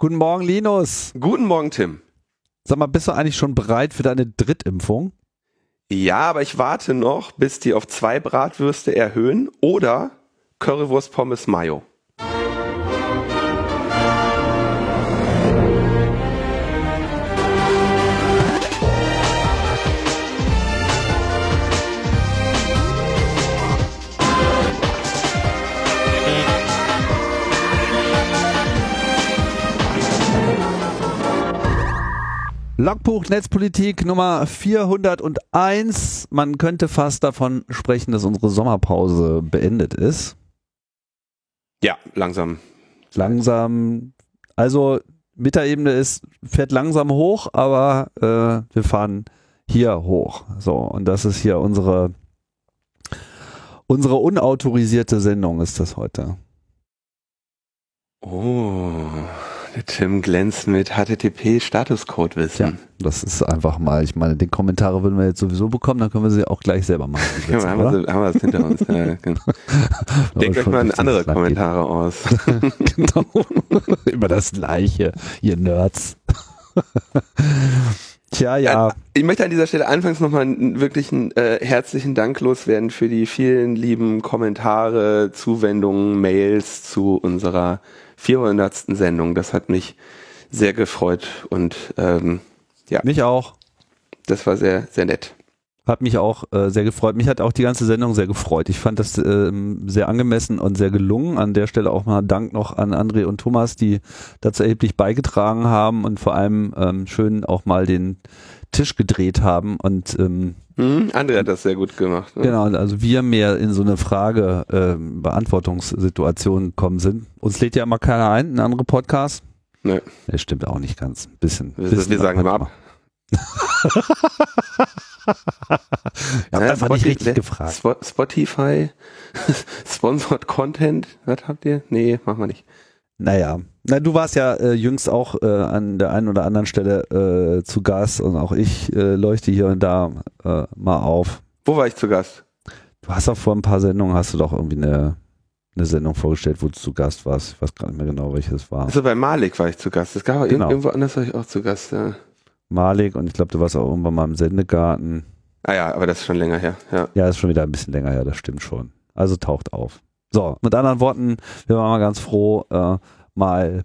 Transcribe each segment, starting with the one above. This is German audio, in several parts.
Guten Morgen, Linus. Guten Morgen, Tim. Sag mal, bist du eigentlich schon bereit für deine Drittimpfung? Ja, aber ich warte noch, bis die auf zwei Bratwürste erhöhen oder Currywurst Pommes Mayo. Logbuch Netzpolitik Nummer 401. Man könnte fast davon sprechen, dass unsere Sommerpause beendet ist. Ja, langsam. Langsam. Also Metaebene ist, fährt langsam hoch, aber äh, wir fahren hier hoch. So, und das ist hier unsere, unsere unautorisierte Sendung ist das heute. Oh. Tim glänzt mit HTTP-Statuscode-Wissen. Ja, das ist einfach mal, ich meine, die Kommentare würden wir jetzt sowieso bekommen, dann können wir sie auch gleich selber machen. ja, haben, wir, haben wir das hinter uns. Ja, genau. Denkt euch mal andere Kommentare geht. aus. genau. Über das Gleiche, ihr Nerds. Tja, ja. Ich möchte an dieser Stelle anfangs nochmal wirklich einen äh, herzlichen Dank loswerden für die vielen lieben Kommentare, Zuwendungen, Mails zu unserer 400. Sendung. Das hat mich sehr gefreut und ähm, ja. Mich auch. Das war sehr, sehr nett. Hat mich auch äh, sehr gefreut. Mich hat auch die ganze Sendung sehr gefreut. Ich fand das äh, sehr angemessen und sehr gelungen. An der Stelle auch mal Dank noch an André und Thomas, die dazu erheblich beigetragen haben und vor allem ähm, schön auch mal den Tisch gedreht haben und ähm, hm, André hat das sehr gut gemacht. Ne? Genau, also wir mehr in so eine Frage äh, Beantwortungssituation gekommen sind. Uns lädt ja immer keiner ein, ein andere Podcast. Nee. Das stimmt auch nicht ganz. Ein bisschen. Wir, bisschen wir sagen immer ab. ich habe ja, einfach nicht richtig gefragt. Spotify, Sponsored Content, was habt ihr? Nee, machen wir nicht. Naja, na, du warst ja äh, jüngst auch äh, an der einen oder anderen Stelle äh, zu Gast und auch ich äh, leuchte hier und da äh, mal auf. Wo war ich zu Gast? Du hast auch vor ein paar Sendungen hast du doch irgendwie eine, eine Sendung vorgestellt, wo du zu Gast warst. Ich weiß gar nicht mehr genau, welches war. Also bei Malik war ich zu Gast. Es gab genau. irgendwo anders war ich auch zu Gast, ja. Malik und ich glaube, du warst auch irgendwann mal im Sendegarten. Ah ja, aber das ist schon länger her, ja. Ja, das ist schon wieder ein bisschen länger her, das stimmt schon. Also taucht auf. So, mit anderen Worten, wir waren mal ganz froh, äh, mal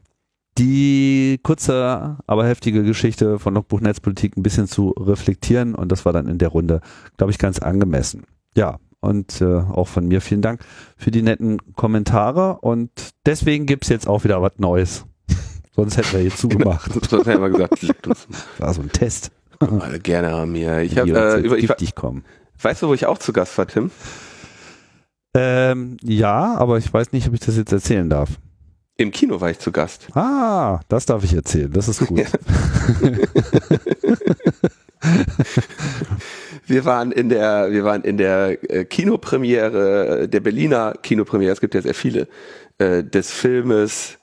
die kurze, aber heftige Geschichte von Logbuch Netzpolitik ein bisschen zu reflektieren und das war dann in der Runde, glaube ich, ganz angemessen. Ja, und äh, auch von mir vielen Dank für die netten Kommentare und deswegen gibt's jetzt auch wieder was Neues. Sonst hätten wir hier zugemacht. Sonst hätten wir gesagt, leckt uns. War so ein Test. Alle gerne an mir. Ich habe äh, über ich, ich kommen. Weißt du, wo ich auch zu Gast war, Tim? Ähm, ja, aber ich weiß nicht, ob ich das jetzt erzählen darf. Im Kino war ich zu Gast. Ah, das darf ich erzählen. Das ist gut. wir waren in der, wir waren in der äh, Kinopremiere, der Berliner Kinopremiere, es gibt ja sehr viele, äh, des Filmes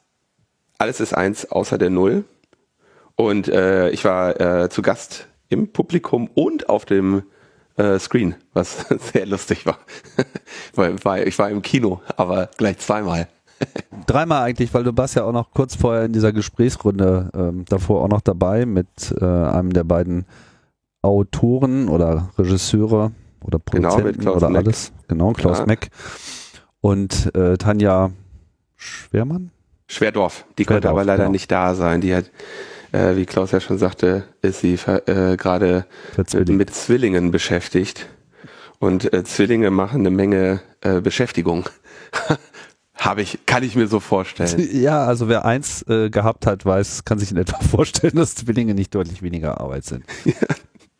Alles ist eins außer der Null. Und äh, ich war äh, zu Gast im Publikum und auf dem äh, Screen, was sehr lustig war. ich war im Kino, aber gleich zweimal. Dreimal eigentlich, weil du warst ja auch noch kurz vorher in dieser Gesprächsrunde ähm, davor auch noch dabei mit äh, einem der beiden Autoren oder Regisseure oder Produzenten genau, oder Meck. alles. Genau, Klaus ja. Meck. Und äh, Tanja Schwermann? Schwerdorf. Die Schwerdorf, konnte aber leider genau. nicht da sein. Die hat, äh, wie Klaus ja schon sagte, ist sie äh, gerade mit, mit, Zwillingen beschäftigt. Und äh, Zwillinge machen eine Menge äh, Beschäftigung. Habe ich, kann ich mir so vorstellen. Ja, also wer eins äh, gehabt hat, weiß, kann sich in etwa vorstellen, dass Zwillinge nicht deutlich weniger Arbeit sind.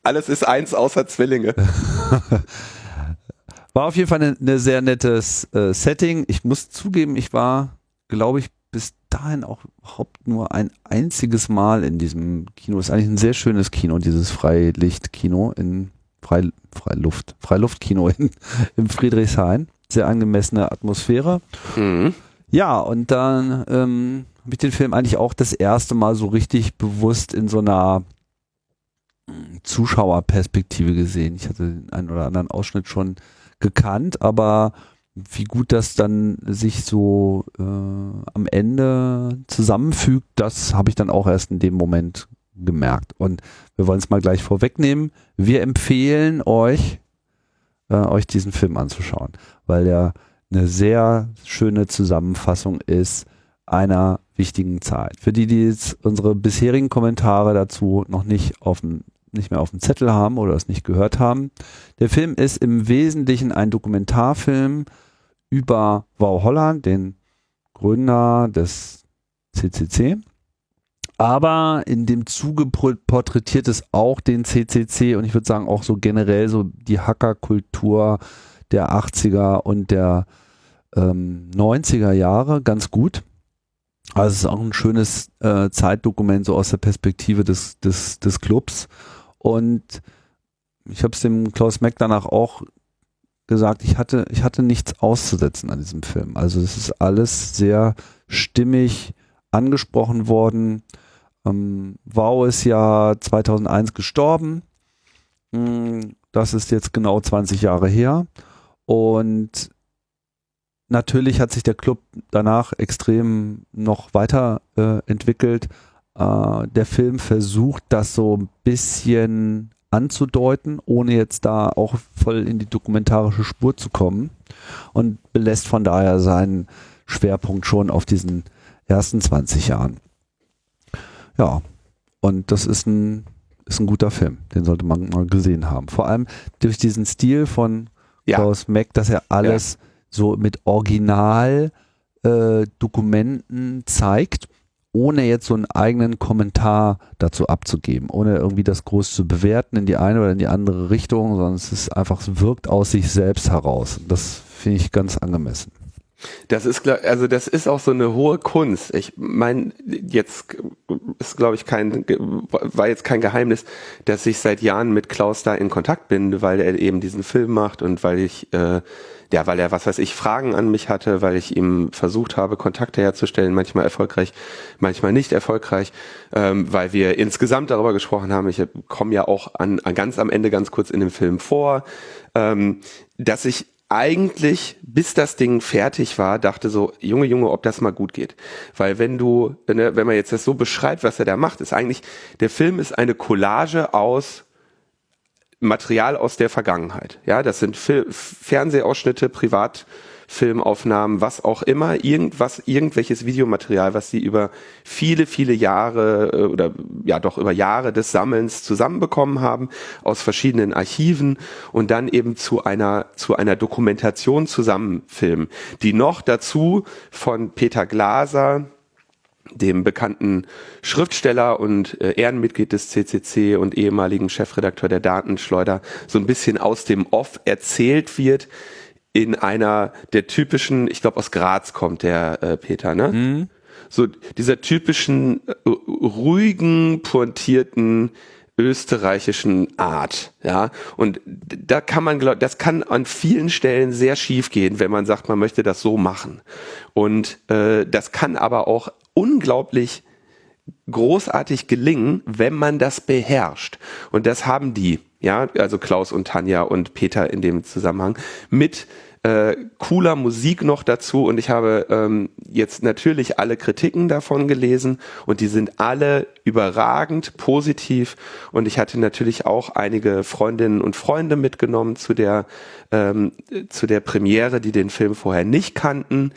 Alles ist eins außer Zwillinge. War auf jeden Fall ein ne sehr nettes äh, Setting. Ich muss zugeben, ich war, glaube ich, bis dahin auch überhaupt nur ein einziges Mal in diesem Kino. Ist eigentlich ein sehr schönes Kino, dieses Freilichtkino in Freil Freiluft, Freiluftkino in, im Friedrichshain sehr angemessene Atmosphäre. Mhm. Ja, und dann ähm, habe ich den Film eigentlich auch das erste Mal so richtig bewusst in so einer hm, Zuschauerperspektive gesehen. Ich hatte den einen oder anderen Ausschnitt schon gekannt, aber wie gut das dann sich so äh, am Ende zusammenfügt, das habe ich dann auch erst in dem Moment gemerkt. Und wir wollen es mal gleich vorwegnehmen. Wir empfehlen euch, äh, euch diesen Film anzuschauen, weil er eine sehr schöne Zusammenfassung ist einer wichtigen Zeit. Für die, die jetzt unsere bisherigen Kommentare dazu noch nicht auf dem nicht mehr auf dem Zettel haben oder es nicht gehört haben. Der Film ist im Wesentlichen ein Dokumentarfilm über Wow Holland, den Gründer des CCC. Aber in dem Zuge porträtiert es auch den CCC und ich würde sagen auch so generell so die Hackerkultur der 80er und der ähm, 90er Jahre ganz gut. Also es ist auch ein schönes äh, Zeitdokument so aus der Perspektive des, des, des Clubs. Und ich habe es dem Klaus Meck danach auch gesagt, ich hatte, ich hatte nichts auszusetzen an diesem Film. Also es ist alles sehr stimmig angesprochen worden. Ähm, Wow ist ja 2001 gestorben. Hm, das ist jetzt genau 20 Jahre her. Und natürlich hat sich der Club danach extrem noch weiter äh, entwickelt. Äh, der Film versucht das so ein bisschen anzudeuten, ohne jetzt da auch voll in die dokumentarische Spur zu kommen und belässt von daher seinen Schwerpunkt schon auf diesen ersten 20 Jahren. Ja, und das ist ein, ist ein guter Film, den sollte man mal gesehen haben. Vor allem durch diesen Stil von ja. Klaus Mack, dass er alles ja. so mit Original äh, zeigt ohne jetzt so einen eigenen Kommentar dazu abzugeben, ohne irgendwie das groß zu bewerten in die eine oder in die andere Richtung, sondern es ist einfach, es wirkt aus sich selbst heraus. Das finde ich ganz angemessen. Das ist, also das ist auch so eine hohe Kunst. Ich meine, jetzt ist, glaube ich, kein, war jetzt kein Geheimnis, dass ich seit Jahren mit Klaus da in Kontakt bin, weil er eben diesen Film macht und weil ich äh, ja, weil er, was weiß ich, Fragen an mich hatte, weil ich ihm versucht habe, Kontakte herzustellen, manchmal erfolgreich, manchmal nicht erfolgreich, ähm, weil wir insgesamt darüber gesprochen haben, ich komme ja auch an, an ganz am Ende ganz kurz in dem Film vor, ähm, dass ich eigentlich, bis das Ding fertig war, dachte so, Junge, Junge, ob das mal gut geht. Weil wenn du, wenn, wenn man jetzt das so beschreibt, was er da macht, ist eigentlich, der Film ist eine Collage aus Material aus der Vergangenheit. Ja, das sind Fil Fernsehausschnitte, Privatfilmaufnahmen, was auch immer, irgendwas, irgendwelches Videomaterial, was sie über viele, viele Jahre äh, oder ja doch über Jahre des Sammelns zusammenbekommen haben aus verschiedenen Archiven und dann eben zu einer zu einer Dokumentation zusammenfilmen, die noch dazu von Peter Glaser dem bekannten Schriftsteller und äh, Ehrenmitglied des CCC und ehemaligen Chefredakteur der Datenschleuder so ein bisschen aus dem Off erzählt wird in einer der typischen, ich glaube aus Graz kommt der äh, Peter, ne? Mhm. So dieser typischen äh, ruhigen, pointierten österreichischen Art, ja. Und da kann man, glaub, das kann an vielen Stellen sehr schief gehen, wenn man sagt, man möchte das so machen. Und äh, das kann aber auch unglaublich großartig gelingen, wenn man das beherrscht. Und das haben die, ja, also Klaus und Tanja und Peter in dem Zusammenhang. Mit äh, cooler Musik noch dazu. Und ich habe ähm, jetzt natürlich alle Kritiken davon gelesen. Und die sind alle überragend positiv. Und ich hatte natürlich auch einige Freundinnen und Freunde mitgenommen zu der ähm, zu der Premiere, die den Film vorher nicht kannten.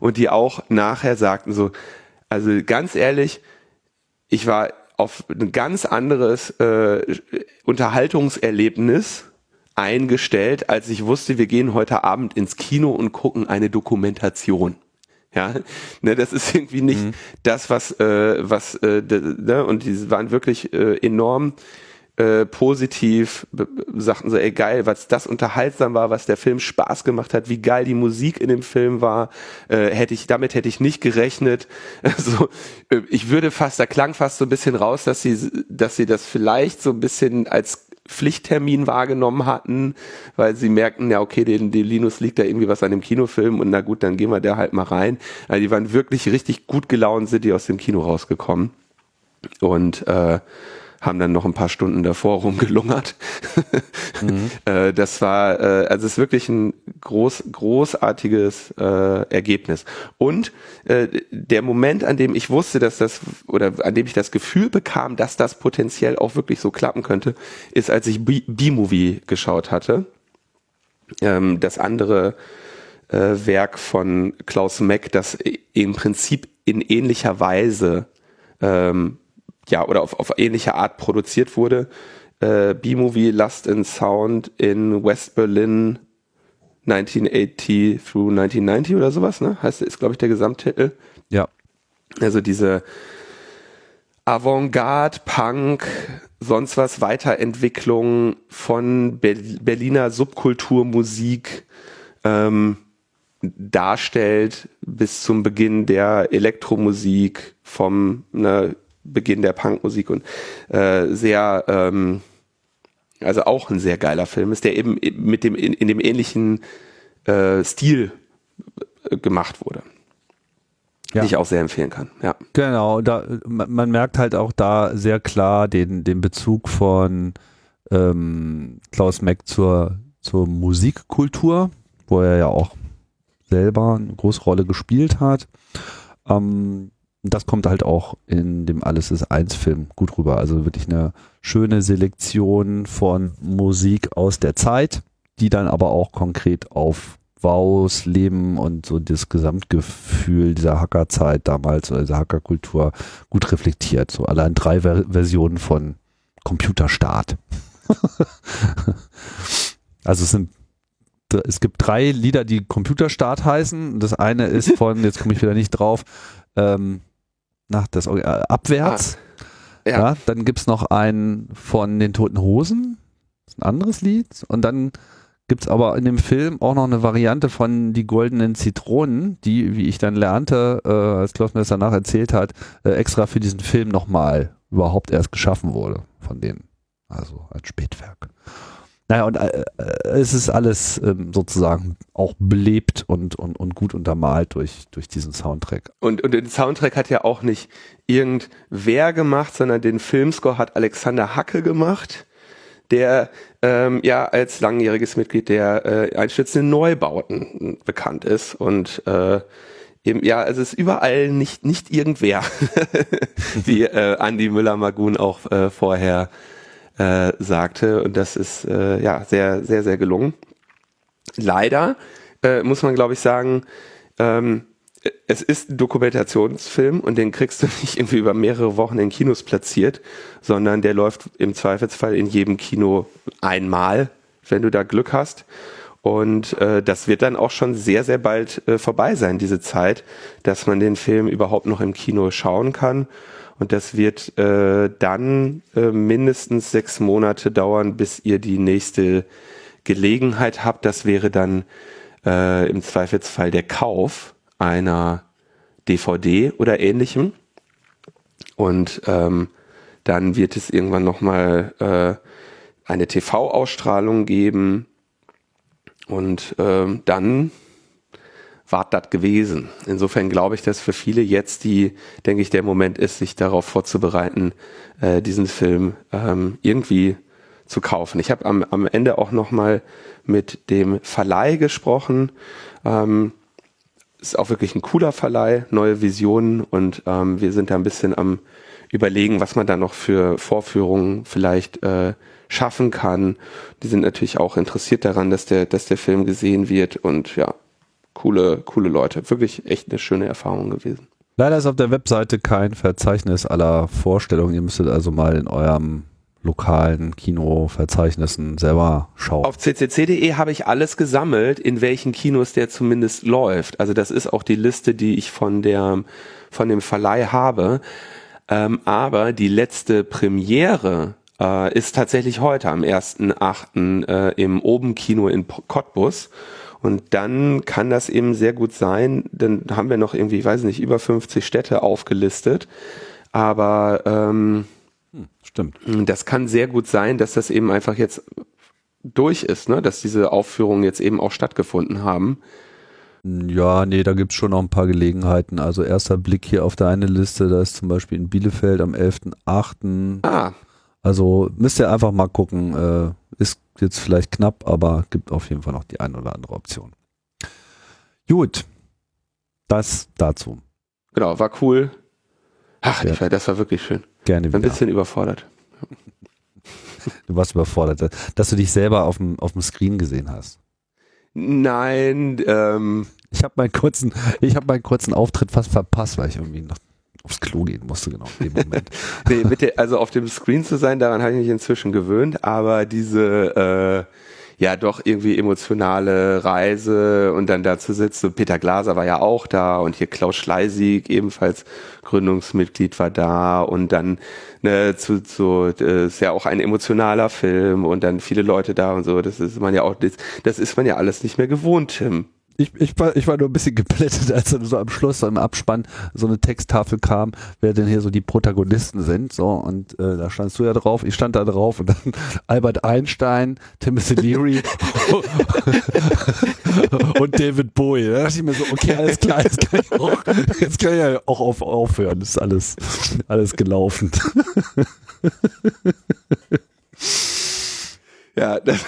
Und die auch nachher sagten so, also ganz ehrlich, ich war auf ein ganz anderes äh, Unterhaltungserlebnis eingestellt, als ich wusste, wir gehen heute Abend ins Kino und gucken eine Dokumentation. Ja, ne, das ist irgendwie nicht mhm. das, was, äh, was, äh, ne, und die waren wirklich äh, enorm äh, positiv, sagten so, ey geil, was das unterhaltsam war, was der Film Spaß gemacht hat, wie geil die Musik in dem Film war, äh, hätte ich, damit hätte ich nicht gerechnet. Also, äh, ich würde fast, da klang fast so ein bisschen raus, dass sie, dass sie das vielleicht so ein bisschen als Pflichttermin wahrgenommen hatten, weil sie merkten, ja, okay, den, den Linus liegt da irgendwie was an dem Kinofilm und na gut, dann gehen wir da halt mal rein. Also die waren wirklich richtig gut gelaunt, sind die aus dem Kino rausgekommen. Und äh, haben dann noch ein paar Stunden davor rumgelungert. mhm. äh, das war, äh, also es ist wirklich ein groß, großartiges äh, Ergebnis. Und äh, der Moment, an dem ich wusste, dass das, oder an dem ich das Gefühl bekam, dass das potenziell auch wirklich so klappen könnte, ist, als ich B-Movie geschaut hatte. Ähm, das andere äh, Werk von Klaus Meck, das im Prinzip in ähnlicher Weise ähm, ja, oder auf, auf ähnliche Art produziert wurde. Äh, B-Movie Lust in Sound in West Berlin 1980 through 1990 oder sowas, ne? Heißt, ist, glaube ich, der Gesamttitel. Ja. Also diese Avantgarde, Punk, sonst was Weiterentwicklung von Berliner Subkulturmusik ähm, darstellt bis zum Beginn der Elektromusik vom ne, Beginn der Punkmusik und äh, sehr, ähm, also auch ein sehr geiler Film ist, der eben mit dem in, in dem ähnlichen äh, Stil äh, gemacht wurde. Ja. Die ich auch sehr empfehlen kann. Ja. Genau, da man, man merkt halt auch da sehr klar den, den Bezug von ähm, Klaus Meck zur, zur Musikkultur, wo er ja auch selber eine große Rolle gespielt hat. Ähm, das kommt halt auch in dem Alles ist eins Film gut rüber. Also wirklich eine schöne Selektion von Musik aus der Zeit, die dann aber auch konkret auf Wows Leben und so das Gesamtgefühl dieser Hackerzeit damals oder dieser Hackerkultur gut reflektiert. So allein drei Ver Versionen von Computerstart. also es sind es gibt drei Lieder, die Computerstart heißen. Das eine ist von, jetzt komme ich wieder nicht drauf, ähm, nach das äh, abwärts. Ah, ja. ja. Dann gibt es noch einen von den Toten Hosen, ein anderes Lied. Und dann gibt es aber in dem Film auch noch eine Variante von Die goldenen Zitronen, die, wie ich dann lernte, äh, als Klaus mir das danach erzählt hat, äh, extra für diesen Film nochmal überhaupt erst geschaffen wurde von denen. Also als Spätwerk. Naja, und äh, äh, es ist alles ähm, sozusagen auch belebt und, und, und gut untermalt durch, durch diesen Soundtrack. Und, und den Soundtrack hat ja auch nicht irgendwer gemacht, sondern den Filmscore hat Alexander Hacke gemacht, der ähm, ja als langjähriges Mitglied der äh, einstürzenden Neubauten bekannt ist und äh, eben, ja, es ist überall nicht, nicht irgendwer, wie äh, Andy Müller-Magun auch äh, vorher äh, sagte. Und das ist äh, ja sehr, sehr, sehr gelungen. Leider äh, muss man, glaube ich, sagen, ähm, es ist ein Dokumentationsfilm und den kriegst du nicht irgendwie über mehrere Wochen in Kinos platziert, sondern der läuft im Zweifelsfall in jedem Kino einmal, wenn du da Glück hast. Und äh, das wird dann auch schon sehr, sehr bald äh, vorbei sein, diese Zeit, dass man den Film überhaupt noch im Kino schauen kann. Und das wird äh, dann äh, mindestens sechs Monate dauern, bis ihr die nächste Gelegenheit habt. Das wäre dann äh, im Zweifelsfall der Kauf einer DVD oder ähnlichem. Und ähm, dann wird es irgendwann nochmal äh, eine TV-Ausstrahlung geben. Und ähm, dann war das gewesen. Insofern glaube ich, dass für viele jetzt die, denke ich, der Moment ist, sich darauf vorzubereiten, äh, diesen Film ähm, irgendwie zu kaufen. Ich habe am, am Ende auch nochmal mit dem Verleih gesprochen. Ähm, ist auch wirklich ein cooler Verleih, neue Visionen und ähm, wir sind da ein bisschen am überlegen, was man da noch für Vorführungen vielleicht äh, schaffen kann. Die sind natürlich auch interessiert daran, dass der, dass der Film gesehen wird und ja, coole, coole Leute. Wirklich echt eine schöne Erfahrung gewesen. Leider ist auf der Webseite kein Verzeichnis aller Vorstellungen. Ihr müsstet also mal in eurem lokalen Kinoverzeichnissen selber schauen. Auf ccc.de habe ich alles gesammelt, in welchen Kinos der zumindest läuft. Also das ist auch die Liste, die ich von der von dem Verleih habe. Ähm, aber die letzte Premiere äh, ist tatsächlich heute am 1.8. Äh, im Oben-Kino in Cottbus. Und dann kann das eben sehr gut sein, dann haben wir noch irgendwie, weiß nicht, über 50 Städte aufgelistet. Aber ähm, hm, stimmt. Das kann sehr gut sein, dass das eben einfach jetzt durch ist, ne? dass diese Aufführungen jetzt eben auch stattgefunden haben. Ja, nee, da gibt's schon noch ein paar Gelegenheiten. Also erster Blick hier auf deine Liste, da ist zum Beispiel in Bielefeld am 11.8. Ah. Also müsst ihr einfach mal gucken. Äh, ist jetzt vielleicht knapp, aber gibt auf jeden Fall noch die eine oder andere Option. Gut, das dazu. Genau, war cool. Ach, Ja. das war wirklich schön. Gerne Ein wieder. bisschen überfordert. Du warst überfordert, dass du dich selber auf dem, auf dem Screen gesehen hast. Nein, ähm, Ich habe meinen kurzen, ich habe meinen kurzen Auftritt fast verpasst, weil ich irgendwie noch aufs Klo gehen musste, genau in dem Moment. nee, mit der, also auf dem Screen zu sein, daran habe ich mich inzwischen gewöhnt, aber diese äh, ja doch irgendwie emotionale Reise und dann da zu sitzen. Peter Glaser war ja auch da und hier Klaus Schleisig, ebenfalls Gründungsmitglied, war da und dann ne, zu, zu äh, ist ja auch ein emotionaler Film und dann viele Leute da und so. Das ist man ja auch, das, das ist man ja alles nicht mehr gewohnt, Tim. Ich, ich, war, ich war nur ein bisschen geplättet, als dann so am Schluss, so im Abspann, so eine Texttafel kam, wer denn hier so die Protagonisten sind. So, und äh, da standst du ja drauf, ich stand da drauf und dann Albert Einstein, Timothy Leary und David Bowie. Da dachte ich mir so, okay, alles klar, jetzt kann ich auch, jetzt kann ich ja auch auf, aufhören. Das ist alles, alles gelaufen. Ja, das,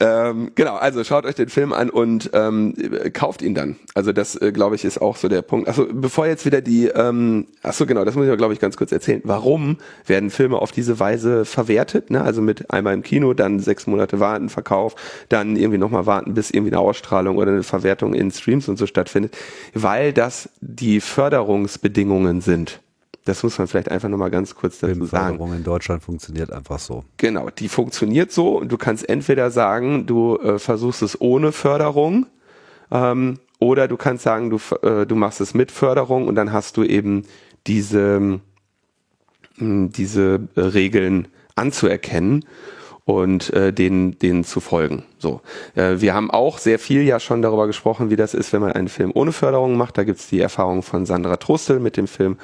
ähm, genau, also schaut euch den Film an und ähm, kauft ihn dann. Also das, äh, glaube ich, ist auch so der Punkt. Achso, bevor jetzt wieder die, ähm, achso genau, das muss ich, glaube ich, ganz kurz erzählen. Warum werden Filme auf diese Weise verwertet? Ne? Also mit einmal im Kino, dann sechs Monate warten, Verkauf, dann irgendwie nochmal warten, bis irgendwie eine Ausstrahlung oder eine Verwertung in Streams und so stattfindet. Weil das die Förderungsbedingungen sind. Das muss man vielleicht einfach nochmal ganz kurz dazu sagen. Filmförderung in Deutschland funktioniert einfach so. Genau, die funktioniert so und du kannst entweder sagen, du äh, versuchst es ohne Förderung ähm, oder du kannst sagen, du, äh, du machst es mit Förderung und dann hast du eben diese, mh, diese äh, Regeln anzuerkennen und äh, denen, denen zu folgen. So, äh, wir haben auch sehr viel ja schon darüber gesprochen, wie das ist, wenn man einen Film ohne Förderung macht. Da gibt's die Erfahrung von Sandra Trostel mit dem Film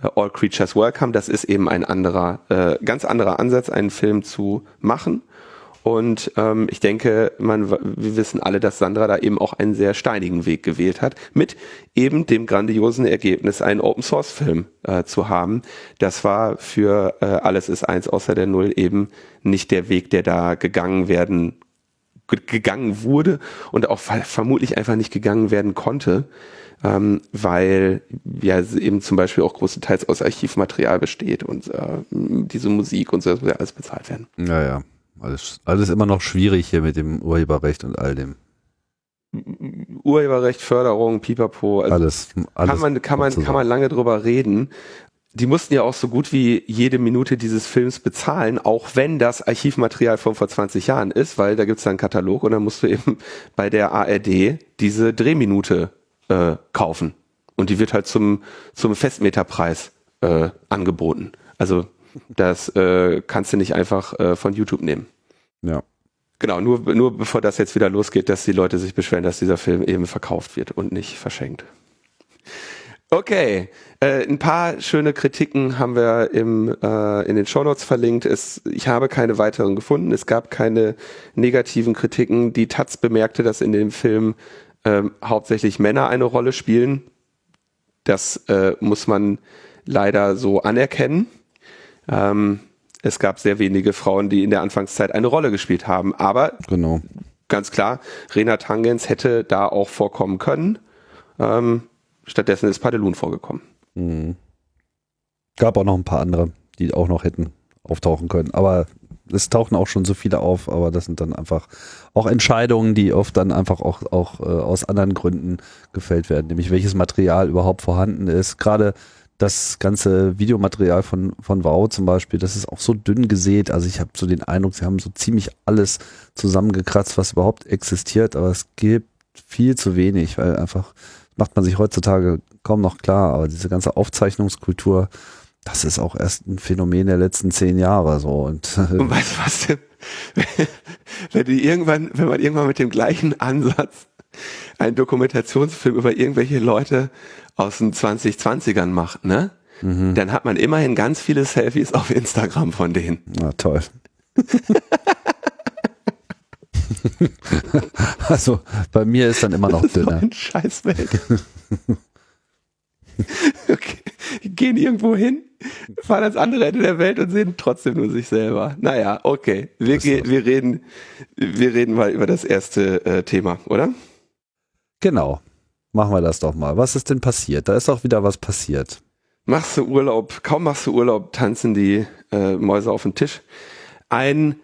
All Creatures Welcome. Das ist eben ein anderer, äh, ganz anderer Ansatz, einen Film zu machen. Und ähm, ich denke, man, wir wissen alle, dass Sandra da eben auch einen sehr steinigen Weg gewählt hat, mit eben dem grandiosen Ergebnis, einen Open Source Film äh, zu haben. Das war für äh, alles ist eins außer der Null eben nicht der Weg, der da gegangen werden ge- gegangen wurde und auch ver- vermutlich einfach nicht gegangen werden konnte, ähm, weil ja eben zum Beispiel auch größtenteils aus Archivmaterial besteht und äh, diese Musik und so, das muss ja alles bezahlt werden. Ja, ja. Alles, alles immer noch schwierig hier mit dem Urheberrecht und all dem. Urheberrecht, Förderung, Pipapo, also Alles, alles kann man, kann man, kann man lange drüber reden. Die mussten ja auch so gut wie jede Minute dieses Films bezahlen, auch wenn das Archivmaterial von vor 20 Jahren ist, weil da gibt's dann einen Katalog und dann musst du eben bei der ARD diese Drehminute äh, kaufen. Und die wird halt zum, zum Festmeterpreis äh, angeboten. Also das äh, kannst du nicht einfach äh, von YouTube nehmen. Ja. Genau, nur, nur bevor das jetzt wieder losgeht, dass die Leute sich beschweren, dass dieser Film eben verkauft wird und nicht verschenkt. Okay, äh, ein paar schöne Kritiken haben wir im, äh, in den Shownotes verlinkt. Es, ich habe keine weiteren gefunden. Es gab keine negativen Kritiken. Die Taz bemerkte, dass in dem Film ähm, hauptsächlich Männer eine Rolle spielen. Das äh, muss man leider so anerkennen. Ähm, es gab sehr wenige Frauen, die in der Anfangszeit eine Rolle gespielt haben. Aber Genau. ganz klar, Renat Tangens hätte da auch vorkommen können. Ähm, stattdessen ist Padelun vorgekommen. Gab auch noch ein paar andere, die auch noch hätten auftauchen können. Aber es tauchen auch schon so viele auf, aber das sind dann einfach auch Entscheidungen, die oft dann einfach auch, auch äh, aus anderen Gründen gefällt werden, nämlich welches Material überhaupt vorhanden ist. Gerade das ganze Videomaterial von, von Wow zum Beispiel, das ist auch so dünn gesät. Also ich habe so den Eindruck, sie haben so ziemlich alles zusammengekratzt, was überhaupt existiert, aber es gibt viel zu wenig, weil einfach macht man sich heutzutage kaum noch klar, aber diese ganze Aufzeichnungskultur, das ist auch erst ein Phänomen der letzten zehn Jahre so und Und weißt du was, Tim? wenn du irgendwann, wenn man irgendwann mit dem gleichen Ansatz einen Dokumentationsfilm über irgendwelche Leute aus den 2020ern macht, ne? Dann hat man immerhin ganz viele Selfies auf Instagram von denen. na toll. also bei mir ist dann immer noch dünner. Ein Scheißwelt. okay. gehen irgendwo hin, fahren ans andere Ende der Welt und sehen trotzdem nur sich selber. Naja, okay. Wir, wir reden, wir reden mal über das erste äh, Thema, oder? Genau. Machen wir das doch mal. Was ist denn passiert? Da ist auch wieder was passiert. Machst du Urlaub, kaum machst du Urlaub, tanzen die äh, Mäuse auf den Tisch. Ein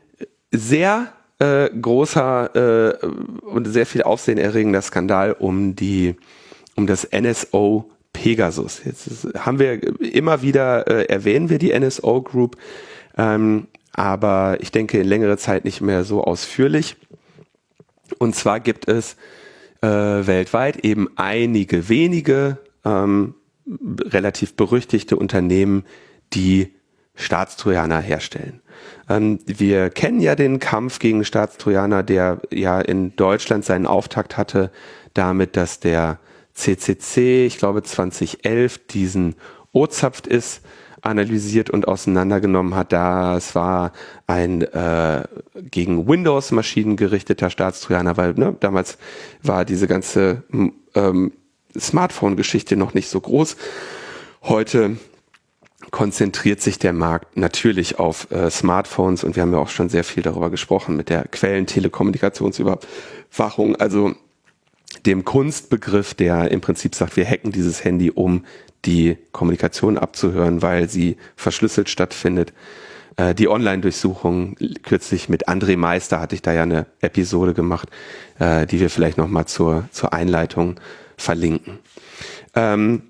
sehr äh, großer äh, und sehr viel aufsehenerregender Skandal um die um das NSO Pegasus. Jetzt haben wir immer wieder äh, erwähnen wir die NSO Group, ähm, aber ich denke in längere Zeit nicht mehr so ausführlich. Und zwar gibt es äh, weltweit eben einige wenige ähm, relativ berüchtigte Unternehmen, die Staatstrojaner herstellen. Ähm, wir kennen ja den Kampf gegen Staatstrojaner, der ja in Deutschland seinen Auftakt hatte, damit, dass der CCC, ich glaube 2011, diesen O-Zapft ist, analysiert und auseinandergenommen hat. Das war ein äh, gegen Windows-Maschinen gerichteter Staatstrojaner, weil ne, damals war diese ganze ähm, Smartphone-Geschichte noch nicht so groß. Heute konzentriert sich der Markt natürlich auf äh, Smartphones und wir haben ja auch schon sehr viel darüber gesprochen mit der Quellentelekommunikationsüberwachung, also dem Kunstbegriff, der im Prinzip sagt, wir hacken dieses Handy, um die Kommunikation abzuhören, weil sie verschlüsselt stattfindet. Äh, die Online-Durchsuchung kürzlich mit André Meister hatte ich da ja eine Episode gemacht, äh, die wir vielleicht nochmal zur, zur Einleitung verlinken. Ähm,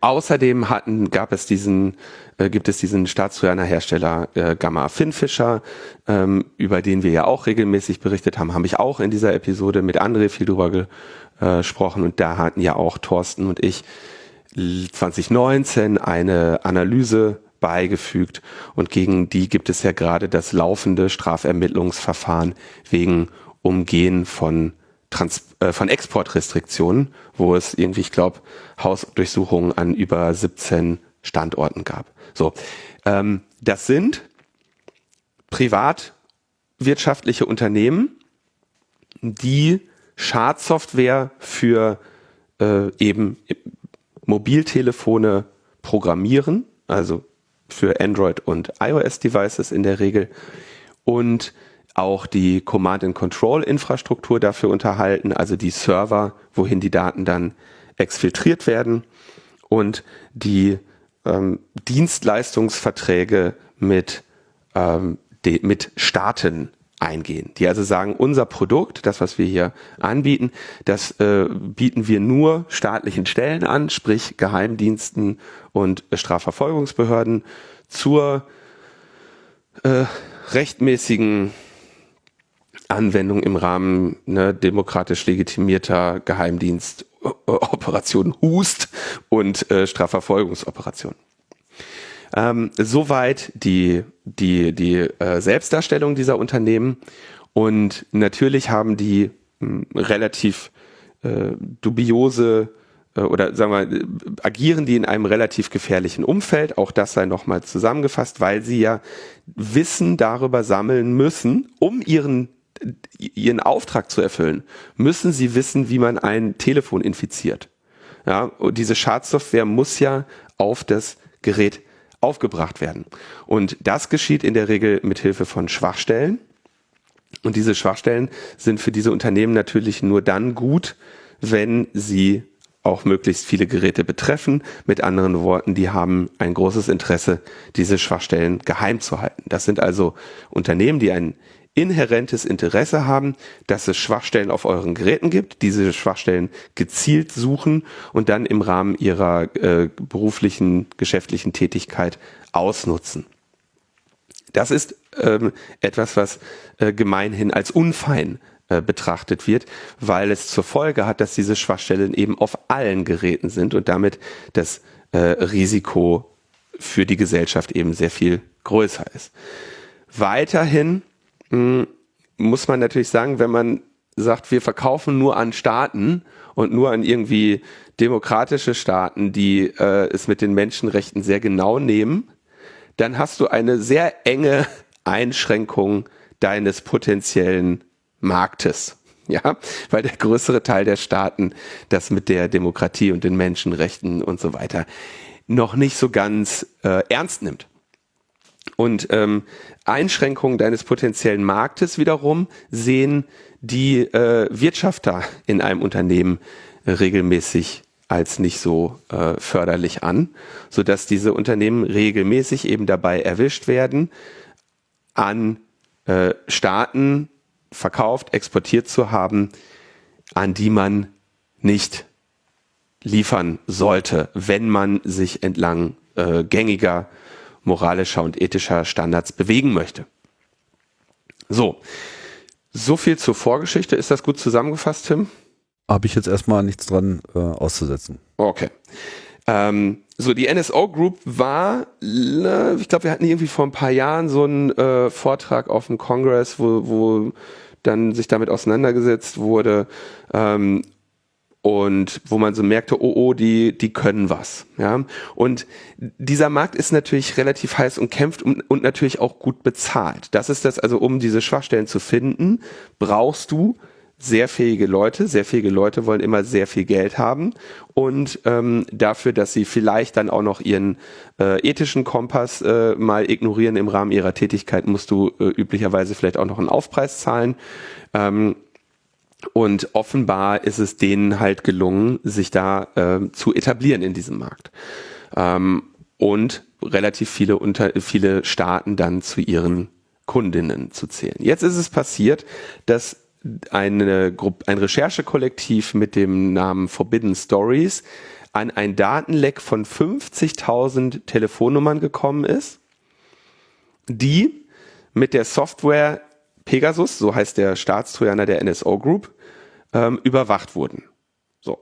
außerdem hatten, gab es diesen, äh, gibt es diesen Staatstrojaner-Hersteller äh, Gamma Finfisher, ähm, über den wir ja auch regelmäßig berichtet haben, habe ich auch in dieser Episode mit André viel drüber gesprochen. Und da hatten ja auch Thorsten und ich 2019 eine Analyse beigefügt. Und gegen die gibt es ja gerade das laufende Strafermittlungsverfahren wegen Umgehen von Trans äh, von Exportrestriktionen, wo es irgendwie, ich glaube, Hausdurchsuchungen an über 17 Standorten gab. So, ähm, das sind privatwirtschaftliche Unternehmen, die Schadsoftware für äh, eben Mobiltelefone programmieren, also für Android und iOS-Devices in der Regel und auch die Command-and-Control-Infrastruktur dafür unterhalten, also die Server, wohin die Daten dann exfiltriert werden und die ähm, Dienstleistungsverträge mit, ähm, de, mit Staaten eingehen, die also sagen, unser Produkt, das, was wir hier anbieten, das äh, bieten wir nur staatlichen Stellen an, sprich Geheimdiensten und Strafverfolgungsbehörden zur äh, rechtmäßigen Anwendung im Rahmen ne, demokratisch legitimierter Geheimdienstoperation Hust und äh, Strafverfolgungsoperationen. Ähm, soweit die, die, die äh, Selbstdarstellung dieser Unternehmen. Und natürlich haben die mh, hm, relativ äh, dubiose äh, oder sagen wir, agieren die in einem relativ gefährlichen Umfeld. Auch das sei nochmal zusammengefasst, weil sie ja Wissen darüber sammeln müssen, um ihren ihren Auftrag zu erfüllen, müssen sie wissen, wie man ein Telefon infiziert. Ja, und diese Schadsoftware muss ja auf das Gerät aufgebracht werden. Und das geschieht in der Regel mit Hilfe von Schwachstellen. Und diese Schwachstellen sind für diese Unternehmen natürlich nur dann gut, wenn sie auch möglichst viele Geräte betreffen. Mit anderen Worten, die haben ein großes Interesse, diese Schwachstellen geheim zu halten. Das sind also Unternehmen, die ein inhärentes Interesse haben, dass es Schwachstellen auf euren Geräten gibt, diese Schwachstellen gezielt suchen und dann im Rahmen ihrer äh, beruflichen, geschäftlichen Tätigkeit ausnutzen. Das ist ähm, etwas, was äh, gemeinhin als unfein äh, betrachtet wird, weil es zur Folge hat, dass diese Schwachstellen eben auf allen Geräten sind und damit das äh, Risiko für die Gesellschaft eben sehr viel größer ist. Weiterhin muss man natürlich sagen, wenn man sagt, wir verkaufen nur an Staaten und nur an irgendwie demokratische Staaten, die äh, es mit den Menschenrechten sehr genau nehmen, dann hast du eine sehr enge Einschränkung deines potenziellen Marktes. Ja, weil der größere Teil der Staaten das mit der Demokratie und den Menschenrechten und so weiter noch nicht so ganz äh, ernst nimmt. Und ähm, Einschränkungen deines potenziellen Marktes wiederum sehen die äh, Wirtschafter in einem Unternehmen äh, regelmäßig als nicht so äh, förderlich an, so dass diese Unternehmen regelmäßig eben dabei erwischt werden, an äh, Staaten verkauft, exportiert zu haben, an die man nicht liefern sollte, wenn man sich entlang äh, gängiger moralischer und ethischer Standards bewegen möchte. So, so viel zur Vorgeschichte. Ist das gut zusammengefasst, Tim? Habe ich jetzt erstmal nichts dran äh, auszusetzen. Okay. Ähm, so, die NSO Group war, ich glaube, wir hatten irgendwie vor ein paar Jahren so einen äh, Vortrag auf dem Congress, wo, wo dann sich damit auseinandergesetzt wurde. Ähm, und wo man so merkte, oh, oh, die, die können was, ja. Und dieser Markt ist natürlich relativ heiß und kämpft und, und natürlich auch gut bezahlt. Das ist das, also um diese Schwachstellen zu finden, brauchst du sehr fähige Leute. Sehr fähige Leute wollen immer sehr viel Geld haben und ähm, dafür, dass sie vielleicht dann auch noch ihren äh, ethischen Kompass äh, mal ignorieren im Rahmen ihrer Tätigkeit, musst du äh, üblicherweise vielleicht auch noch einen Aufpreis zahlen. Ähm, und offenbar ist es denen halt gelungen, sich da äh, zu etablieren in diesem Markt. Ähm, und relativ viele, unter, viele Staaten dann zu ihren Kundinnen zu zählen. Jetzt ist es passiert, dass eine Gruppe, ein Recherchekollektiv mit dem Namen Forbidden Stories an ein Datenleck von 50.000 Telefonnummern gekommen ist, die mit der Software Pegasus, so heißt der Staatstrojaner der NSO Group, ähm, überwacht wurden. So.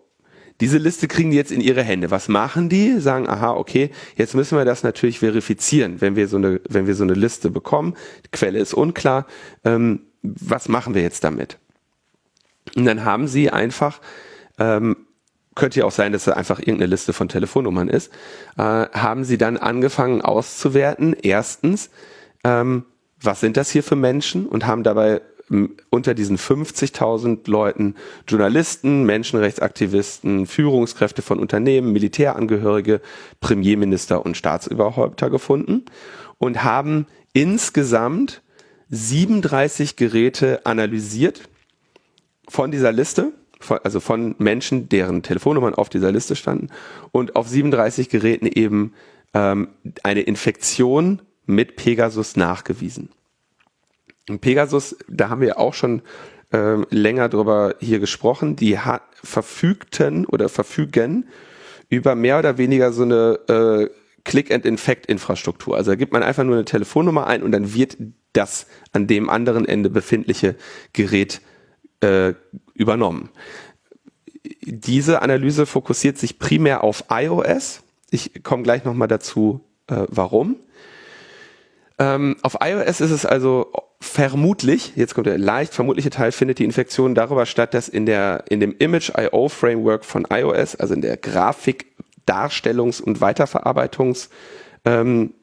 Diese Liste kriegen die jetzt in ihre Hände. Was machen die? Sagen, aha, okay, jetzt müssen wir das natürlich verifizieren, wenn wir so eine, wenn wir so eine Liste bekommen. Die Quelle ist unklar. Ähm, was machen wir jetzt damit? Und dann haben sie einfach, ähm, könnte ja auch sein, dass es einfach irgendeine Liste von Telefonnummern ist, äh, haben sie dann angefangen auszuwerten. Erstens, ähm, was sind das hier für Menschen und haben dabei unter diesen 50.000 Leuten Journalisten, Menschenrechtsaktivisten, Führungskräfte von Unternehmen, Militärangehörige, Premierminister und Staatsüberhäupter gefunden und haben insgesamt 37 Geräte analysiert von dieser Liste, also von Menschen, deren Telefonnummern auf dieser Liste standen und auf 37 Geräten eben ähm, eine Infektion mit Pegasus nachgewiesen. Pegasus, da haben wir auch schon äh, länger drüber hier gesprochen, die hat, verfügten oder verfügen über mehr oder weniger so eine äh, Click-and-Infect-Infrastruktur. Also da gibt man einfach nur eine Telefonnummer ein und dann wird das an dem anderen Ende befindliche Gerät äh, übernommen. Diese Analyse fokussiert sich primär auf iOS. Ich komme gleich nochmal dazu, äh, warum. Ähm, auf iOS ist es also vermutlich, jetzt kommt der leicht vermutliche Teil, findet die Infektion darüber statt, dass in der in dem Image.io Framework von iOS, also in der Grafik, Darstellungs- und Weiterverarbeitungs ähm,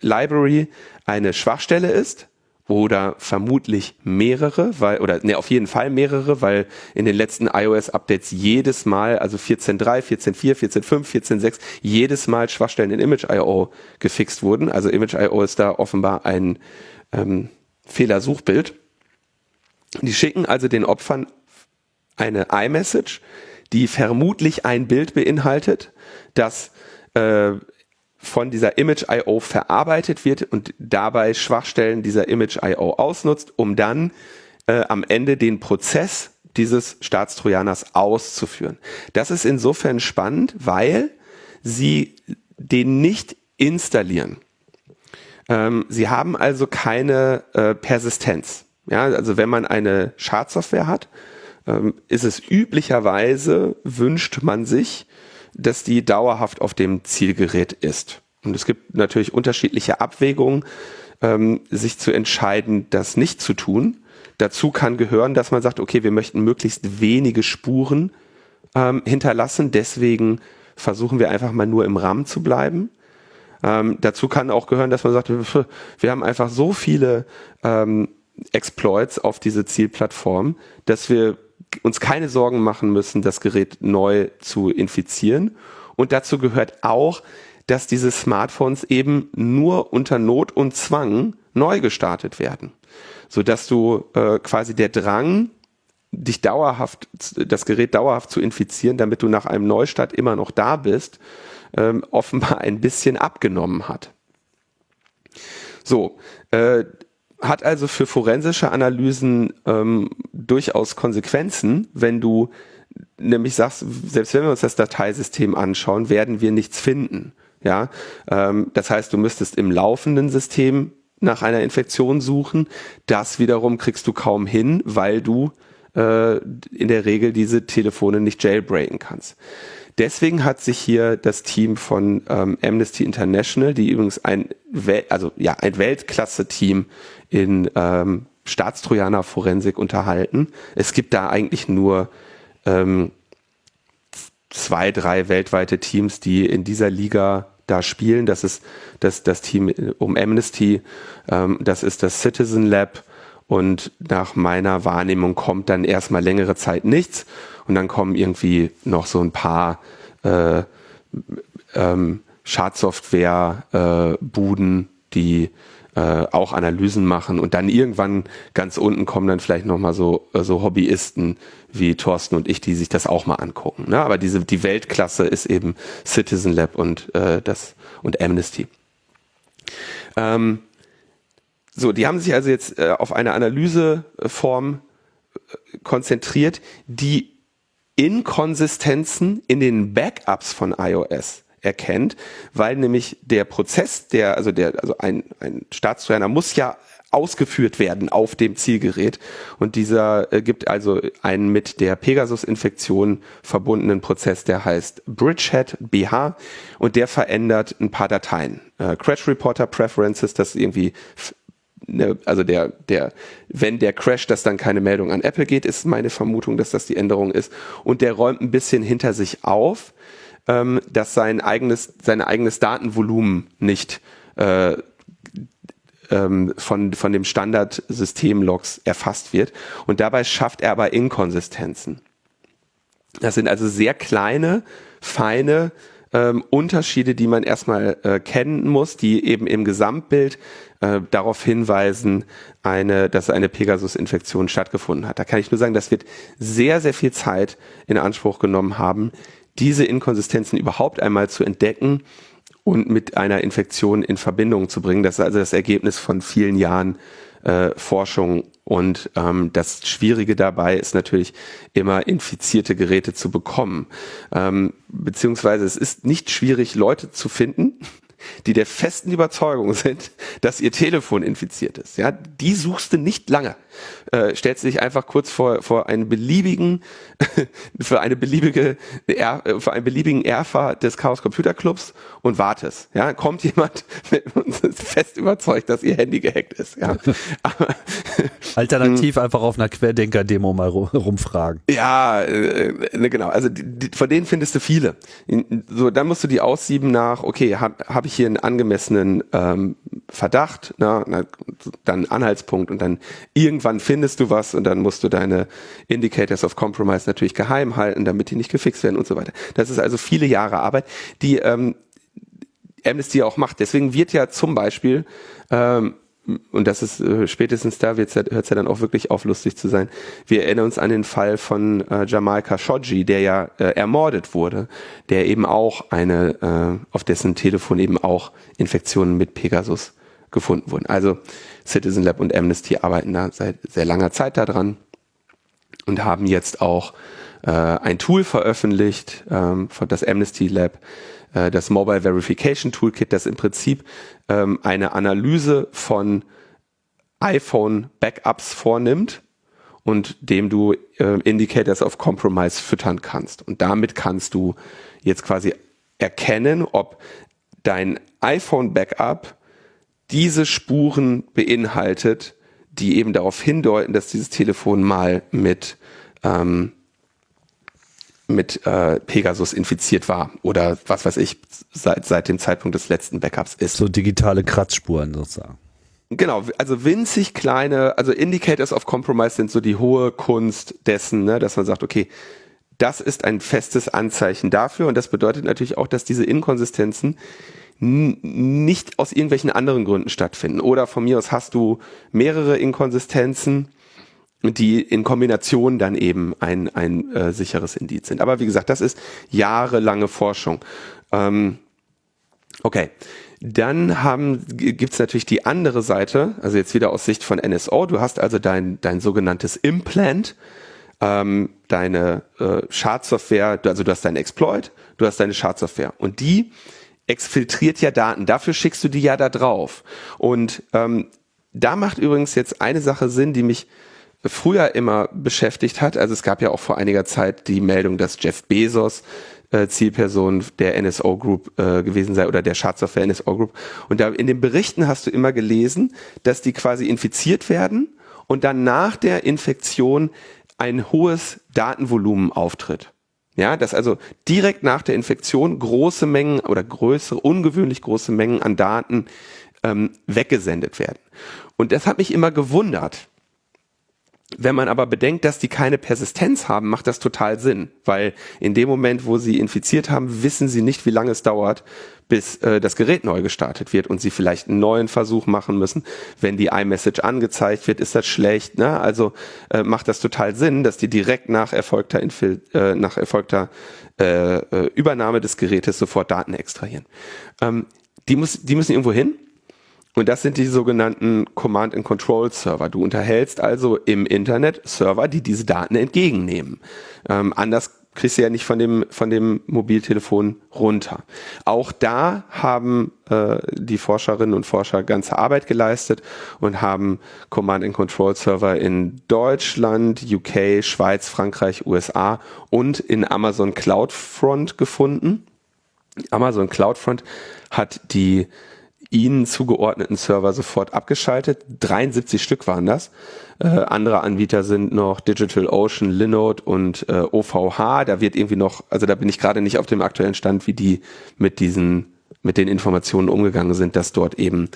Library eine Schwachstelle ist oder vermutlich mehrere, weil, oder ne, auf jeden Fall mehrere, weil in den letzten iOS-Updates jedes Mal, also 14.3, 14.4, 14.5, 14.6, jedes Mal Schwachstellen in Image.io gefixt wurden. Also Image.io ist da offenbar ein ähm, Fehlersuchbild. Die schicken also den Opfern eine iMessage, die vermutlich ein Bild beinhaltet, das äh, von dieser Image.io verarbeitet wird und dabei Schwachstellen dieser Image.io ausnutzt, um dann äh, am Ende den Prozess dieses Staatstrojaners auszuführen. Das ist insofern spannend, weil sie den nicht installieren. Ähm, sie haben also keine äh, Persistenz. Ja, also wenn man eine Schadsoftware hat, ähm, ist es üblicherweise, wünscht man sich, dass die dauerhaft auf dem Zielgerät ist. Und es gibt natürlich unterschiedliche Abwägungen, ähm, sich zu entscheiden, das nicht zu tun. Dazu kann gehören, dass man sagt, okay, wir möchten möglichst wenige Spuren ähm, hinterlassen, deswegen versuchen wir einfach mal nur im RAM zu bleiben. Ähm, dazu kann auch gehören, dass man sagt, wir haben einfach so viele ähm, Exploits auf diese Zielplattform, dass wir uns keine Sorgen machen müssen, das Gerät neu zu infizieren. Und dazu gehört auch, dass diese Smartphones eben nur unter Not und Zwang neu gestartet werden, so dass du äh, quasi der Drang, dich dauerhaft, das Gerät dauerhaft zu infizieren, damit du nach einem Neustart immer noch da bist, ähm, offenbar ein bisschen abgenommen hat. So, äh, hat also für forensische Analysen ähm, durchaus Konsequenzen, wenn du nämlich sagst, selbst wenn wir uns das Dateisystem anschauen, werden wir nichts finden. Ja, ähm, das heißt, du müsstest im laufenden System nach einer Infektion suchen. Das wiederum kriegst du kaum hin, weil du äh, in der Regel diese Telefone nicht jailbreaken kannst. Deswegen hat sich hier das Team von ähm, Amnesty International, die übrigens ein, Wel also ja ein Weltklasse-Team in ähm, Staatstrojaner Forensik unterhalten. Es gibt da eigentlich nur ähm, zwei, drei weltweite Teams, die in dieser Liga da spielen. Das ist das, das Team um Amnesty, ähm, das ist das Citizen Lab und nach meiner Wahrnehmung kommt dann erstmal längere Zeit nichts und dann kommen irgendwie noch so ein paar äh, ähm, Schadsoftware-Buden, äh, die äh, auch Analysen machen und dann irgendwann ganz unten kommen dann vielleicht nochmal so, äh, so Hobbyisten wie Thorsten und ich, die sich das auch mal angucken. Ne? Aber diese, die Weltklasse ist eben Citizen Lab und, äh, das, und Amnesty. Ähm, so, die haben sich also jetzt äh, auf eine Analyseform äh, konzentriert, die Inkonsistenzen in den Backups von iOS erkennt, weil nämlich der Prozess, der, also der, also ein, ein Staatstrojaner muss ja ausgeführt werden auf dem Zielgerät. Und dieser äh, gibt also einen mit der Pegasus-Infektion verbundenen Prozess, der heißt Bridgehead BH und der verändert ein paar Dateien. Äh, Crash Reporter Preferences, das irgendwie ne, also der, der, wenn der Crash, dass dann keine Meldung an Apple geht, ist meine Vermutung, dass das die Änderung ist. Und der räumt ein bisschen hinter sich auf, ähm, dass sein eigenes, sein eigenes Datenvolumen nicht äh, ähm, von, von dem Standard-System-Logs erfasst wird. Und dabei schafft er aber Inkonsistenzen. Das sind also sehr kleine, feine ähm, Unterschiede, die man erstmal äh, kennen muss, die eben im Gesamtbild äh, darauf hinweisen, eine, dass eine Pegasus-Infektion stattgefunden hat. Da kann ich nur sagen, das wird sehr, sehr viel Zeit in Anspruch genommen haben, diese Inkonsistenzen überhaupt einmal zu entdecken und mit einer Infektion in Verbindung zu bringen. Das ist also das Ergebnis von vielen Jahren äh, Forschung. Und ähm, das Schwierige dabei ist natürlich immer infizierte Geräte zu bekommen. Ähm, beziehungsweise es ist nicht schwierig, Leute zu finden, die der festen Überzeugung sind, dass ihr Telefon infiziert ist. Ja, die suchst du nicht lange. Äh, stellst dich einfach kurz vor, vor einen beliebigen, für eine beliebige, für einen beliebigen Erfa des Chaos Computer Clubs und wartest. Ja, kommt jemand mit uns fest überzeugt, dass ihr Handy gehackt ist. Ja. Alternativ einfach auf einer Querdenker-Demo mal rumfragen. Ja, äh, ne, genau. Also die, die, von denen findest du viele. So, dann musst du die aussieben nach, okay, habe hab ich hier einen angemessenen ähm, Verdacht, na, na, dann Anhaltspunkt und dann irgendwann findest du was und dann musst du deine Indicators of Compromise natürlich geheim halten, damit die nicht gefixt werden und so weiter. Das ist also viele Jahre Arbeit, die ähm, Amnesty auch macht. Deswegen wird ja zum Beispiel ähm, und das ist äh, spätestens da hört es ja dann auch wirklich auf, lustig zu sein. Wir erinnern uns an den Fall von äh, Jamal Khashoggi, der ja äh, ermordet wurde, der eben auch eine, äh, auf dessen Telefon eben auch Infektionen mit Pegasus gefunden wurden. Also Citizen Lab und Amnesty arbeiten da seit sehr langer Zeit daran und haben jetzt auch äh, ein Tool veröffentlicht, ähm, von das Amnesty Lab, äh, das Mobile Verification Toolkit, das im Prinzip ähm, eine Analyse von iPhone-Backups vornimmt und dem du äh, Indicators of Compromise füttern kannst. Und damit kannst du jetzt quasi erkennen, ob dein iPhone-Backup diese Spuren beinhaltet, die eben darauf hindeuten, dass dieses Telefon mal mit ähm, mit äh, Pegasus infiziert war oder was weiß ich seit seit dem Zeitpunkt des letzten Backups ist. So digitale Kratzspuren sozusagen. Genau, also winzig kleine, also Indicators of Compromise sind so die hohe Kunst dessen, ne, dass man sagt, okay, das ist ein festes Anzeichen dafür und das bedeutet natürlich auch, dass diese Inkonsistenzen nicht aus irgendwelchen anderen Gründen stattfinden. Oder von mir aus hast du mehrere Inkonsistenzen, die in Kombination dann eben ein, ein äh, sicheres Indiz sind. Aber wie gesagt, das ist jahrelange Forschung. Ähm, okay. Dann haben, gibt's natürlich die andere Seite, also jetzt wieder aus Sicht von NSO. Du hast also dein, dein sogenanntes Implant, ähm, deine äh, Schadsoftware, also du hast deinen Exploit, du hast deine Schadsoftware. Und die exfiltriert ja Daten. Dafür schickst du die ja da drauf. Und ähm, da macht übrigens jetzt eine Sache Sinn, die mich früher immer beschäftigt hat. Also es gab ja auch vor einiger Zeit die Meldung, dass Jeff Bezos äh, Zielperson der NSO Group äh, gewesen sei oder der Schadsoftware NSO Group. Und da in den Berichten hast du immer gelesen, dass die quasi infiziert werden und dann nach der Infektion ein hohes Datenvolumen auftritt. Ja, dass also direkt nach der Infektion große Mengen oder größere, ungewöhnlich große Mengen an Daten ähm, weggesendet werden. Und das hat mich immer gewundert. Wenn man aber bedenkt, dass die keine Persistenz haben, macht das total Sinn, weil in dem Moment, wo sie infiziert haben, wissen sie nicht, wie lange es dauert, bis äh, das Gerät neu gestartet wird und sie vielleicht einen neuen Versuch machen müssen. Wenn die iMessage angezeigt wird, ist das schlecht. Ne? Also äh, macht das total Sinn, dass die direkt nach erfolgter, Infil äh, nach erfolgter äh, äh, Übernahme des Gerätes sofort Daten extrahieren. Ähm, die, muss, die müssen irgendwo hin. Und das sind die sogenannten Command and Control Server. Du unterhältst also im Internet Server, die diese Daten entgegennehmen. Ähm, anders kriegst du ja nicht von dem, von dem Mobiltelefon runter. Auch da haben äh, die Forscherinnen und Forscher ganze Arbeit geleistet und haben Command and Control Server in Deutschland, UK, Schweiz, Frankreich, USA und in Amazon CloudFront gefunden. Amazon CloudFront hat die ihnen zugeordneten Server sofort abgeschaltet. 73 Stück waren das. Äh, andere Anbieter sind noch DigitalOcean, Linode und äh, OVH. Da wird irgendwie noch, also da bin ich gerade nicht auf dem aktuellen Stand, wie die mit diesen, mit den Informationen umgegangen sind, dass dort eben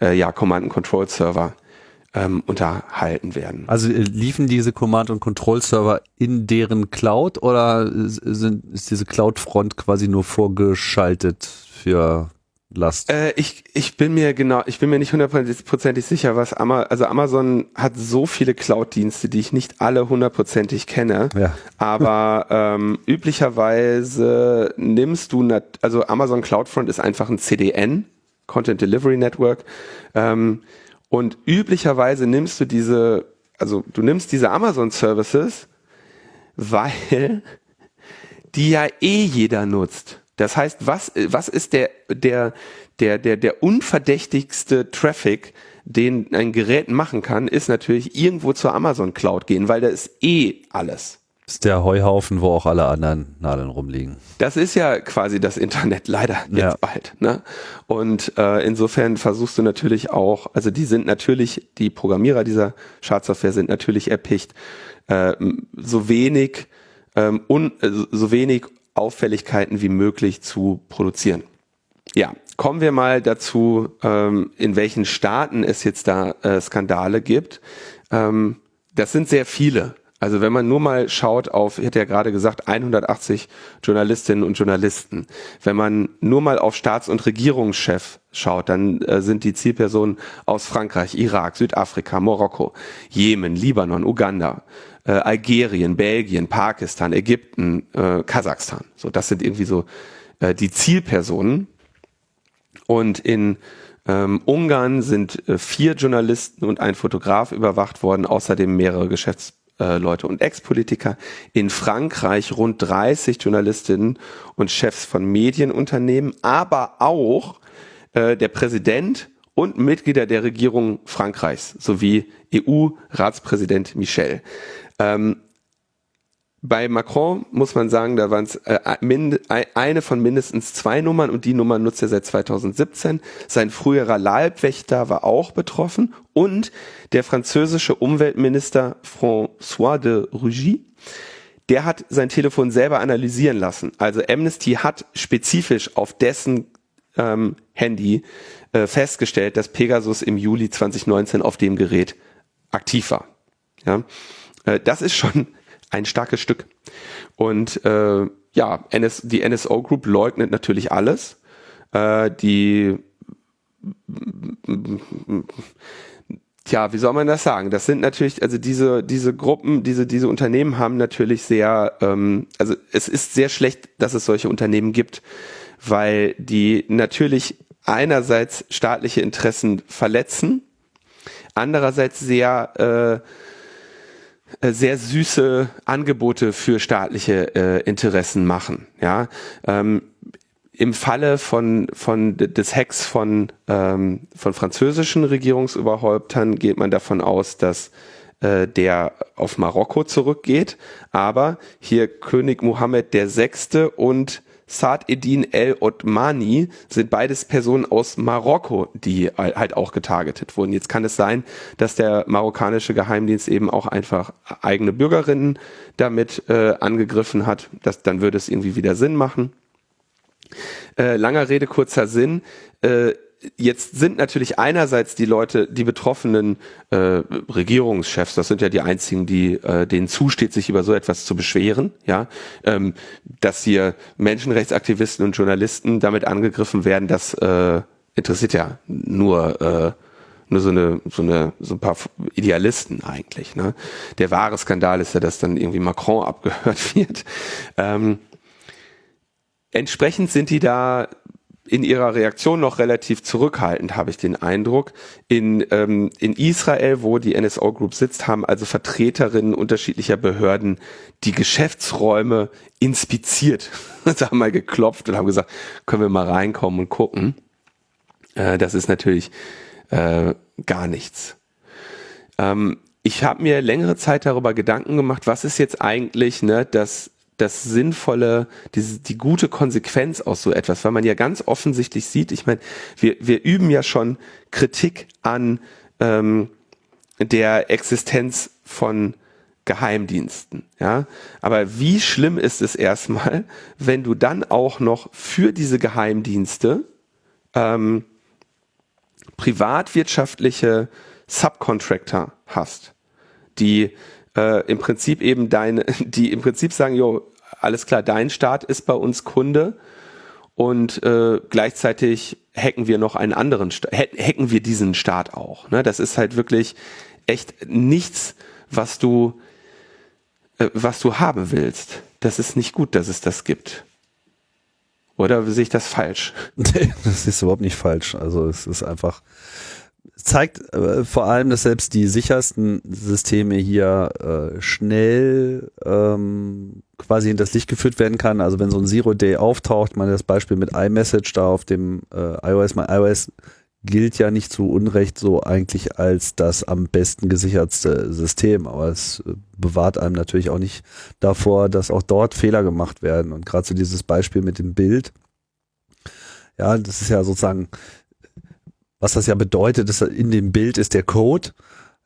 äh, ja Command Control Server ähm, unterhalten werden. Also äh, liefen diese Command und Control Server in deren Cloud oder sind, ist diese Cloud-Front quasi nur vorgeschaltet für Last? Äh, ich, ich bin mir genau, ich bin mir nicht hundertprozentig sicher, was Amazon, also Amazon hat so viele Cloud-Dienste, die ich nicht alle hundertprozentig kenne. Ja. Aber ähm, üblicherweise nimmst du, also Amazon CloudFront ist einfach ein CDN, Content Delivery Network. Ähm, und üblicherweise nimmst du diese, also du nimmst diese Amazon Services, weil die ja eh jeder nutzt. Das heißt, was, was ist der, der, der, der, der unverdächtigste Traffic, den ein Gerät machen kann, ist natürlich irgendwo zur Amazon Cloud gehen, weil da ist eh alles. Das ist der Heuhaufen, wo auch alle anderen Nadeln rumliegen. Das ist ja quasi das Internet leider jetzt ja. bald. Ne? Und äh, insofern versuchst du natürlich auch, also die sind natürlich, die Programmierer dieser Schadsoftware sind natürlich erpicht, äh, so wenig ähm, un, äh, so wenig Auffälligkeiten wie möglich zu produzieren. Ja, kommen wir mal dazu, ähm, in welchen Staaten es jetzt da äh, Skandale gibt. Ähm, das sind sehr viele. Also wenn man nur mal schaut auf, ich hatte ja gerade gesagt, 180 Journalistinnen und Journalisten. Wenn man nur mal auf Staats- und Regierungschef schaut, dann äh, sind die Zielpersonen aus Frankreich, Irak, Südafrika, Marokko, Jemen, Libanon, Uganda, äh, Algerien, Belgien, Pakistan, Ägypten, äh, Kasachstan. So, das sind irgendwie so äh, die Zielpersonen. Und in ähm, Ungarn sind äh, vier Journalisten und ein Fotograf überwacht worden, außerdem mehrere Geschäftsleute und Ex-Politiker. In Frankreich rund 30 Journalistinnen und Chefs von Medienunternehmen, aber auch äh, der Präsident und Mitglieder der Regierung Frankreichs sowie EU-Ratspräsident Michel. Ähm, bei Macron muss man sagen, da waren es äh, eine von mindestens zwei Nummern und die Nummer nutzt er seit 2017. Sein früherer Leibwächter war auch betroffen und der französische Umweltminister François de Rugy, der hat sein Telefon selber analysieren lassen. Also Amnesty hat spezifisch auf dessen ähm, Handy äh, festgestellt, dass Pegasus im Juli 2019 auf dem Gerät aktiv war. Ja. Äh, das ist schon ein starkes Stück. Und äh, ja, NS, die NSO Group leugnet natürlich alles. Äh, die Tja, wie soll man das sagen? Das sind natürlich, also diese, diese Gruppen, diese, diese Unternehmen haben natürlich sehr, ähm, also es ist sehr schlecht, dass es solche Unternehmen gibt, weil die natürlich einerseits staatliche Interessen verletzen, andererseits sehr äh, sehr süße Angebote für staatliche äh, Interessen machen. Ja, ähm, im Falle von, von des Hacks von, ähm, von französischen Regierungsüberhäuptern geht man davon aus, dass äh, der auf Marokko zurückgeht. Aber hier König Mohammed VI. und Saad Eddin El Otmani sind beides Personen aus Marokko, die halt auch getargetet wurden. Jetzt kann es sein, dass der marokkanische Geheimdienst eben auch einfach eigene Bürgerinnen damit äh, angegriffen hat. Das, dann würde es irgendwie wieder Sinn machen. Äh, langer Rede, kurzer Sinn. Äh, jetzt sind natürlich einerseits die Leute, die betroffenen äh, Regierungschefs, das sind ja die einzigen, die äh, denen zusteht, sich über so etwas zu beschweren, ja, ähm, dass hier Menschenrechtsaktivisten und Journalisten damit angegriffen werden, das äh, interessiert ja nur äh, nur so eine so eine so ein paar Idealisten eigentlich. Ne? Der wahre Skandal ist ja, dass dann irgendwie Macron abgehört wird. Ähm, entsprechend sind die da in ihrer Reaktion noch relativ zurückhaltend, habe ich den Eindruck. In, ähm, in Israel, wo die NSO Group sitzt, haben also Vertreterinnen unterschiedlicher Behörden die Geschäftsräume inspiziert. Sie haben mal geklopft und haben gesagt, können wir mal reinkommen und gucken. Äh, das ist natürlich äh, gar nichts. Ähm, ich habe mir längere Zeit darüber Gedanken gemacht, was ist jetzt eigentlich ne, das das sinnvolle, diese, die gute Konsequenz aus so etwas, weil man ja ganz offensichtlich sieht, ich meine, wir, wir üben ja schon Kritik an ähm, der Existenz von Geheimdiensten, ja. Aber wie schlimm ist es erstmal, wenn du dann auch noch für diese Geheimdienste ähm, privatwirtschaftliche Subcontractor hast, die äh, im Prinzip eben deine, die im Prinzip sagen, jo, alles klar, dein Staat ist bei uns Kunde und äh, gleichzeitig hacken wir noch einen anderen, hacken wir diesen Staat auch. Ne? Das ist halt wirklich echt nichts, was du, äh, was du haben willst. Das ist nicht gut, dass es das gibt. Oder sehe ich das falsch? Das ist überhaupt nicht falsch. Also es ist einfach, zeigt äh, vor allem, dass selbst die sichersten Systeme hier äh, schnell ähm, quasi in das Licht geführt werden kann. Also wenn so ein Zero Day auftaucht, man das Beispiel mit iMessage da auf dem äh, iOS, mein iOS gilt ja nicht zu Unrecht so eigentlich als das am besten gesichertste System, aber es äh, bewahrt einem natürlich auch nicht davor, dass auch dort Fehler gemacht werden. Und gerade so dieses Beispiel mit dem Bild, ja, das ist ja sozusagen was das ja bedeutet, ist, in dem Bild ist der Code.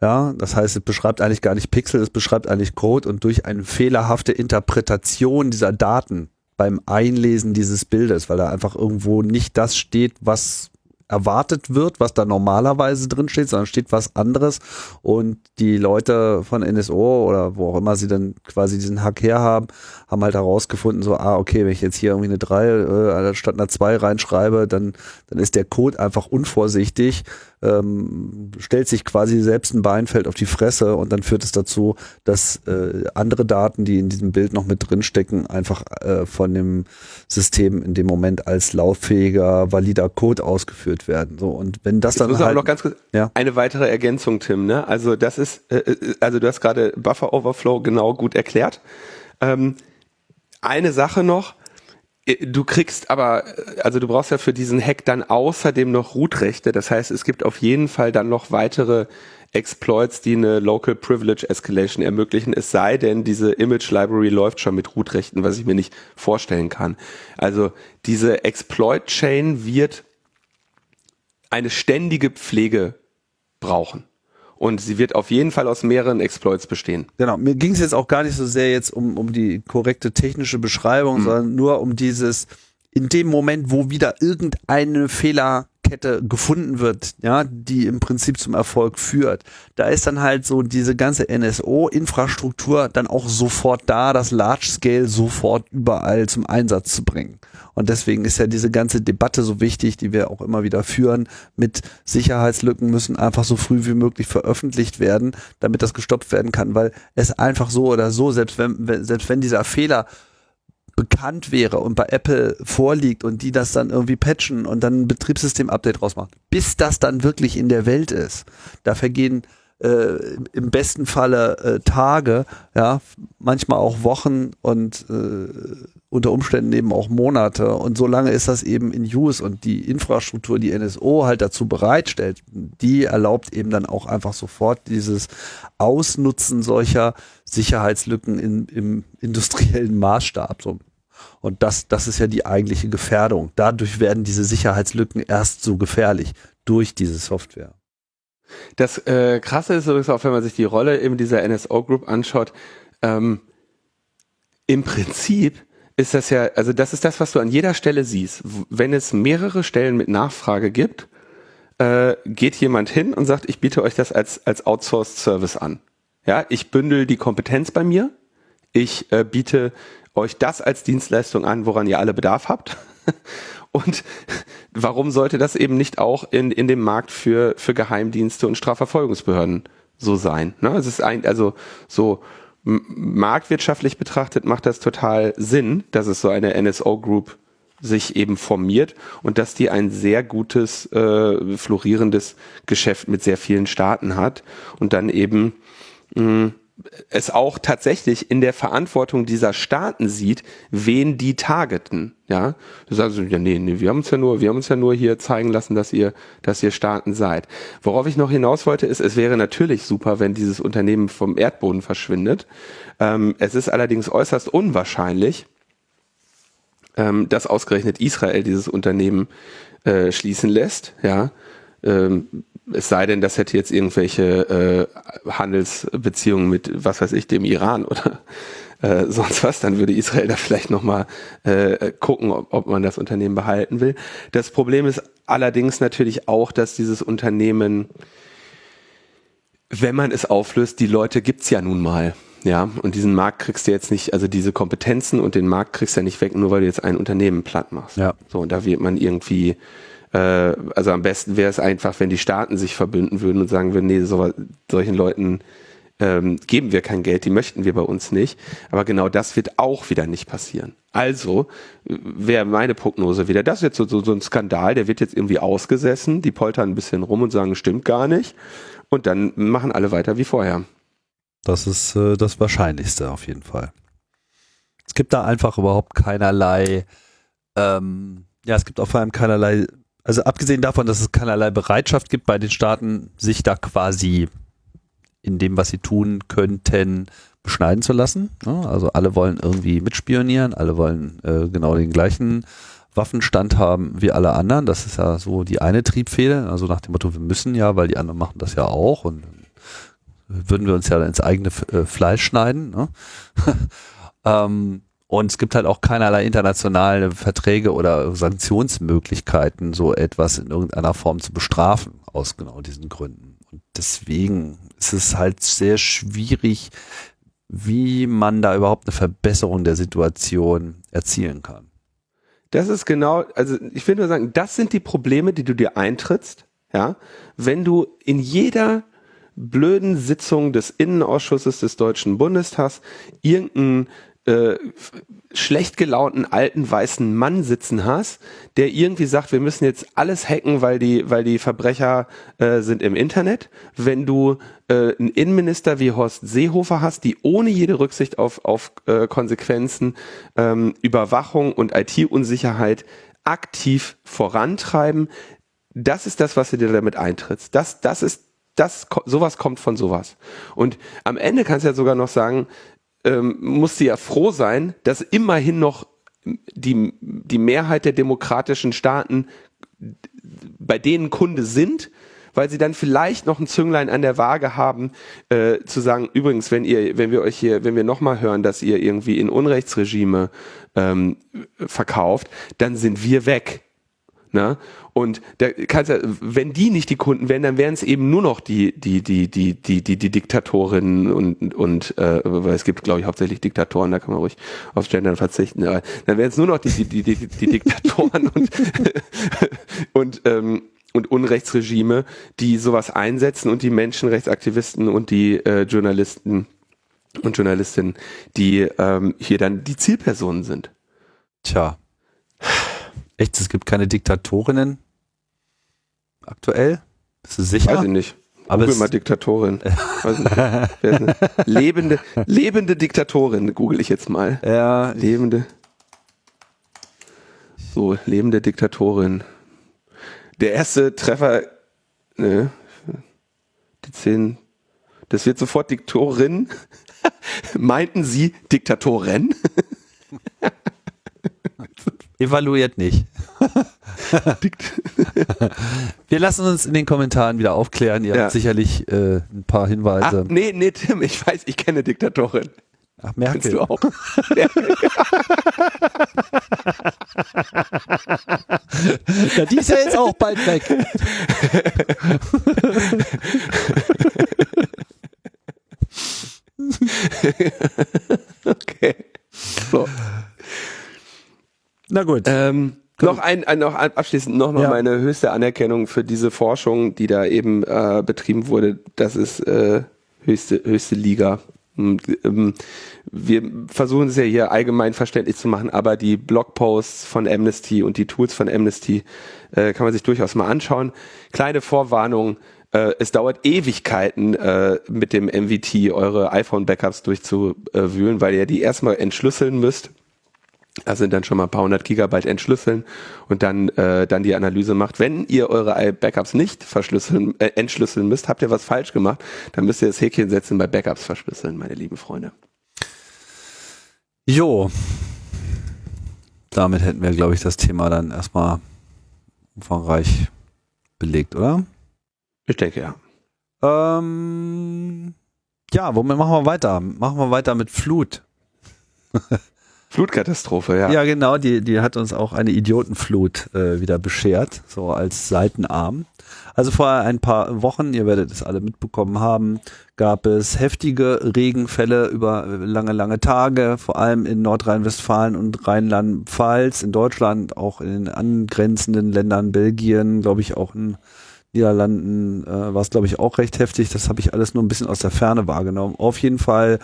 Ja, das heißt, es beschreibt eigentlich gar nicht Pixel, es beschreibt eigentlich Code und durch eine fehlerhafte Interpretation dieser Daten beim Einlesen dieses Bildes, weil da einfach irgendwo nicht das steht, was erwartet wird, was da normalerweise drin steht, sondern steht was anderes. Und die Leute von NSO oder wo auch immer sie dann quasi diesen Hack herhaben, haben halt herausgefunden, so, ah, okay, wenn ich jetzt hier irgendwie eine 3 äh, statt einer 2 reinschreibe, dann, dann ist der Code einfach unvorsichtig ähm, stellt sich quasi selbst ein Bein, fällt auf die Fresse und dann führt es dazu, dass äh, andere Daten, die in diesem Bild noch mit drinstecken, einfach äh, von dem System in dem Moment als lauffähiger, valider Code ausgeführt werden. So und wenn das ich dann muss halt, noch ganz kurz ja. eine weitere Ergänzung, Tim. Ne? Also das ist, äh, äh, also du hast gerade Buffer Overflow genau gut erklärt. Ähm, eine Sache noch, du kriegst aber, äh, also du brauchst ja für diesen Hack dann außerdem noch Root-Rechte. Das heißt, es gibt auf jeden Fall dann noch weitere Exploits, die eine Local Privilege Escalation ermöglichen. Es sei denn, diese Image Library läuft schon mit Root-Rechten, was ich mir nicht vorstellen kann. Also diese Exploit-Chain wird eine ständige Pflege brauchen. Und sie wird auf jeden Fall aus mehreren Exploits bestehen. Genau, mir ging es jetzt auch gar nicht so sehr jetzt um, um die korrekte technische Beschreibung, mhm. sondern nur um dieses, in dem Moment, wo wieder irgendeine Fehler Lieferkette gefunden wird, ja, die im Prinzip zum Erfolg führt, da ist dann halt so diese ganze NSO-Infrastruktur dann auch sofort da, das Large Scale sofort überall zum Einsatz zu bringen. Und deswegen ist ja diese ganze Debatte so wichtig, die wir auch immer wieder führen, mit Sicherheitslücken müssen einfach so früh wie möglich veröffentlicht werden, damit das gestoppt werden kann, weil es einfach so oder so, selbst wenn, selbst wenn dieser Fehler bekannt wäre und bei Apple vorliegt und die das dann irgendwie patchen und dann ein Betriebssystem-Update rausmachen, bis das dann wirklich in der Welt ist, da vergehen äh, im besten Falle äh, Tage, ja, manchmal auch Wochen und äh, unter Umständen eben auch Monate. Und so lange ist das eben in Use und die Infrastruktur, die NSO halt dazu bereitstellt, die erlaubt eben dann auch einfach sofort dieses Ausnutzen solcher Sicherheitslücken in, im industriellen Maßstab. So. Und das, das ist ja die eigentliche Gefährdung. Dadurch werden diese Sicherheitslücken erst so gefährlich durch diese Software. Das äh, Krasse ist übrigens auch, wenn man sich die Rolle eben dieser NSO Group anschaut, ähm, im Prinzip ist das ja, also das ist das, was du an jeder Stelle siehst. Wenn es mehrere Stellen mit Nachfrage gibt, äh, geht jemand hin und sagt, ich biete euch das als, als Outsourced Service an. Ja, ich bündel die Kompetenz bei mir. Ich äh, biete euch das als Dienstleistung an, woran ihr alle Bedarf habt. Und warum sollte das eben nicht auch in, in dem Markt für, für Geheimdienste und Strafverfolgungsbehörden so sein? Ne? Es ist ein, also so marktwirtschaftlich betrachtet macht das total Sinn, dass es so eine NSO Group sich eben formiert und dass die ein sehr gutes, äh, florierendes Geschäft mit sehr vielen Staaten hat und dann eben mh, es auch tatsächlich in der Verantwortung dieser Staaten sieht, wen die targeten. Ja, du sagst ja, nee, nee, wir haben uns ja nur, wir haben uns ja nur hier zeigen lassen, dass ihr, dass ihr Staaten seid. Worauf ich noch hinaus wollte, ist, es wäre natürlich super, wenn dieses Unternehmen vom Erdboden verschwindet. Ähm, es ist allerdings äußerst unwahrscheinlich, ähm, dass ausgerechnet Israel dieses Unternehmen äh, schließen lässt. Ja, ähm, es sei denn, das hätte jetzt irgendwelche äh, Handelsbeziehungen mit, was weiß ich, dem Iran oder äh, sonst was, dann würde Israel da vielleicht nochmal äh, gucken, ob, ob man das Unternehmen behalten will. Das Problem ist allerdings natürlich auch, dass dieses Unternehmen, wenn man es auflöst, die Leute gibt's ja nun mal. Ja, und diesen Markt kriegst du jetzt nicht, also diese Kompetenzen und den Markt kriegst du ja nicht weg, nur weil du jetzt ein Unternehmen platt machst. Ja. So, und da wird man irgendwie äh, also am besten wäre es einfach, wenn die Staaten sich verbünden würden und sagen würden, nee, so, solchen Leuten ähm, geben wir kein Geld, die möchten wir bei uns nicht. Aber genau das wird auch wieder nicht passieren. Also wäre meine Prognose wieder, das ist jetzt so, so, so ein Skandal, der wird jetzt irgendwie ausgesessen, die poltern ein bisschen rum und sagen, stimmt gar nicht. Und dann machen alle weiter wie vorher. Das ist äh, das Wahrscheinlichste auf jeden Fall. Es gibt da einfach überhaupt keinerlei, ähm, ja, es gibt auch vor allem keinerlei also abgesehen davon, dass es keinerlei Bereitschaft gibt bei den Staaten, sich da quasi in dem, was sie tun könnten, beschneiden zu lassen. Also alle wollen irgendwie mitspionieren, alle wollen äh, genau den gleichen Waffenstand haben wie alle anderen. Das ist ja so die eine Triebfehde. Also nach dem Motto, wir müssen ja, weil die anderen machen das ja auch und würden wir uns ja ins eigene äh, Fleisch schneiden. Ne? ähm, und es gibt halt auch keinerlei internationale Verträge oder Sanktionsmöglichkeiten, so etwas in irgendeiner Form zu bestrafen, aus genau diesen Gründen. Und deswegen ist es halt sehr schwierig, wie man da überhaupt eine Verbesserung der Situation erzielen kann. Das ist genau, also ich will nur sagen, das sind die Probleme, die du dir eintrittst, ja, wenn du in jeder blöden Sitzung des Innenausschusses des Deutschen Bundestags irgendein äh, schlecht gelaunten alten weißen Mann sitzen hast, der irgendwie sagt, wir müssen jetzt alles hacken, weil die, weil die Verbrecher äh, sind im Internet. Wenn du äh, einen Innenminister wie Horst Seehofer hast, die ohne jede Rücksicht auf, auf äh, Konsequenzen ähm, Überwachung und IT-Unsicherheit aktiv vorantreiben, das ist das, was du dir damit eintrittst. Das, das ist das, sowas kommt von sowas. Und am Ende kannst du ja sogar noch sagen, ähm, musste ja froh sein, dass immerhin noch die, die Mehrheit der demokratischen Staaten bei denen Kunde sind, weil sie dann vielleicht noch ein Zünglein an der Waage haben, äh, zu sagen, übrigens, wenn ihr, wenn wir euch hier, wenn wir nochmal hören, dass ihr irgendwie in Unrechtsregime ähm, verkauft, dann sind wir weg. Ne? Und der kannst ja, wenn die nicht die Kunden wären, dann wären es eben nur noch die, die, die, die, die, die, die Diktatorinnen und, und äh, weil es gibt, glaube ich, hauptsächlich Diktatoren, da kann man ruhig aufs Gendern verzichten. Aber dann wären es nur noch die, die, die, die, die Diktatoren und, und ähm, und Unrechtsregime, die sowas einsetzen und die Menschenrechtsaktivisten und die äh, Journalisten und Journalistinnen, die ähm, hier dann die Zielpersonen sind. Tja. Echt, es gibt keine Diktatorinnen aktuell? Bist du sicher? Weiß ich nicht. Aber Google mal Diktatorin. Nicht. Lebende, lebende Diktatorin, google ich jetzt mal. Ja, Lebende. So, lebende Diktatorin. Der erste Treffer, ne, die zehn, das wird sofort Diktorin. Meinten Sie Diktatorin? evaluiert nicht. Wir lassen uns in den Kommentaren wieder aufklären. Ihr Ja. habt sicherlich äh, ein paar Ach, Hinweise. nee, nee, Tim, ich weiß, ich kenne Diktatorin. Ach, Kennst Merkel. du auch? Ja, die ist ja jetzt auch bald weg. Okay. So. Na gut. Ähm, noch ein, ein noch abschließend noch mal Ja. meine höchste Anerkennung für diese Forschung, die da eben äh, betrieben wurde. Das ist äh, höchste höchste Liga. Und, ähm, wir versuchen es ja hier allgemein verständlich zu machen, aber die Blogposts von Amnesty und die Tools von Amnesty äh, kann man sich durchaus mal anschauen. Kleine Vorwarnung. Äh, es dauert Ewigkeiten, äh, mit dem MVT eure iPhone-Backups durchzuwühlen, weil ihr die erstmal entschlüsseln müsst. Das sind dann schon mal ein paar hundert Gigabyte entschlüsseln und dann, äh, dann die Analyse macht. Wenn ihr eure Backups nicht verschlüsseln, äh, entschlüsseln müsst, habt ihr was falsch gemacht, dann müsst ihr das Häkchen setzen bei Backups verschlüsseln, meine lieben Freunde. Jo. Damit hätten wir, glaube ich, das Thema dann erstmal umfangreich belegt, oder? Ich denke ja. Ähm, ja, womit machen wir weiter? Machen wir weiter mit Flut. Flutkatastrophe, ja. Ja, genau, die, die hat uns auch eine Idiotenflut äh, wieder beschert, so als Seitenarm. Also vor ein paar Wochen, ihr werdet es alle mitbekommen haben, gab es heftige Regenfälle über lange, lange Tage, vor allem in Nordrhein-Westfalen und Rheinland-Pfalz, in Deutschland, auch in den angrenzenden Ländern, Belgien, glaube ich, auch in Niederlanden äh, war es, glaube ich, auch recht heftig. Das habe ich alles nur ein bisschen aus der Ferne wahrgenommen. Auf jeden Fall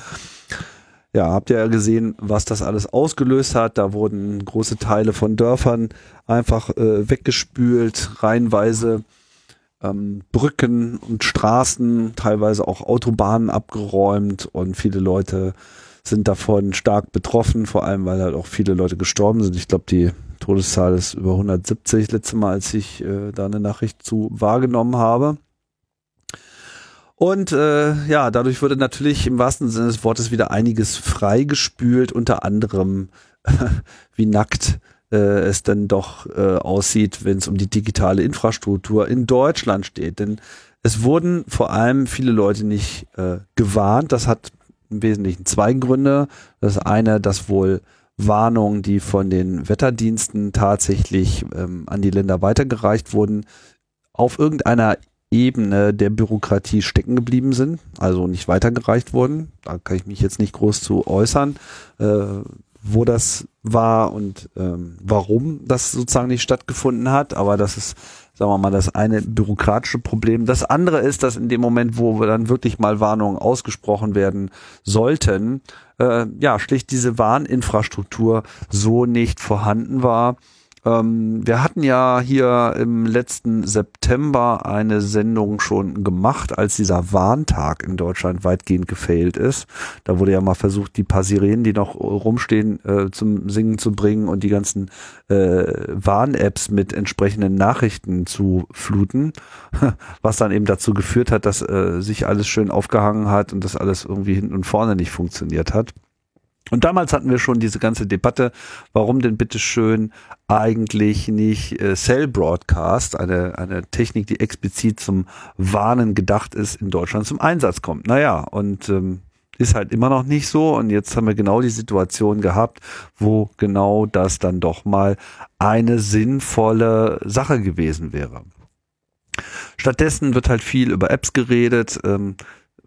ja, habt ihr ja gesehen, was das alles ausgelöst hat. Da wurden große Teile von Dörfern einfach äh, weggespült, reihenweise ähm, Brücken und Straßen, teilweise auch Autobahnen abgeräumt und viele Leute sind davon stark betroffen, vor allem weil halt auch viele Leute gestorben sind. Ich glaube, die Todeszahl ist über 170 letzte Mal, als ich äh, da eine Nachricht zu wahrgenommen habe. Und äh, ja, dadurch wurde natürlich im wahrsten Sinne des Wortes wieder einiges freigespült, unter anderem wie nackt äh, es denn doch äh, aussieht, wenn es um die digitale Infrastruktur in Deutschland steht. Denn es wurden vor allem viele Leute nicht äh, gewarnt. Das hat im Wesentlichen zwei Gründe. Das eine, dass wohl Warnungen, die von den Wetterdiensten tatsächlich ähm, an die Länder weitergereicht wurden, auf irgendeiner Ebene der Bürokratie stecken geblieben sind, also nicht weitergereicht wurden. Da kann ich mich jetzt nicht groß zu äußern, äh, wo das war und ähm, warum das sozusagen nicht stattgefunden hat. Aber das ist, sagen wir mal, das eine bürokratische Problem. Das andere ist, dass in dem Moment, wo wir dann wirklich mal Warnungen ausgesprochen werden sollten, äh, ja, schlicht diese Warninfrastruktur so nicht vorhanden war. Ähm, wir hatten ja hier im letzten September eine Sendung schon gemacht, als dieser Warntag in Deutschland weitgehend gefailt ist. Da wurde ja mal versucht, die paar Sirenen, die noch rumstehen, äh, zum Singen zu bringen und die ganzen äh, Warn-Apps mit entsprechenden Nachrichten zu fluten, was dann eben dazu geführt hat, dass äh, sich alles schön aufgehangen hat und das alles irgendwie hinten und vorne nicht funktioniert hat. Und damals hatten wir schon diese ganze Debatte, warum denn bitteschön eigentlich nicht äh, Cell Broadcast, eine, eine Technik, die explizit zum Warnen gedacht ist, in Deutschland zum Einsatz kommt. Naja, und ähm, ist halt immer noch nicht so und jetzt haben wir genau die Situation gehabt, wo genau das dann doch mal eine sinnvolle Sache gewesen wäre. Stattdessen wird halt viel über Apps geredet. Ähm,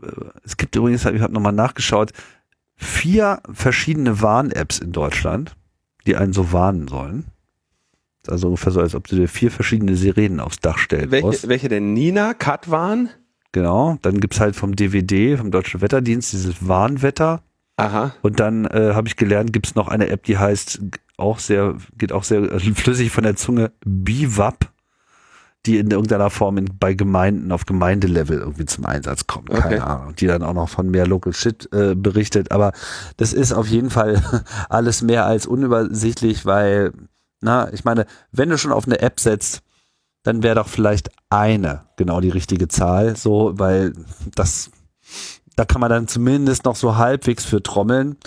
äh, es gibt übrigens, ich habe nochmal nachgeschaut, vier verschiedene Warn-Apps in Deutschland, die einen so warnen sollen. Also ungefähr so, als ob du dir vier verschiedene Sirenen aufs Dach stellst. Welche, welche denn? Nina, Katwan? Genau. Dann gibt's halt vom DWD, vom Deutschen Wetterdienst, dieses Warnwetter. Aha. Und dann äh, habe ich gelernt, gibt's noch eine App, die heißt auch sehr, geht auch sehr äh, flüssig von der Zunge, BIWAP, die in irgendeiner Form in, bei Gemeinden auf Gemeindelevel irgendwie zum Einsatz kommt. Keine Okay. Ahnung. Die dann auch noch von mehr Local Shit äh, berichtet. Aber das ist auf jeden Fall alles mehr als unübersichtlich, weil, na, ich meine, wenn du schon auf eine App setzt, dann wäre doch vielleicht eine genau die richtige Zahl, so, weil das, da kann man dann zumindest noch so halbwegs für trommeln.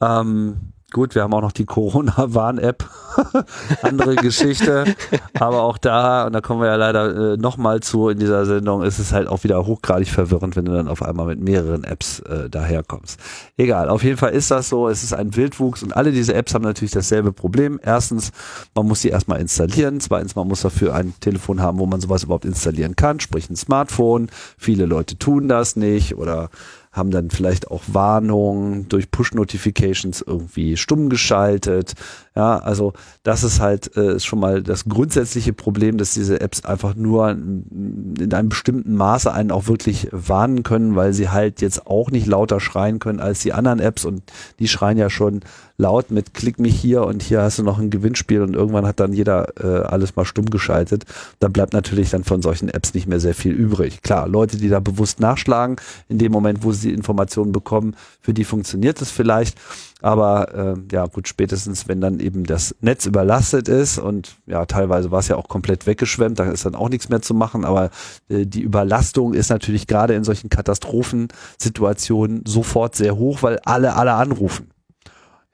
Ähm, gut, wir haben auch noch die Corona-Warn-App, andere Geschichte, aber auch da, und da kommen wir ja leider äh, nochmal zu in dieser Sendung, ist es halt auch wieder hochgradig verwirrend, wenn du dann auf einmal mit mehreren Apps äh, daherkommst. Egal, auf jeden Fall ist das so, es ist ein Wildwuchs und alle diese Apps haben natürlich dasselbe Problem. Erstens, man muss sie erstmal installieren, zweitens, man muss dafür ein Telefon haben, wo man sowas überhaupt installieren kann, sprich ein Smartphone. Viele Leute tun das nicht oder haben dann vielleicht auch Warnungen durch Push-Notifications irgendwie stumm geschaltet. Ja, also das ist halt äh, schon mal das grundsätzliche Problem, dass diese Apps einfach nur in einem bestimmten Maße einen auch wirklich warnen können, weil sie halt jetzt auch nicht lauter schreien können als die anderen Apps und die schreien ja schon laut mit klick mich hier und hier hast du noch ein Gewinnspiel und irgendwann hat dann jeder äh, alles mal stumm geschaltet. Dann bleibt natürlich dann von solchen Apps nicht mehr sehr viel übrig. Klar, Leute, die da bewusst nachschlagen, in dem Moment, wo sie Informationen bekommen, für die funktioniert es vielleicht. Aber äh, ja gut, spätestens wenn dann eben das Netz überlastet ist und ja, teilweise war es ja auch komplett weggeschwemmt, da ist dann auch nichts mehr zu machen. Aber äh, die Überlastung ist natürlich gerade in solchen Katastrophensituationen sofort sehr hoch, weil alle alle anrufen.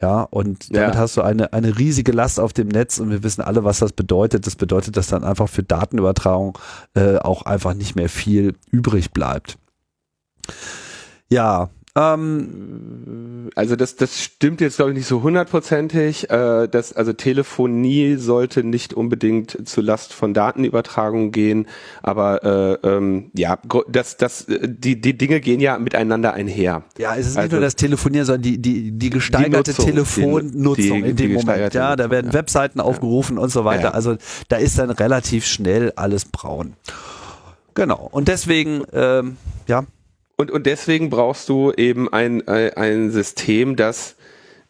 Ja, und damit Ja. hast du eine, eine riesige Last auf dem Netz und wir wissen alle, was das bedeutet. Das bedeutet, dass dann einfach für Datenübertragung äh, auch einfach nicht mehr viel übrig bleibt. Ja, ähm, Also das, das stimmt jetzt glaube ich nicht so hundertprozentig. Äh, das, also Telefonie sollte nicht unbedingt zu Last von Datenübertragung gehen, aber äh, ähm, ja, das, das, äh, die, die Dinge gehen ja miteinander einher. ja, es ist nicht Also- nur das Telefonieren, sondern die, die, die gesteigerte Nutzung, Telefonnutzung die- in die dem Moment. Ja, da werden ja. Webseiten aufgerufen und so weiter. Ja. Also da ist dann relativ schnell alles braun. Genau. Und deswegen, ähm, ja, Und, und deswegen brauchst du eben ein, ein, ein System, das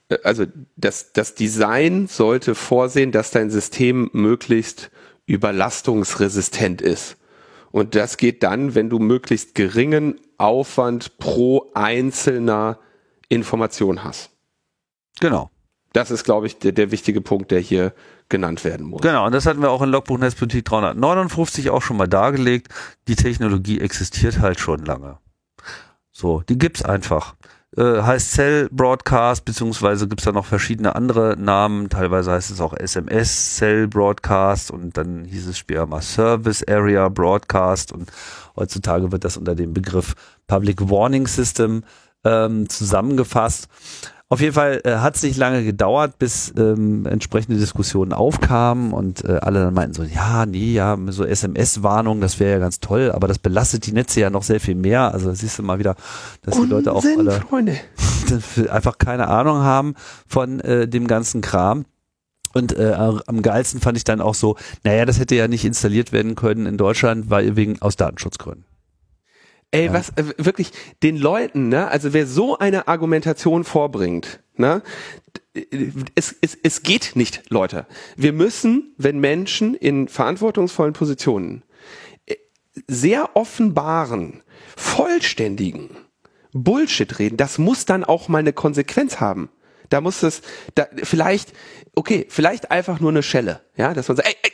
äh, also das, das Design sollte vorsehen, dass dein System möglichst überlastungsresistent ist. Und das geht dann, wenn du möglichst geringen Aufwand pro einzelner Information hast. genau. Das ist, glaube ich, der, der wichtige Punkt, der hier genannt werden muss. Genau, und das hatten wir auch in Logbuch Netzpolitik 359 auch schon mal dargelegt. Die Technologie existiert halt schon lange. So, die gibt's einfach. Äh, heißt Cell Broadcast, beziehungsweise gibt's da noch verschiedene andere Namen. Teilweise heißt es auch SMS Cell Broadcast und dann hieß es später mal Service Area Broadcast und heutzutage wird das unter dem Begriff Public Warning System ähm, zusammengefasst. Auf jeden Fall äh, hat es nicht lange gedauert, bis ähm, entsprechende Diskussionen aufkamen und äh, alle dann meinten so, ja, nee, ja, so SMS-Warnung, das wäre ja ganz toll, aber das belastet die Netze ja noch sehr viel mehr. Also siehst du mal wieder, dass die Leute auch Unsinn, alle Freunde. einfach keine Ahnung haben von äh, dem ganzen Kram. Und äh, am geilsten fand ich dann auch so, naja, das hätte ja nicht installiert werden können in Deutschland, weil wegen aus Datenschutzgründen. Ey, Ja. was äh, wirklich den Leuten, ne? Also wer so eine Argumentation vorbringt, ne? d- Es, es, es geht nicht, Leute. Wir müssen, wenn Menschen in verantwortungsvollen Positionen äh, sehr offenbaren, vollständigen Bullshit reden, das muss dann auch mal eine Konsequenz haben. Da muss es, da, vielleicht, okay, vielleicht einfach nur eine Schelle, ja, dass man sagt, ey, ey.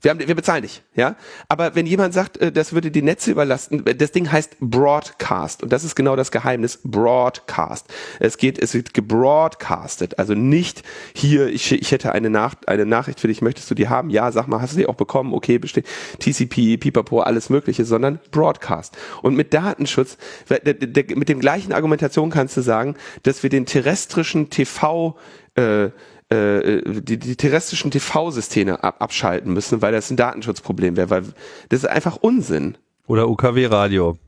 Wir, haben, wir bezahlen dich, ja. Aber wenn jemand sagt, äh, das würde die Netze überlasten, äh, das Ding heißt Broadcast und das ist genau das Geheimnis. Broadcast. Es geht, es wird gebroadcastet, also nicht hier. Ich, ich hätte eine, Nach eine Nachricht für dich. Möchtest du die haben? Ja, sag mal, hast du die auch bekommen? Okay, besteht TCP, Pipapo, alles Mögliche, sondern Broadcast. Und mit Datenschutz, mit dem gleichen Argumentation kannst du sagen, dass wir den terrestrischen TV äh, äh, die, die terrestrischen TV-Systeme ab, abschalten müssen, weil das ein Datenschutzproblem wäre, weil das ist einfach Unsinn. Oder UKW-Radio.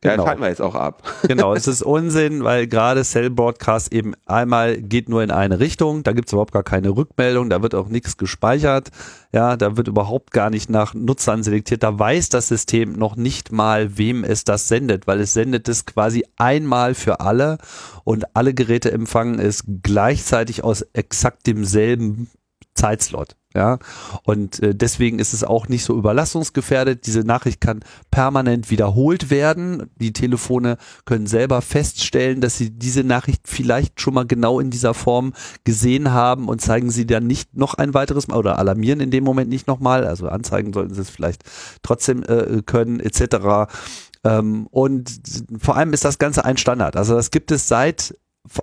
Genau. Ja, schalten wir jetzt auch ab. Genau, es ist Unsinn, weil gerade Cell Broadcast eben einmal geht nur in eine Richtung, da gibt es überhaupt gar keine Rückmeldung, da wird auch nichts gespeichert, ja, da wird überhaupt gar nicht nach Nutzern selektiert, da weiß das System noch nicht mal, wem es das sendet, weil es sendet es quasi einmal für alle und alle Geräte empfangen es gleichzeitig aus exakt demselben Zeitslot. Ja, und äh, deswegen ist es auch nicht so überlastungsgefährdet. Diese Nachricht kann permanent wiederholt werden. Die Telefone können selber feststellen, dass sie diese Nachricht vielleicht schon mal genau in dieser Form gesehen haben und zeigen sie dann nicht noch ein weiteres Mal oder alarmieren in dem Moment nicht nochmal. Also anzeigen sollten sie es vielleicht trotzdem äh, können, etc. Ähm, und vor allem ist das Ganze ein Standard. Also das gibt es seit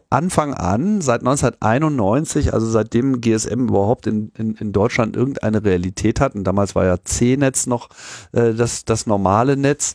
Anfang an, seit 1991, also seitdem GSM überhaupt in, in, in Deutschland irgendeine Realität hat, und damals war ja C-Netz noch äh, das, das normale Netz,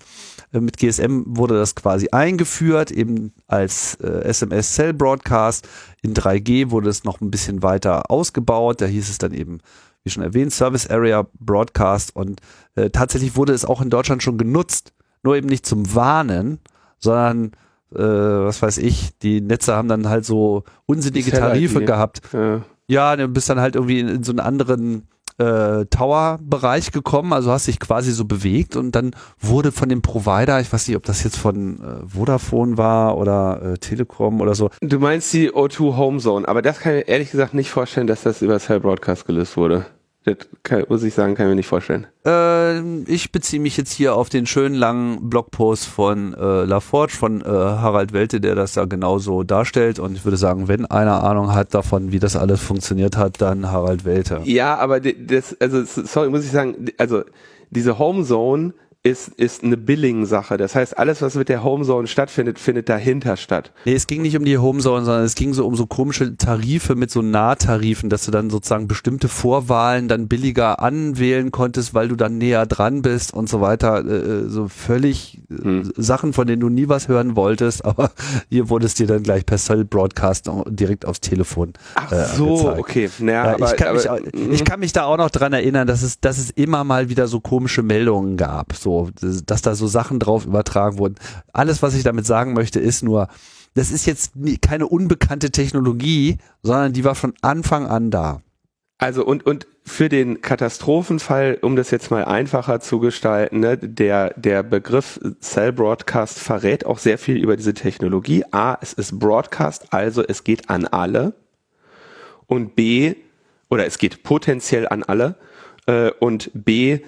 äh, mit GSM wurde das quasi eingeführt, eben als äh, SMS Cell Broadcast. In 3G wurde es noch ein bisschen weiter ausgebaut, da hieß es dann eben, wie schon erwähnt, Service Area Broadcast. Und äh, tatsächlich wurde es auch in Deutschland schon genutzt, nur eben nicht zum Warnen, sondern äh, was weiß ich, die Netze haben dann halt so unsinnige Tarife gehabt. Ja, ja du bist dann halt irgendwie in, in so einen anderen äh, Tower-Bereich gekommen, also hast dich quasi so bewegt und dann wurde von dem Provider, ich weiß nicht, ob das jetzt von äh, Vodafone war oder äh, Telekom oder so. Du meinst die O2 Home Zone, aber das kann ich ehrlich gesagt nicht vorstellen, dass das über Cell Broadcast gelöst wurde. Das kann, muss ich sagen, kann ich mir nicht vorstellen. Äh, ich beziehe mich jetzt hier auf den schönen langen Blogpost von äh, LaForge, von äh, Harald Welte, der das da genauso darstellt. Und ich würde sagen, wenn einer Ahnung hat davon, wie das alles funktioniert hat, dann Harald Welte. Ja, aber das, also sorry, muss ich sagen, also diese Homezone ist, ist eine Billing-Sache. Das heißt, alles, was mit der Homezone stattfindet, findet dahinter statt. Nee, es ging nicht um die Homezone, sondern es ging so um so komische Tarife mit so Nahtarifen, dass du dann sozusagen bestimmte Vorwahlen dann billiger anwählen konntest, weil du dann näher dran bist und so weiter. Äh, äh so völlig äh, hm. Sachen, von denen du nie was hören wolltest, aber hier wurde es dir dann gleich per Cell Broadcast direkt aufs Telefon. Ach äh, so, angezeigt. okay. Naja, aber, ich, kann aber, mich, ich kann mich da auch noch dran erinnern, dass es, dass es immer mal wieder so komische Meldungen gab. So so, dass da so Sachen drauf übertragen wurden. Alles, was ich damit sagen möchte, ist nur, das ist jetzt keine unbekannte Technologie, sondern die war von Anfang an da. Also und, und für den Katastrophenfall, um das jetzt mal einfacher zu gestalten, ne, der, der Begriff Cell Broadcast verrät auch sehr viel über diese Technologie. A, es ist Broadcast, also es geht an alle. Und B, oder es geht potenziell an alle. Äh, und B,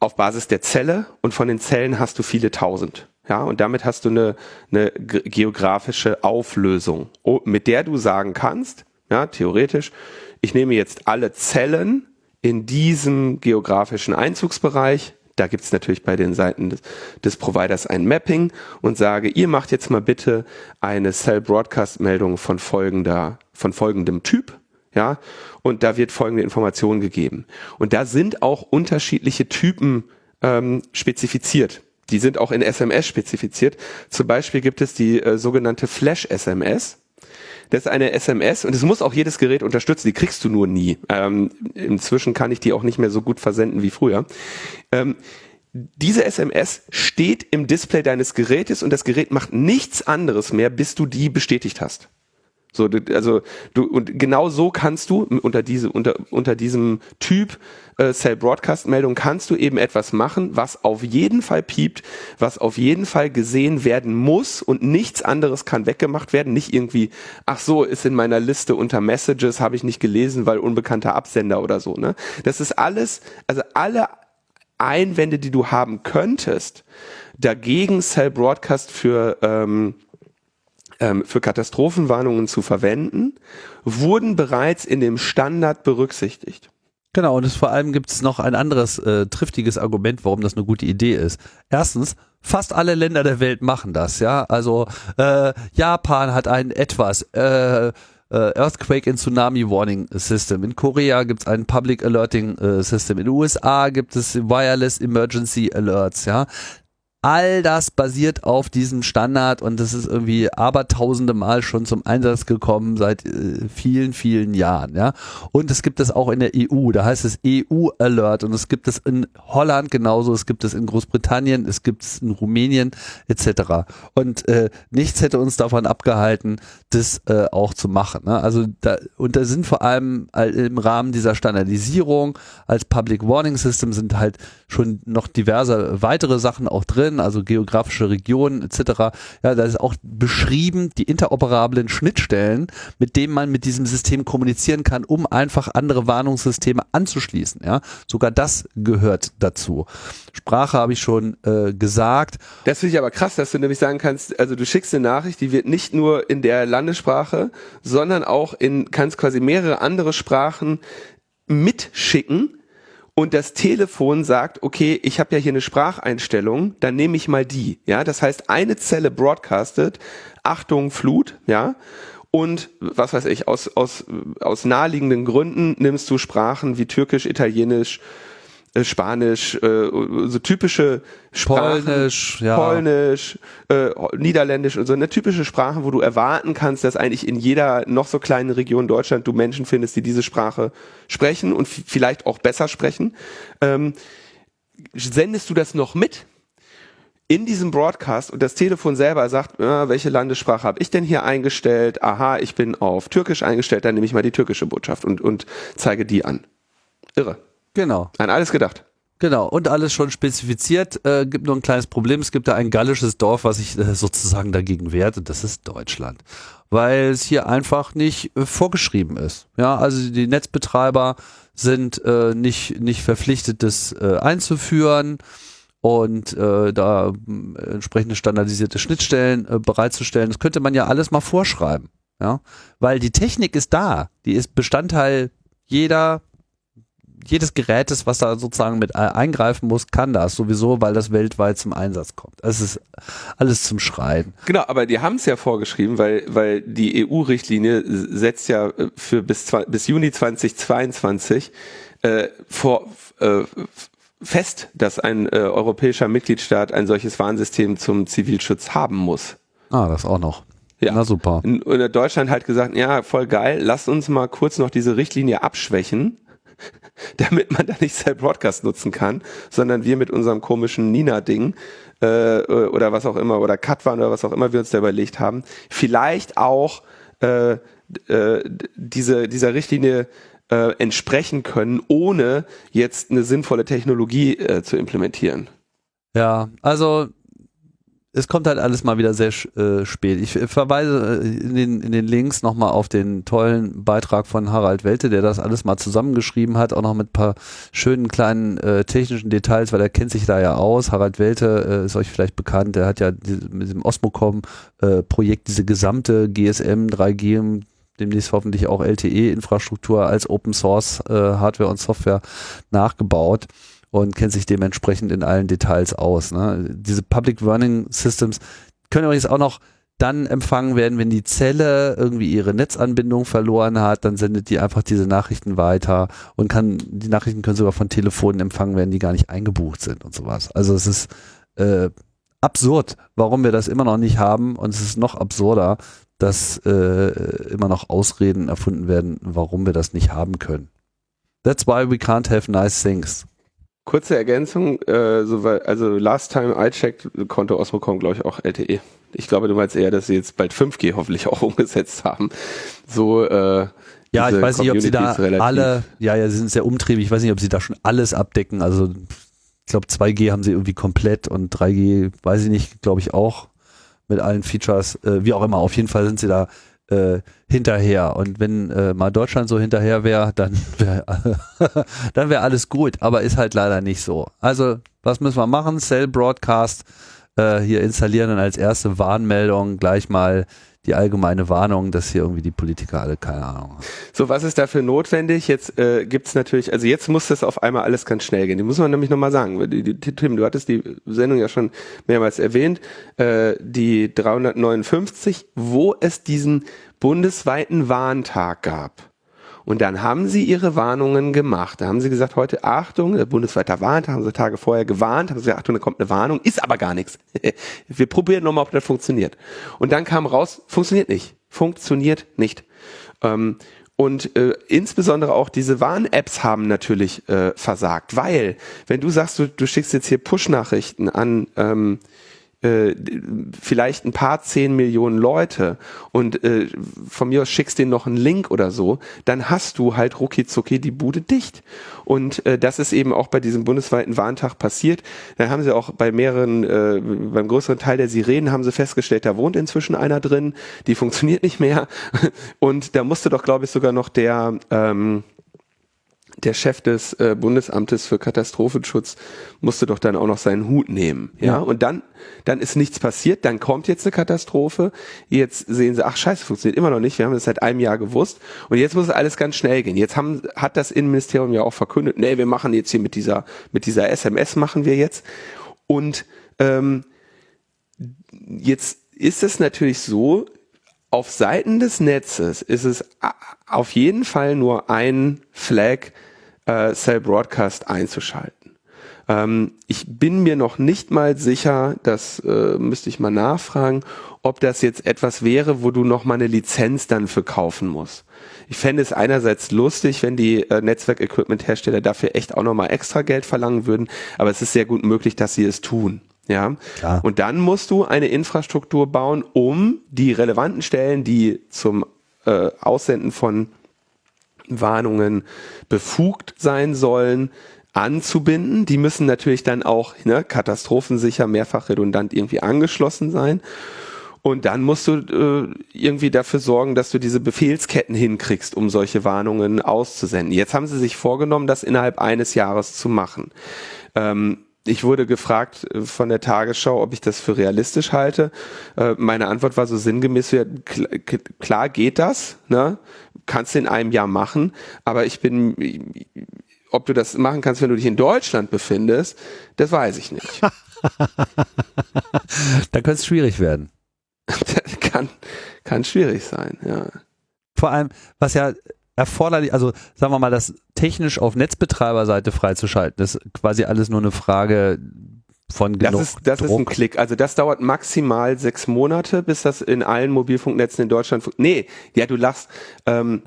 auf Basis der Zelle und von den Zellen hast du viele tausend. Ja, und damit hast du eine, eine geografische Auflösung, mit der du sagen kannst, ja, theoretisch, ich nehme jetzt alle Zellen in diesem geografischen Einzugsbereich, da gibt's natürlich bei den Seiten des, des, Providers ein Mapping und sage, ihr macht jetzt mal bitte eine Cell Broadcast Meldung von folgender, von folgendem Typ ja, und da wird folgende Information gegeben. Und da sind auch unterschiedliche Typen ähm, spezifiziert. Die sind auch in SMS spezifiziert. Zum Beispiel gibt es die äh, sogenannte Flash-SMS. Das ist eine SMS und es muss auch jedes Gerät unterstützen. Die kriegst du nur nie. Ähm, inzwischen kann ich die auch nicht mehr so gut versenden wie früher. Ähm, diese SMS steht im Display deines Gerätes und das Gerät macht nichts anderes mehr, bis du die bestätigt hast. So, also du und genau so kannst du unter diese unter unter diesem Typ äh, Cell Broadcast Meldung kannst du eben etwas machen, was auf jeden Fall piept, was auf jeden Fall gesehen werden muss und nichts anderes kann weggemacht werden, nicht irgendwie ach so ist in meiner Liste unter Messages habe ich nicht gelesen, weil unbekannter Absender oder so, ne? Das ist alles, also alle Einwände, die du haben könntest, dagegen Cell Broadcast für ähm, für Katastrophenwarnungen zu verwenden, wurden bereits in dem Standard berücksichtigt. Genau, und es, vor allem gibt es noch ein anderes äh, triftiges Argument, warum das eine gute Idee ist. Erstens, fast alle Länder der Welt machen das, ja. Also äh, Japan hat ein etwas äh, äh, Earthquake and Tsunami Warning System. In Korea gibt es ein Public Alerting äh, System. In den USA gibt es Wireless Emergency Alerts, ja. All das basiert auf diesem Standard und das ist irgendwie abertausende Mal schon zum Einsatz gekommen seit äh, vielen, vielen Jahren, ja. Und es gibt es auch in der EU, da heißt es EU Alert und es gibt es in Holland genauso, es gibt es in Großbritannien, es gibt es in Rumänien etc. Und äh, nichts hätte uns davon abgehalten, das äh, auch zu machen. Ne? Also da, und da sind vor allem im Rahmen dieser Standardisierung als Public Warning System sind halt schon noch diverse weitere Sachen auch drin, also geografische Regionen etc. Ja, da ist auch beschrieben die interoperablen Schnittstellen, mit denen man mit diesem System kommunizieren kann, um einfach andere Warnungssysteme anzuschließen. Ja, sogar das gehört dazu. Sprache habe ich schon äh, gesagt. Das finde ich aber krass, dass du nämlich sagen kannst, also du schickst eine Nachricht, die wird nicht nur in der Landessprache, sondern auch in kannst quasi mehrere andere Sprachen mitschicken und das Telefon sagt, okay, ich habe ja hier eine Spracheinstellung, dann nehme ich mal die. Ja, das heißt, eine Zelle broadcastet, Achtung, Flut, ja. Und was weiß ich, aus, aus, aus naheliegenden Gründen nimmst du Sprachen wie Türkisch, Italienisch, äh, Spanisch, äh, so typische Sprachen, Polnisch, ja. Polnisch äh, Niederländisch und so eine typische Sprache, wo du erwarten kannst, dass eigentlich in jeder noch so kleinen Region Deutschland du Menschen findest, die diese Sprache sprechen und vielleicht auch besser sprechen. Ähm, sendest du das noch mit? in diesem Broadcast und das Telefon selber sagt, ja, welche Landessprache habe ich denn hier eingestellt? Aha, ich bin auf Türkisch eingestellt, dann nehme ich mal die türkische Botschaft und, und zeige die an. Irre. Genau. An alles gedacht. Genau, und alles schon spezifiziert. Äh, gibt nur ein kleines Problem. Es gibt da ein gallisches Dorf, was sich äh, sozusagen dagegen wehrt, und das ist Deutschland. Weil es hier einfach nicht äh, vorgeschrieben ist. Ja, also die Netzbetreiber sind äh, nicht, nicht verpflichtet, das äh, einzuführen und äh, da äh, entsprechende standardisierte Schnittstellen äh, bereitzustellen. Das könnte man ja alles mal vorschreiben. Ja, weil die Technik ist da. Die ist Bestandteil jeder jedes Gerätes, was da sozusagen mit eingreifen muss, kann das sowieso, weil das weltweit zum Einsatz kommt. Es ist alles zum Schreien. Genau, aber die haben es ja vorgeschrieben, weil, weil die EU-Richtlinie setzt ja äh, für bis, bis Juni 2022 äh, vor, äh, fest, dass ein äh, europäischer Mitgliedstaat ein solches Warnsystem zum Zivilschutz haben muss. Ah, das auch noch. Ja. Na super. Und Deutschland hat gesagt, ja, voll geil, lasst uns mal kurz noch diese Richtlinie abschwächen damit man da nicht Cell Broadcast nutzen kann, sondern wir mit unserem komischen Nina-Ding äh, oder was auch immer oder Katwan oder was auch immer wir uns da überlegt haben, vielleicht auch äh, äh, diese, dieser Richtlinie äh, entsprechen können, ohne jetzt eine sinnvolle Technologie äh, zu implementieren. Ja, also es kommt halt alles mal wieder sehr äh, spät. Ich verweise äh, in den, in den Links nochmal auf den tollen Beitrag von Harald Welte, der das alles mal zusammengeschrieben hat, auch noch mit paar schönen kleinen äh, technischen Details, weil er kennt sich da ja aus. Harald Welte äh, ist euch vielleicht bekannt, der hat ja mit dem Osmocom-Projekt äh, diese gesamte GSM, 3G, demnächst hoffentlich auch LTE-Infrastruktur als Open Source äh, Hardware und Software nachgebaut und kennt sich dementsprechend in allen Details aus. Ne? Diese Public Warning Systems können übrigens auch noch dann empfangen werden, wenn die Zelle irgendwie ihre Netzanbindung verloren hat, dann sendet die einfach diese Nachrichten weiter und kann, die Nachrichten können sogar von Telefonen empfangen werden, die gar nicht eingebucht sind und sowas. Also es ist äh, absurd, warum wir das immer noch nicht haben und es ist noch absurder, dass äh, immer noch Ausreden erfunden werden, warum wir das nicht haben können. That's why we can't have nice things. Kurze Ergänzung, äh, so, also last time I checked, konnte Osmocom, glaube ich, auch LTE. Ich glaube, du meinst eher, dass sie jetzt bald 5G hoffentlich auch umgesetzt haben. So, äh, ja, ich weiß nicht, ob sie da alle, ja, ja, sie sind sehr umtriebig. Ich weiß nicht, ob sie da schon alles abdecken. Also, ich glaube, 2G haben sie irgendwie komplett und 3G, weiß ich nicht, glaube ich auch mit allen Features, äh, wie auch immer. Auf jeden Fall sind sie da äh, hinterher. Und wenn äh, mal Deutschland so hinterher wäre, dann wäre dann wäre alles gut. Aber ist halt leider nicht so. Also, was müssen wir machen? Cell Broadcast äh, hier installieren und als erste Warnmeldung gleich mal die allgemeine Warnung, dass hier irgendwie die Politiker alle keine Ahnung haben. So, was ist dafür notwendig? Jetzt äh, gibt es natürlich, also jetzt muss das auf einmal alles ganz schnell gehen. Die muss man nämlich nochmal sagen. Die, die, Tim, du hattest die Sendung ja schon mehrmals erwähnt, äh, die 359, wo es diesen bundesweiten Warntag gab. Und dann haben sie ihre Warnungen gemacht. Da haben sie gesagt, heute Achtung, bundesweiter Warntag, haben sie Tage vorher gewarnt, haben sie gesagt, Achtung, da kommt eine Warnung, ist aber gar nichts. Wir probieren nochmal, ob das funktioniert. Und dann kam raus, funktioniert nicht. Funktioniert nicht. Ähm, und äh, insbesondere auch diese Warn-Apps haben natürlich äh, versagt, weil wenn du sagst, du, du schickst jetzt hier Push-Nachrichten an ähm, äh, vielleicht ein paar zehn Millionen Leute und äh, von mir aus schickst denen noch einen Link oder so, dann hast du halt rucki zucki die Bude dicht. Und äh, das ist eben auch bei diesem bundesweiten Warntag passiert. Da haben sie auch bei mehreren, äh, beim größeren Teil der Sirenen haben sie festgestellt, da wohnt inzwischen einer drin, die funktioniert nicht mehr. Und da musste doch, glaube ich, sogar noch der ähm, der Chef des äh, Bundesamtes für Katastrophenschutz musste doch dann auch noch seinen Hut nehmen. Ja, ja. und dann, dann ist nichts passiert, dann kommt jetzt eine Katastrophe. Jetzt sehen sie, ach scheiße, funktioniert immer noch nicht. Wir haben das seit einem Jahr gewusst. Und jetzt muss alles ganz schnell gehen. Jetzt haben, hat das Innenministerium ja auch verkündet, nee, wir machen jetzt hier mit dieser, mit dieser SMS machen wir jetzt. Und ähm, jetzt ist es natürlich so, auf Seiten des Netzes ist es auf jeden Fall nur ein Flag äh, Cell Broadcast einzuschalten. Ähm, ich bin mir noch nicht mal sicher, das äh, müsste ich mal nachfragen, ob das jetzt etwas wäre, wo du noch mal eine Lizenz dann für kaufen musst. Ich fände es einerseits lustig, wenn die äh, Netzwerk-Equipment-Hersteller dafür echt auch noch mal extra Geld verlangen würden, aber es ist sehr gut möglich, dass sie es tun. Ja. Klar. Und dann musst du eine Infrastruktur bauen, um die relevanten Stellen, die zum äh, Aussenden von Warnungen befugt sein sollen, anzubinden. Die müssen natürlich dann auch ne, katastrophensicher, mehrfach redundant irgendwie angeschlossen sein. Und dann musst du äh, irgendwie dafür sorgen, dass du diese Befehlsketten hinkriegst, um solche Warnungen auszusenden. Jetzt haben sie sich vorgenommen, das innerhalb eines Jahres zu machen. Ähm, ich wurde gefragt äh, von der Tagesschau, ob ich das für realistisch halte. Äh, meine Antwort war so sinngemäß, klar geht das, ne? kannst du in einem Jahr machen, aber ich bin, ob du das machen kannst, wenn du dich in Deutschland befindest, das weiß ich nicht. da könnte es schwierig werden. kann, kann schwierig sein, ja. Vor allem, was ja erforderlich, also sagen wir mal, das technisch auf Netzbetreiberseite freizuschalten, ist quasi alles nur eine Frage von genug Das ist, das Druck. ist ein Klick. Also das dauert maximal sechs Monate, bis das in allen Mobilfunknetzen in Deutschland. Nee, ja, du lachst. Ähm,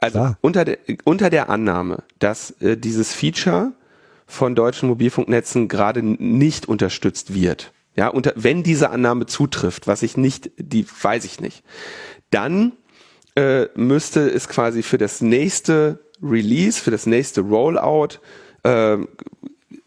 also unter der, unter der Annahme, dass äh, dieses Feature von deutschen Mobilfunknetzen gerade nicht unterstützt wird. Ja, unter, wenn diese Annahme zutrifft, was ich nicht, die weiß ich nicht, dann äh, müsste es quasi für das nächste Release, für das nächste Rollout, äh,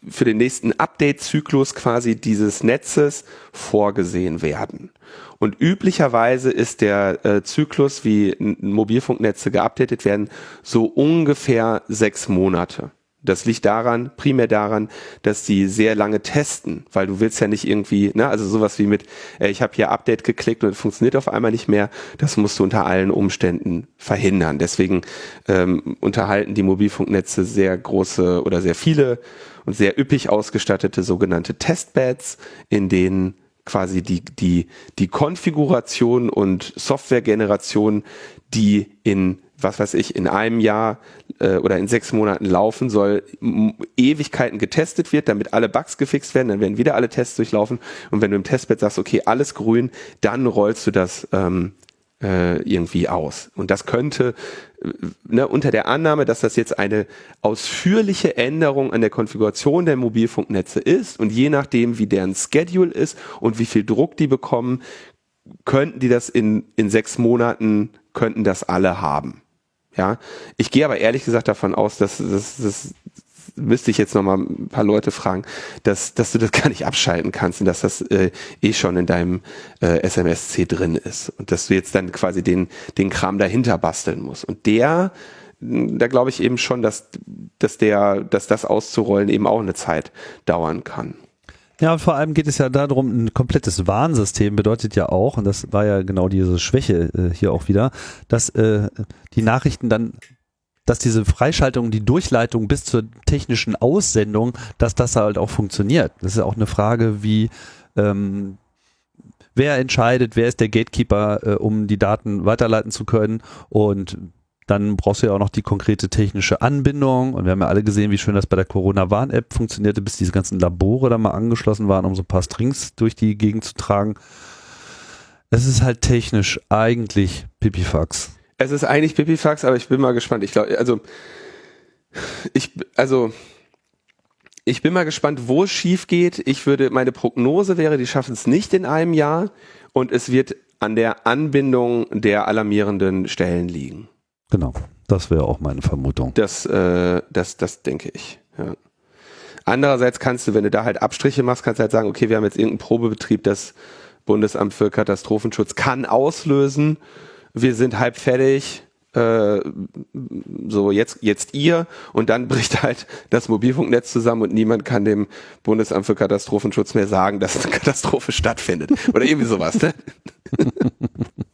für den nächsten Update-Zyklus quasi dieses Netzes vorgesehen werden. Und üblicherweise ist der äh, Zyklus, wie Mobilfunknetze geupdatet werden, so ungefähr sechs Monate. Das liegt daran, primär daran, dass die sehr lange testen, weil du willst ja nicht irgendwie, ne, also sowas wie mit, äh, ich habe hier Update geklickt und funktioniert auf einmal nicht mehr, das musst du unter allen Umständen verhindern. Deswegen ähm, unterhalten die Mobilfunknetze sehr große oder sehr viele und sehr üppig ausgestattete sogenannte Testbeds, in denen quasi die, die, die Konfiguration und Softwaregeneration, die in was weiß ich, in einem Jahr äh, oder in sechs Monaten laufen soll, Ewigkeiten getestet wird, damit alle Bugs gefixt werden, dann werden wieder alle Tests durchlaufen und wenn du im Testbed sagst, okay, alles grün, dann rollst du das ähm, äh, irgendwie aus. Und das könnte äh, ne, unter der Annahme, dass das jetzt eine ausführliche Änderung an der Konfiguration der Mobilfunknetze ist und je nachdem, wie deren Schedule ist und wie viel Druck die bekommen, könnten die das in, in sechs Monaten, könnten das alle haben. Ja, ich gehe aber ehrlich gesagt davon aus, dass das, müsste ich jetzt noch mal ein paar Leute fragen, dass, dass du das gar nicht abschalten kannst und dass das äh, eh schon in deinem äh, SMSC drin ist und dass du jetzt dann quasi den, den Kram dahinter basteln musst. Und der, da glaube ich eben schon, dass, dass der, dass das auszurollen eben auch eine Zeit dauern kann. Ja, und vor allem geht es ja darum, ein komplettes Warnsystem bedeutet ja auch, und das war ja genau diese Schwäche äh, hier auch wieder, dass äh, die Nachrichten dann dass diese Freischaltung, die Durchleitung bis zur technischen Aussendung, dass das halt auch funktioniert. Das ist auch eine Frage, wie ähm, wer entscheidet, wer ist der Gatekeeper, äh, um die Daten weiterleiten zu können und dann brauchst du ja auch noch die konkrete technische Anbindung. Und wir haben ja alle gesehen, wie schön das bei der Corona-Warn-App funktionierte, bis diese ganzen Labore da mal angeschlossen waren, um so ein paar Strings durch die Gegend zu tragen. Es ist halt technisch eigentlich Pipifax. Es ist eigentlich Pipifax, aber ich bin mal gespannt. Ich glaube, also ich, also ich bin mal gespannt, wo es schief geht. Ich würde, meine Prognose wäre, die schaffen es nicht in einem Jahr und es wird an der Anbindung der alarmierenden Stellen liegen. Genau, das wäre auch meine Vermutung. Das, äh, das, das denke ich. Ja. Andererseits kannst du, wenn du da halt Abstriche machst, kannst du halt sagen, okay, wir haben jetzt irgendeinen Probebetrieb, das Bundesamt für Katastrophenschutz kann auslösen. Wir sind halb fertig. Äh, so jetzt jetzt ihr und dann bricht halt das Mobilfunknetz zusammen und niemand kann dem Bundesamt für Katastrophenschutz mehr sagen, dass eine Katastrophe stattfindet oder irgendwie sowas. Ne?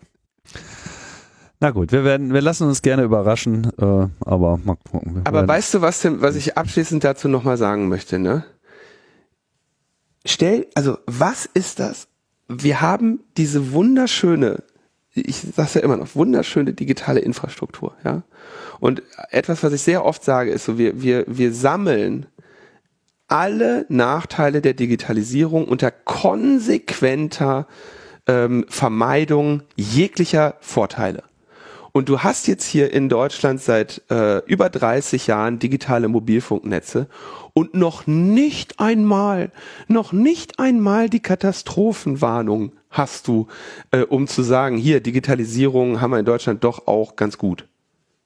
Na gut, wir werden, wir lassen uns gerne überraschen, äh, aber mal gucken. Aber weißt du, was denn, was ich abschließend dazu nochmal sagen möchte, ne? Stell, also was ist das? Wir haben diese wunderschöne, ich sag's ja immer noch, wunderschöne digitale Infrastruktur, ja. Und etwas, was ich sehr oft sage, ist so, wir, wir, wir sammeln alle Nachteile der Digitalisierung unter konsequenter ähm, Vermeidung jeglicher Vorteile. Und du hast jetzt hier in Deutschland seit äh, über 30 Jahren digitale Mobilfunknetze und noch nicht einmal, noch nicht einmal die Katastrophenwarnung hast du, äh, um zu sagen, hier, Digitalisierung haben wir in Deutschland doch auch ganz gut.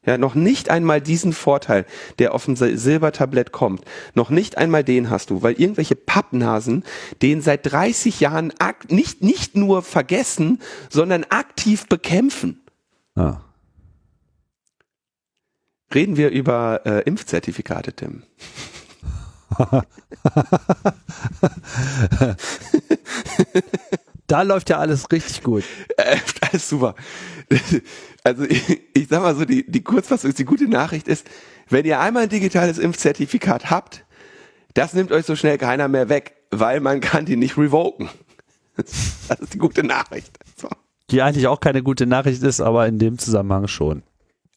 Ja, noch nicht einmal diesen Vorteil, der auf dem Silbertablett kommt, noch nicht einmal den hast du, weil irgendwelche Pappnasen den seit 30 Jahren nicht, nicht nur vergessen, sondern aktiv bekämpfen. Ah. Reden wir über äh, Impfzertifikate, Tim. da läuft ja alles richtig gut. Äh, alles super. Also ich, ich sag mal so, die, die Kurzfassung, die gute Nachricht ist, wenn ihr einmal ein digitales Impfzertifikat habt, das nimmt euch so schnell keiner mehr weg, weil man kann die nicht revoken. Das ist die gute Nachricht. So. Die eigentlich auch keine gute Nachricht ist, aber in dem Zusammenhang schon.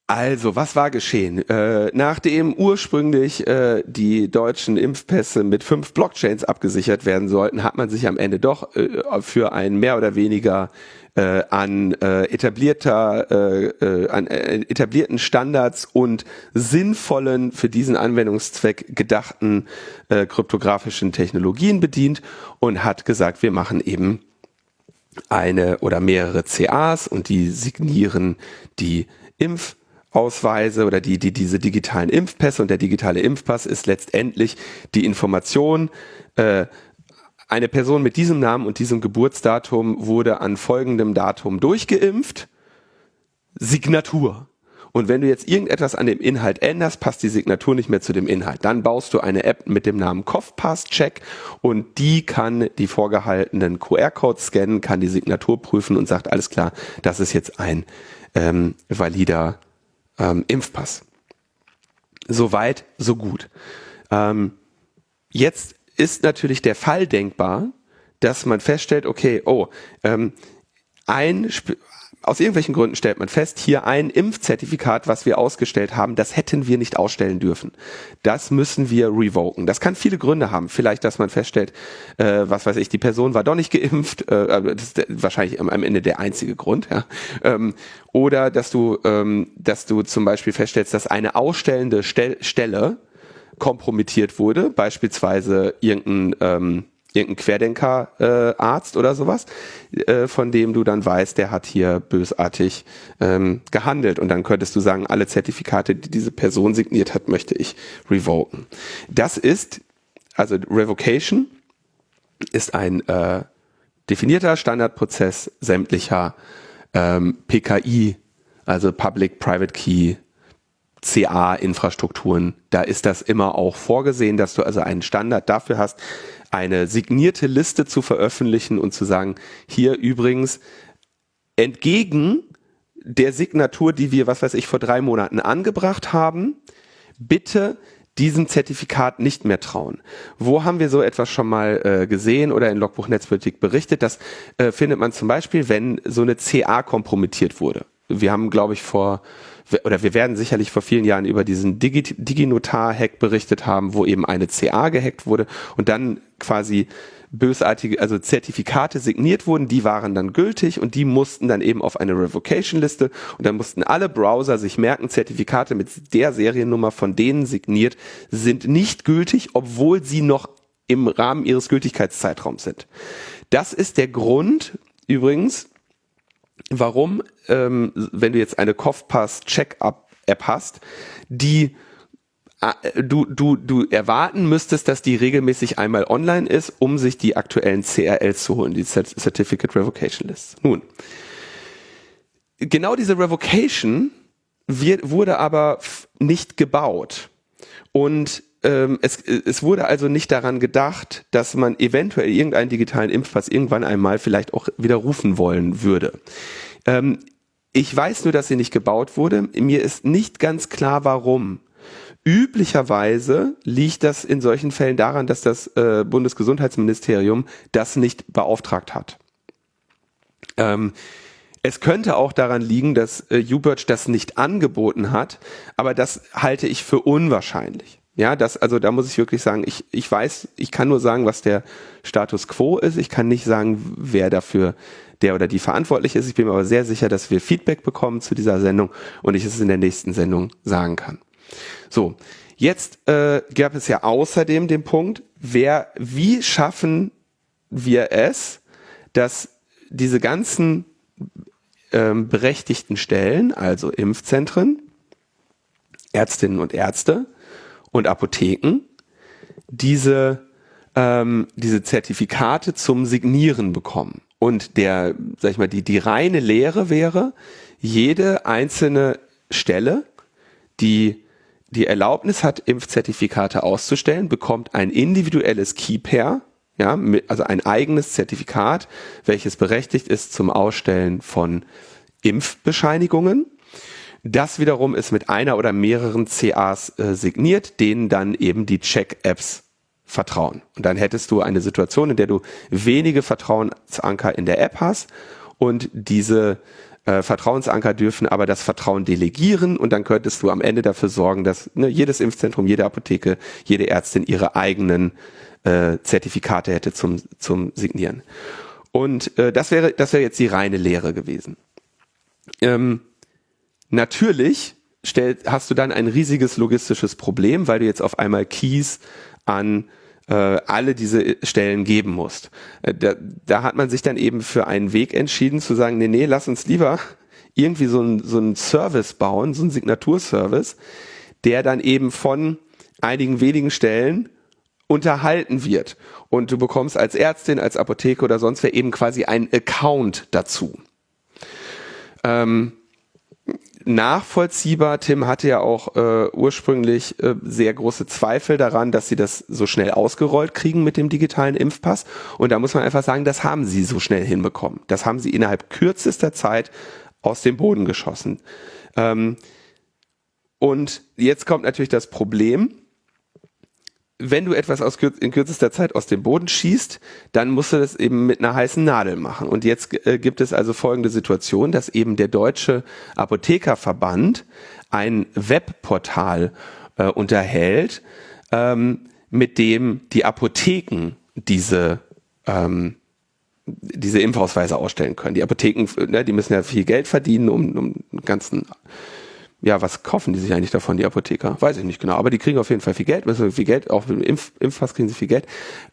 Also, was war geschehen? Äh, nachdem ursprünglich äh, die deutschen Impfpässe mit fünf Blockchains abgesichert werden sollten, hat man sich am Ende doch äh, für ein mehr oder weniger äh, an äh, etablierter, äh, an etablierten Standards und sinnvollen für diesen Anwendungszweck gedachten kryptografischen Technologien bedient und hat gesagt, wir machen eben eine oder mehrere CAs und die signieren die Impf Ausweise oder die, die, diese digitalen Impfpässe und der digitale Impfpass ist letztendlich die Information, äh, eine Person mit diesem Namen und diesem Geburtsdatum wurde an folgendem Datum durchgeimpft. Signatur. Und wenn du jetzt irgendetwas an dem Inhalt änderst, passt die Signatur nicht mehr zu dem Inhalt. Dann baust du eine App mit dem Namen CoughPass-Check und die kann die vorgehaltenen QR-Codes scannen, kann die Signatur prüfen und sagt, alles klar, das ist jetzt ein ähm, valider ähm, Impfpass. So weit, so gut. Ähm, jetzt ist natürlich der Fall denkbar, dass man feststellt, okay, oh, ähm, ein, aus irgendwelchen Gründen stellt man fest, hier ein Impfzertifikat, was wir ausgestellt haben, das hätten wir nicht ausstellen dürfen. Das müssen wir revoken. Das kann viele Gründe haben. Vielleicht, dass man feststellt, äh, was weiß ich, die Person war doch nicht geimpft. Äh, das ist wahrscheinlich am Ende der einzige Grund. Ja. Ähm, oder dass du, ähm, dass du zum Beispiel feststellst, dass eine ausstellende Stel Stelle kompromittiert wurde, beispielsweise irgendein ähm, irgendein Querdenker-Arzt äh, oder sowas, äh, von dem du dann weißt, der hat hier bösartig ähm, gehandelt. Und dann könntest du sagen, alle Zertifikate, die diese Person signiert hat, möchte ich revoken. Das ist, also Revocation ist ein äh, definierter Standardprozess sämtlicher ähm, PKI, also Public Private Key CA-Infrastrukturen. Da ist das immer auch vorgesehen, dass du also einen Standard dafür hast, eine signierte Liste zu veröffentlichen und zu sagen, hier übrigens entgegen der Signatur, die wir, was weiß ich, vor drei Monaten angebracht haben, bitte diesem Zertifikat nicht mehr trauen. Wo haben wir so etwas schon mal äh, gesehen oder in Logbuch Netzpolitik berichtet? Das äh, findet man zum Beispiel, wenn so eine CA kompromittiert wurde. Wir haben, glaube ich, vor oder wir werden sicherlich vor vielen Jahren über diesen Digi Diginotar-Hack berichtet haben, wo eben eine CA gehackt wurde und dann quasi bösartige, also Zertifikate signiert wurden, die waren dann gültig und die mussten dann eben auf eine Revocation-Liste und dann mussten alle Browser sich merken, Zertifikate mit der Seriennummer von denen signiert sind nicht gültig, obwohl sie noch im Rahmen ihres Gültigkeitszeitraums sind. Das ist der Grund übrigens, warum, ähm, wenn du jetzt eine COFPass Checkup App hast, die Ah, du, du, du erwarten müsstest, dass die regelmäßig einmal online ist, um sich die aktuellen CRLs zu holen, die Certificate Revocation Lists. Nun, genau diese Revocation wird, wurde aber nicht gebaut. Und ähm, es, es wurde also nicht daran gedacht, dass man eventuell irgendeinen digitalen Impfpass irgendwann einmal vielleicht auch widerrufen wollen würde. Ähm, ich weiß nur, dass sie nicht gebaut wurde. Mir ist nicht ganz klar, warum. Üblicherweise liegt das in solchen Fällen daran, dass das äh, Bundesgesundheitsministerium das nicht beauftragt hat. Ähm, es könnte auch daran liegen, dass äh, UBirch das nicht angeboten hat, aber das halte ich für unwahrscheinlich. Ja, das, also da muss ich wirklich sagen, ich, ich weiß, ich kann nur sagen, was der Status quo ist. Ich kann nicht sagen, wer dafür der oder die verantwortlich ist. Ich bin mir aber sehr sicher, dass wir Feedback bekommen zu dieser Sendung und ich es in der nächsten Sendung sagen kann. So, jetzt äh, gab es ja außerdem den Punkt, wer, wie schaffen wir es, dass diese ganzen ähm, berechtigten Stellen, also Impfzentren, Ärztinnen und Ärzte und Apotheken, diese, ähm, diese Zertifikate zum Signieren bekommen. Und der, sag ich mal, die, die reine Lehre wäre, jede einzelne Stelle, die die Erlaubnis hat, Impfzertifikate auszustellen, bekommt ein individuelles Keypair, ja, also ein eigenes Zertifikat, welches berechtigt ist zum Ausstellen von Impfbescheinigungen. Das wiederum ist mit einer oder mehreren CAs äh, signiert, denen dann eben die Check-Apps vertrauen. Und dann hättest du eine Situation, in der du wenige Vertrauensanker in der App hast und diese äh, Vertrauensanker dürfen aber das Vertrauen delegieren und dann könntest du am Ende dafür sorgen, dass ne, jedes Impfzentrum, jede Apotheke, jede Ärztin ihre eigenen äh, Zertifikate hätte zum, zum Signieren. Und äh, das wäre das wäre jetzt die reine Lehre gewesen. Ähm, natürlich stellt, hast du dann ein riesiges logistisches Problem, weil du jetzt auf einmal Keys an äh, alle diese Stellen geben musst. Äh, da, da hat man sich dann eben für einen Weg entschieden zu sagen, nee, nee, lass uns lieber irgendwie so ein, so ein Service bauen, so ein Signaturservice, der dann eben von einigen wenigen Stellen unterhalten wird. Und du bekommst als Ärztin, als Apotheke oder sonst wer eben quasi einen Account dazu. Ähm, nachvollziehbar. Tim hatte ja auch äh, ursprünglich äh, sehr große Zweifel daran, dass sie das so schnell ausgerollt kriegen mit dem digitalen Impfpass. Und da muss man einfach sagen, das haben sie so schnell hinbekommen. Das haben sie innerhalb kürzester Zeit aus dem Boden geschossen. Ähm, und jetzt kommt natürlich das Problem wenn du etwas aus kür in kürzester Zeit aus dem Boden schießt, dann musst du das eben mit einer heißen Nadel machen. Und jetzt äh, gibt es also folgende Situation, dass eben der deutsche Apothekerverband ein Webportal äh, unterhält, ähm, mit dem die Apotheken diese ähm, diese Impfausweise ausstellen können. Die Apotheken, ne, die müssen ja viel Geld verdienen, um, um ganzen ja, was kaufen die sich eigentlich davon, die Apotheker? Weiß ich nicht genau, aber die kriegen auf jeden Fall viel Geld, also viel Geld, auch mit dem Impf Impfpass kriegen sie viel Geld.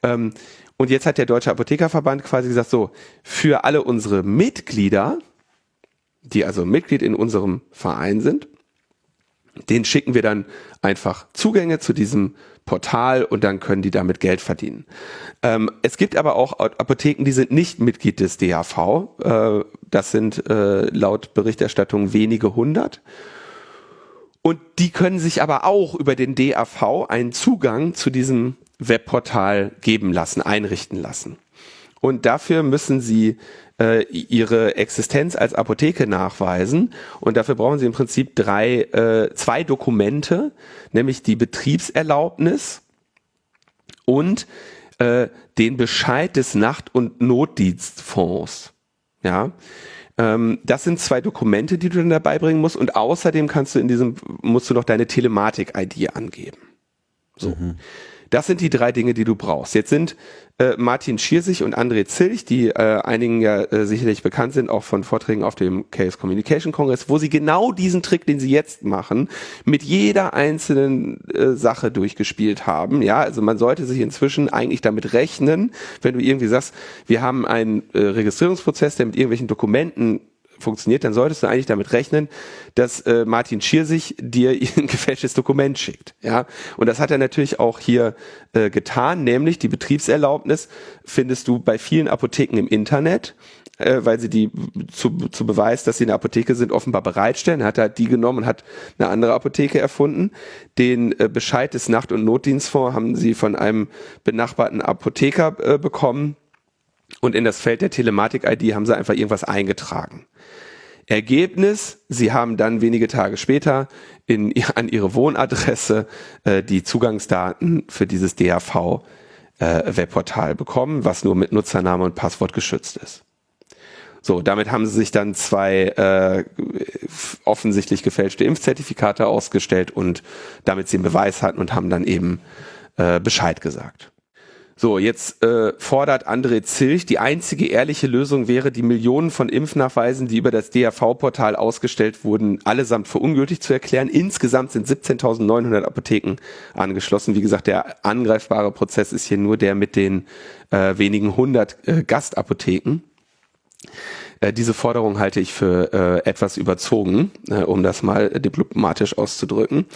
Ähm, und jetzt hat der Deutsche Apothekerverband quasi gesagt, so, für alle unsere Mitglieder, die also Mitglied in unserem Verein sind, den schicken wir dann einfach Zugänge zu diesem Portal und dann können die damit Geld verdienen. Ähm, es gibt aber auch Apotheken, die sind nicht Mitglied des DAV. Äh, das sind äh, laut Berichterstattung wenige hundert. Und die können sich aber auch über den DAV einen Zugang zu diesem Webportal geben lassen, einrichten lassen. Und dafür müssen sie äh, ihre Existenz als Apotheke nachweisen. Und dafür brauchen sie im Prinzip drei, äh, zwei Dokumente, nämlich die Betriebserlaubnis und äh, den Bescheid des Nacht- und Notdienstfonds. Ja, ähm, das sind zwei Dokumente, die du dann dabei bringen musst. Und außerdem kannst du in diesem musst du noch deine Telematik-ID angeben. So. Mhm. Das sind die drei Dinge, die du brauchst. Jetzt sind äh, Martin Schiersich und André Zilch, die äh, einigen ja äh, sicherlich bekannt sind, auch von Vorträgen auf dem Chaos Communication Congress, wo sie genau diesen Trick, den sie jetzt machen, mit jeder einzelnen äh, Sache durchgespielt haben. Ja, also man sollte sich inzwischen eigentlich damit rechnen, wenn du irgendwie sagst, wir haben einen äh, Registrierungsprozess, der mit irgendwelchen Dokumenten funktioniert, dann solltest du eigentlich damit rechnen, dass äh, Martin Schiersich dir ein gefälschtes Dokument schickt. Ja, und das hat er natürlich auch hier äh, getan, nämlich die Betriebserlaubnis findest du bei vielen Apotheken im Internet äh, weil sie die zu, zu Beweis, dass sie eine Apotheke sind, offenbar bereitstellen. Hat er die genommen und hat eine andere Apotheke erfunden. Den äh, Bescheid des Nacht- und Notdienstfonds haben sie von einem benachbarten Apotheker äh, bekommen. Und in das Feld der Telematik-ID haben sie einfach irgendwas eingetragen. Ergebnis, sie haben dann wenige Tage später in, an ihre Wohnadresse äh, die Zugangsdaten für dieses DAV äh, Webportal bekommen, was nur mit Nutzername und Passwort geschützt ist. So, damit haben sie sich dann zwei äh, offensichtlich gefälschte Impfzertifikate ausgestellt und damit sie einen Beweis hatten und haben dann eben äh, Bescheid gesagt. So, jetzt äh, fordert André Zilch, die einzige ehrliche Lösung wäre, die Millionen von Impfnachweisen, die über das DRV-Portal ausgestellt wurden, allesamt für ungültig zu erklären. Insgesamt sind 17.900 Apotheken angeschlossen. Wie gesagt, der angreifbare Prozess ist hier nur der mit den äh, wenigen hundert äh, Gastapotheken. Äh, diese Forderung halte ich für äh, etwas überzogen, äh, um das mal diplomatisch auszudrücken.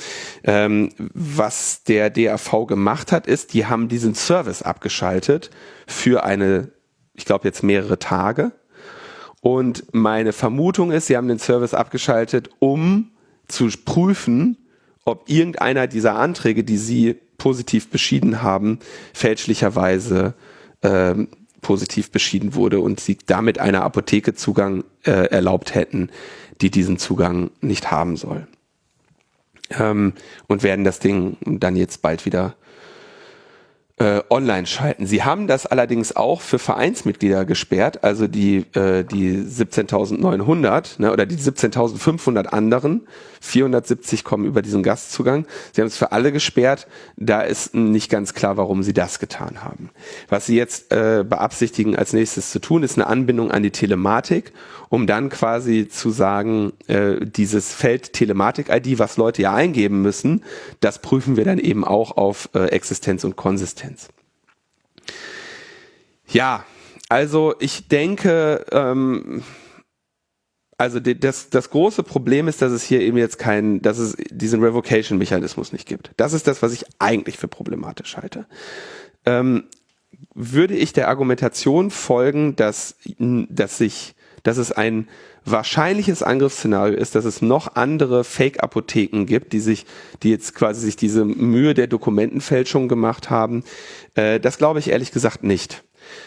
Ähm, was der DAV gemacht hat, ist, die haben diesen Service abgeschaltet für eine, ich glaube jetzt mehrere Tage. Und meine Vermutung ist, sie haben den Service abgeschaltet, um zu prüfen, ob irgendeiner dieser Anträge, die sie positiv beschieden haben, fälschlicherweise ähm, positiv beschieden wurde und sie damit einer Apotheke Zugang äh, erlaubt hätten, die diesen Zugang nicht haben soll. Ähm, und werden das Ding dann jetzt bald wieder äh, online schalten. Sie haben das allerdings auch für Vereinsmitglieder gesperrt, also die, äh, die 17.900 ne, oder die 17.500 anderen. 470 kommen über diesen Gastzugang. Sie haben es für alle gesperrt. Da ist nicht ganz klar, warum sie das getan haben. Was sie jetzt äh, beabsichtigen, als nächstes zu tun, ist eine Anbindung an die Telematik, um dann quasi zu sagen, äh, dieses Feld Telematik-ID, was Leute ja eingeben müssen, das prüfen wir dann eben auch auf äh, Existenz und Konsistenz. Ja, also ich denke, ähm, also das, das große Problem ist, dass es hier eben jetzt keinen, dass es diesen Revocation-Mechanismus nicht gibt. Das ist das, was ich eigentlich für problematisch halte. Ähm, würde ich der Argumentation folgen, dass, dass sich, dass es ein wahrscheinliches Angriffsszenario ist, dass es noch andere Fake-Apotheken gibt, die sich, die jetzt quasi sich diese Mühe der Dokumentenfälschung gemacht haben. Äh, das glaube ich ehrlich gesagt nicht.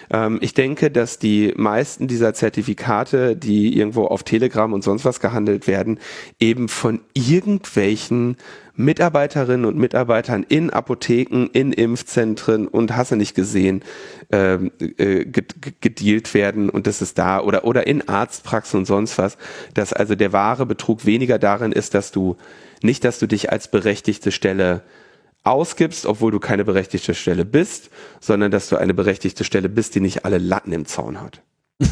Ähm, ich denke, dass die meisten dieser Zertifikate, die irgendwo auf Telegram und sonst was gehandelt werden, eben von irgendwelchen Mitarbeiterinnen und Mitarbeitern in Apotheken, in Impfzentren und hasse nicht gesehen, ähm, äh, gedealt werden und das ist da oder, oder in Arztpraxen und sonst was, dass also der wahre Betrug weniger darin ist, dass du nicht, dass du dich als berechtigte Stelle ausgibst, obwohl du keine berechtigte Stelle bist, sondern dass du eine berechtigte Stelle bist, die nicht alle Latten im Zaun hat.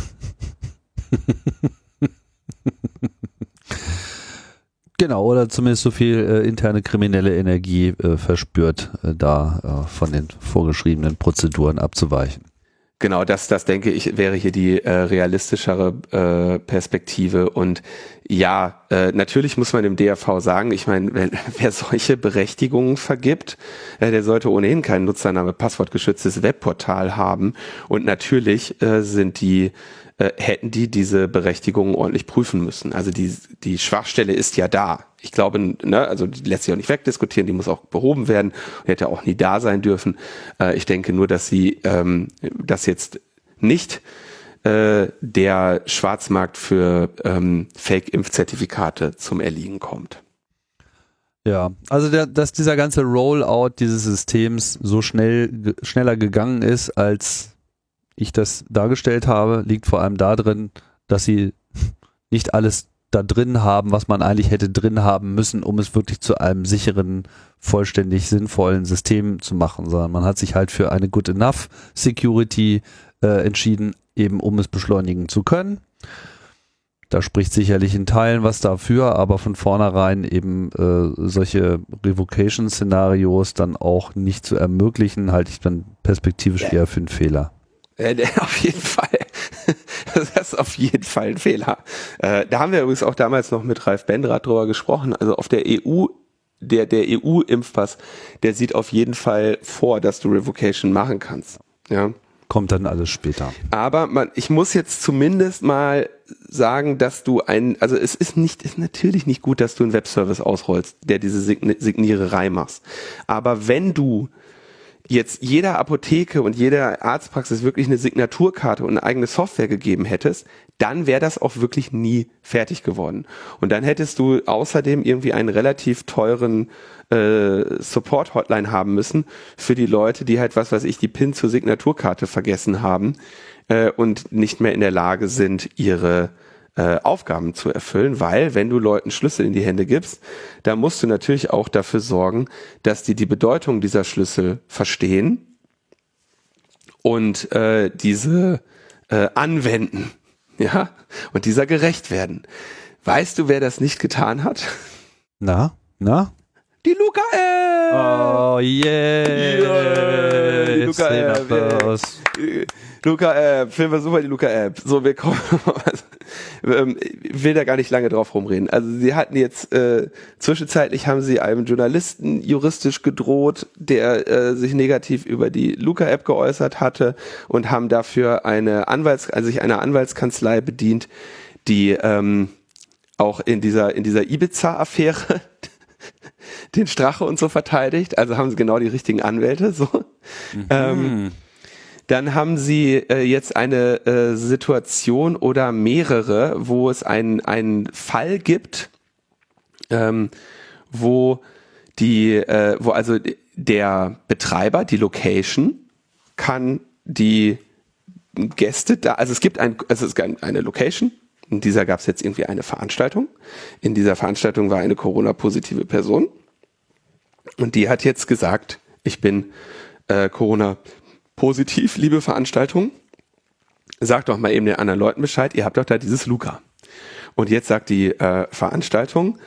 Genau, oder zumindest so viel äh, interne kriminelle Energie äh, verspürt, äh, da äh, von den vorgeschriebenen Prozeduren abzuweichen. Genau, das, das denke ich, wäre hier die äh, realistischere äh, Perspektive. Und Ja, äh, natürlich muss man dem DRV sagen, ich meine, wenn, wer solche Berechtigungen vergibt, äh, der sollte ohnehin kein Nutzername, passwortgeschütztes Webportal haben. Und natürlich äh, sind die äh, hätten die diese Berechtigungen ordentlich prüfen müssen. Also die, die Schwachstelle ist ja da. Ich glaube, ne, also die lässt sich auch nicht wegdiskutieren, die muss auch behoben werden und hätte auch nie da sein dürfen. Äh, ich denke nur, dass sie ähm, das jetzt nicht äh, der Schwarzmarkt für ähm, Fake-Impfzertifikate zum Erliegen kommt. Ja, also der, dass dieser ganze Rollout dieses Systems so schnell schneller gegangen ist, als ich das dargestellt habe, liegt vor allem darin, dass sie nicht alles da drin haben, was man eigentlich hätte drin haben müssen, um es wirklich zu einem sicheren, vollständig sinnvollen System zu machen, sondern man hat sich halt für eine Good Enough Security äh, entschieden, eben um es beschleunigen zu können. Da spricht sicherlich in Teilen was dafür, aber von vornherein eben äh, solche Revocation-Szenarios dann auch nicht zu ermöglichen, halte ich dann perspektivisch eher für einen Fehler. Äh, auf jeden Fall. Das ist auf jeden Fall ein Fehler. Äh, da haben wir übrigens auch damals noch mit Ralf Bendrath drüber gesprochen. Also auf der EU, der, der EU-Impfpass, der sieht auf jeden Fall vor, dass du Revocation machen kannst. Ja. Kommt dann alles später. Aber man, ich muss jetzt zumindest mal sagen, dass du ein, also es ist nicht, ist natürlich nicht gut, dass du einen Webservice ausrollst, der diese Signiererei machst. Aber wenn du jetzt jeder Apotheke und jeder Arztpraxis wirklich eine Signaturkarte und eine eigene Software gegeben hättest, dann wäre das auch wirklich nie fertig geworden. Und dann hättest du außerdem irgendwie einen relativ teuren äh, Support-Hotline haben müssen für die Leute, die halt, was weiß ich, die PIN zur Signaturkarte vergessen haben äh, und nicht mehr in der Lage sind, ihre äh, Aufgaben zu erfüllen, weil wenn du Leuten Schlüssel in die Hände gibst, dann musst du natürlich auch dafür sorgen, dass die die Bedeutung dieser Schlüssel verstehen und äh, diese äh, anwenden, ja, und dieser gerecht werden. Weißt du, wer das nicht getan hat? Na, na? Die Luca App! Oh yeah! yeah die Luca App! Luca App, wir super die Luca App. So, wir kommen, ähm, will da gar nicht lange drauf rumreden. Also sie hatten jetzt, äh, zwischenzeitlich haben sie einem Journalisten juristisch gedroht, der äh, sich negativ über die Luca App geäußert hatte und haben dafür eine Anwalts, also sich einer Anwaltskanzlei bedient, die ähm, auch in dieser, in dieser Ibiza-Affäre den Strache und so verteidigt. Also haben sie genau die richtigen Anwälte, so. Mhm. Ähm, dann haben sie äh, jetzt eine äh, Situation oder mehrere, wo es einen, einen Fall gibt, ähm, wo die, äh, wo also der Betreiber, die Location, kann die Gäste da, also es gibt ein, also es gibt eine Location, in dieser gab es jetzt irgendwie eine Veranstaltung. In dieser Veranstaltung war eine Corona-positive Person. Und die hat jetzt gesagt, ich bin äh, Corona positiv, liebe Veranstaltung, sagt doch mal eben den anderen Leuten Bescheid, ihr habt doch da dieses Luca. Und jetzt sagt die äh, Veranstaltung,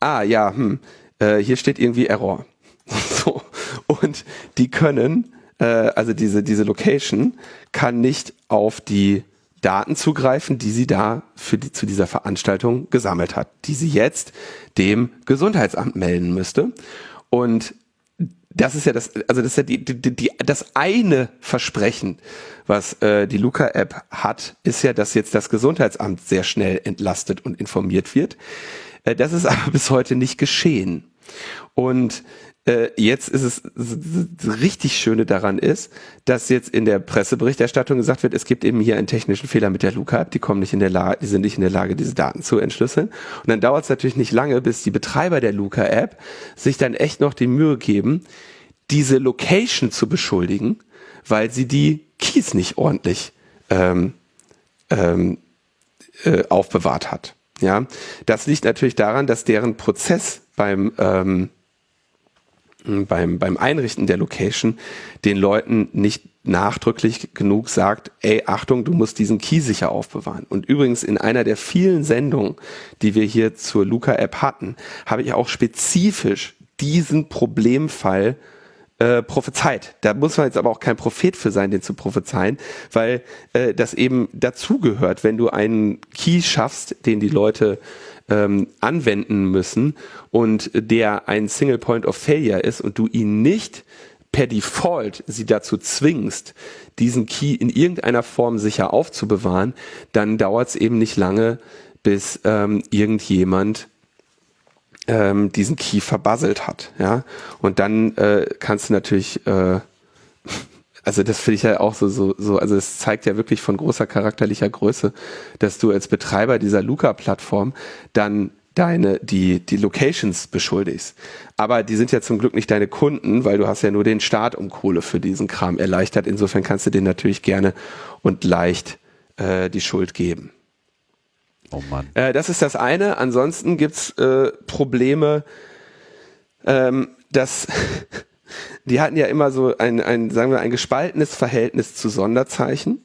ah ja, hm, äh, hier steht irgendwie Error. so. Und die können, äh, also diese, diese Location kann nicht auf die Daten zugreifen, die sie da für die, zu dieser Veranstaltung gesammelt hat, die sie jetzt dem Gesundheitsamt melden müsste. Und das ist ja das, also das ist ja die, die, die, das eine Versprechen, was äh, die Luca-App hat, ist ja, dass jetzt das Gesundheitsamt sehr schnell entlastet und informiert wird. Äh, das ist aber bis heute nicht geschehen. Und äh, jetzt ist es richtig Schöne daran ist, dass jetzt in der Presseberichterstattung gesagt wird, es gibt eben hier einen technischen Fehler mit der Luca-App, die kommen nicht in der Lage, die sind nicht in der Lage, diese Daten zu entschlüsseln. Und dann dauert es natürlich nicht lange, bis die Betreiber der Luca-App sich dann echt noch die Mühe geben, diese Location zu beschuldigen, weil sie die Keys nicht ordentlich ähm, ähm, äh, aufbewahrt hat. Ja, das liegt natürlich daran, dass deren Prozess beim ähm, beim, beim Einrichten der Location den Leuten nicht nachdrücklich genug sagt, ey, Achtung, du musst diesen Key sicher aufbewahren. Und übrigens in einer der vielen Sendungen, die wir hier zur Luca-App hatten, habe ich auch spezifisch diesen Problemfall äh, prophezeit. Da muss man jetzt aber auch kein Prophet für sein, den zu prophezeien, weil äh, das eben dazugehört, wenn du einen Key schaffst, den die Leute ähm, anwenden müssen und der ein Single Point of Failure ist und du ihn nicht per Default sie dazu zwingst, diesen Key in irgendeiner Form sicher aufzubewahren, dann dauert es eben nicht lange, bis ähm, irgendjemand ähm, diesen Key verbasselt hat. Ja? Und dann äh, kannst du natürlich, äh, also das finde ich ja auch so, so, so, also es zeigt ja wirklich von großer charakterlicher Größe, dass du als Betreiber dieser Luca-Plattform dann deine, die, die Locations beschuldigst. Aber die sind ja zum Glück nicht deine Kunden, weil du hast ja nur den Staat um Kohle für diesen Kram erleichtert. Insofern kannst du denen natürlich gerne und leicht äh, die Schuld geben. Oh Mann. Äh, das ist das eine. Ansonsten gibt's äh, Probleme, ähm, dass die hatten ja immer so ein, ein, sagen wir, ein gespaltenes Verhältnis zu Sonderzeichen.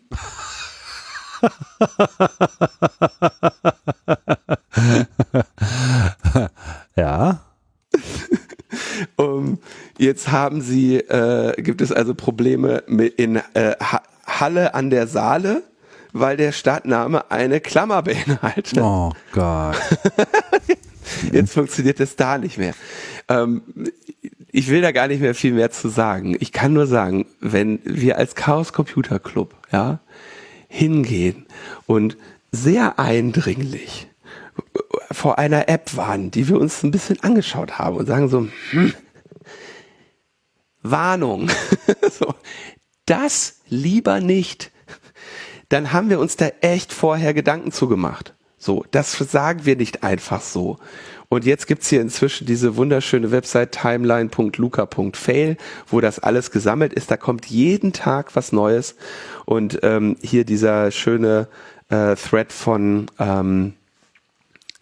ja. um, jetzt haben sie, äh, gibt es also Probleme mit in äh, Halle an der Saale, weil der Stadtname eine Klammer beinhaltet. Oh Gott. jetzt funktioniert es da nicht mehr. Ähm, ich will da gar nicht mehr viel mehr zu sagen. Ich kann nur sagen, wenn wir als Chaos Computer Club, ja, hingehen und sehr eindringlich vor einer App waren, die wir uns ein bisschen angeschaut haben und sagen so, hm, Warnung, so, das lieber nicht, dann haben wir uns da echt vorher Gedanken zugemacht. So, das sagen wir nicht einfach so. Und jetzt gibt's hier inzwischen diese wunderschöne Website timeline.luca.fail, wo das alles gesammelt ist. Da kommt jeden Tag was Neues. Und ähm, hier dieser schöne äh, Thread von ähm,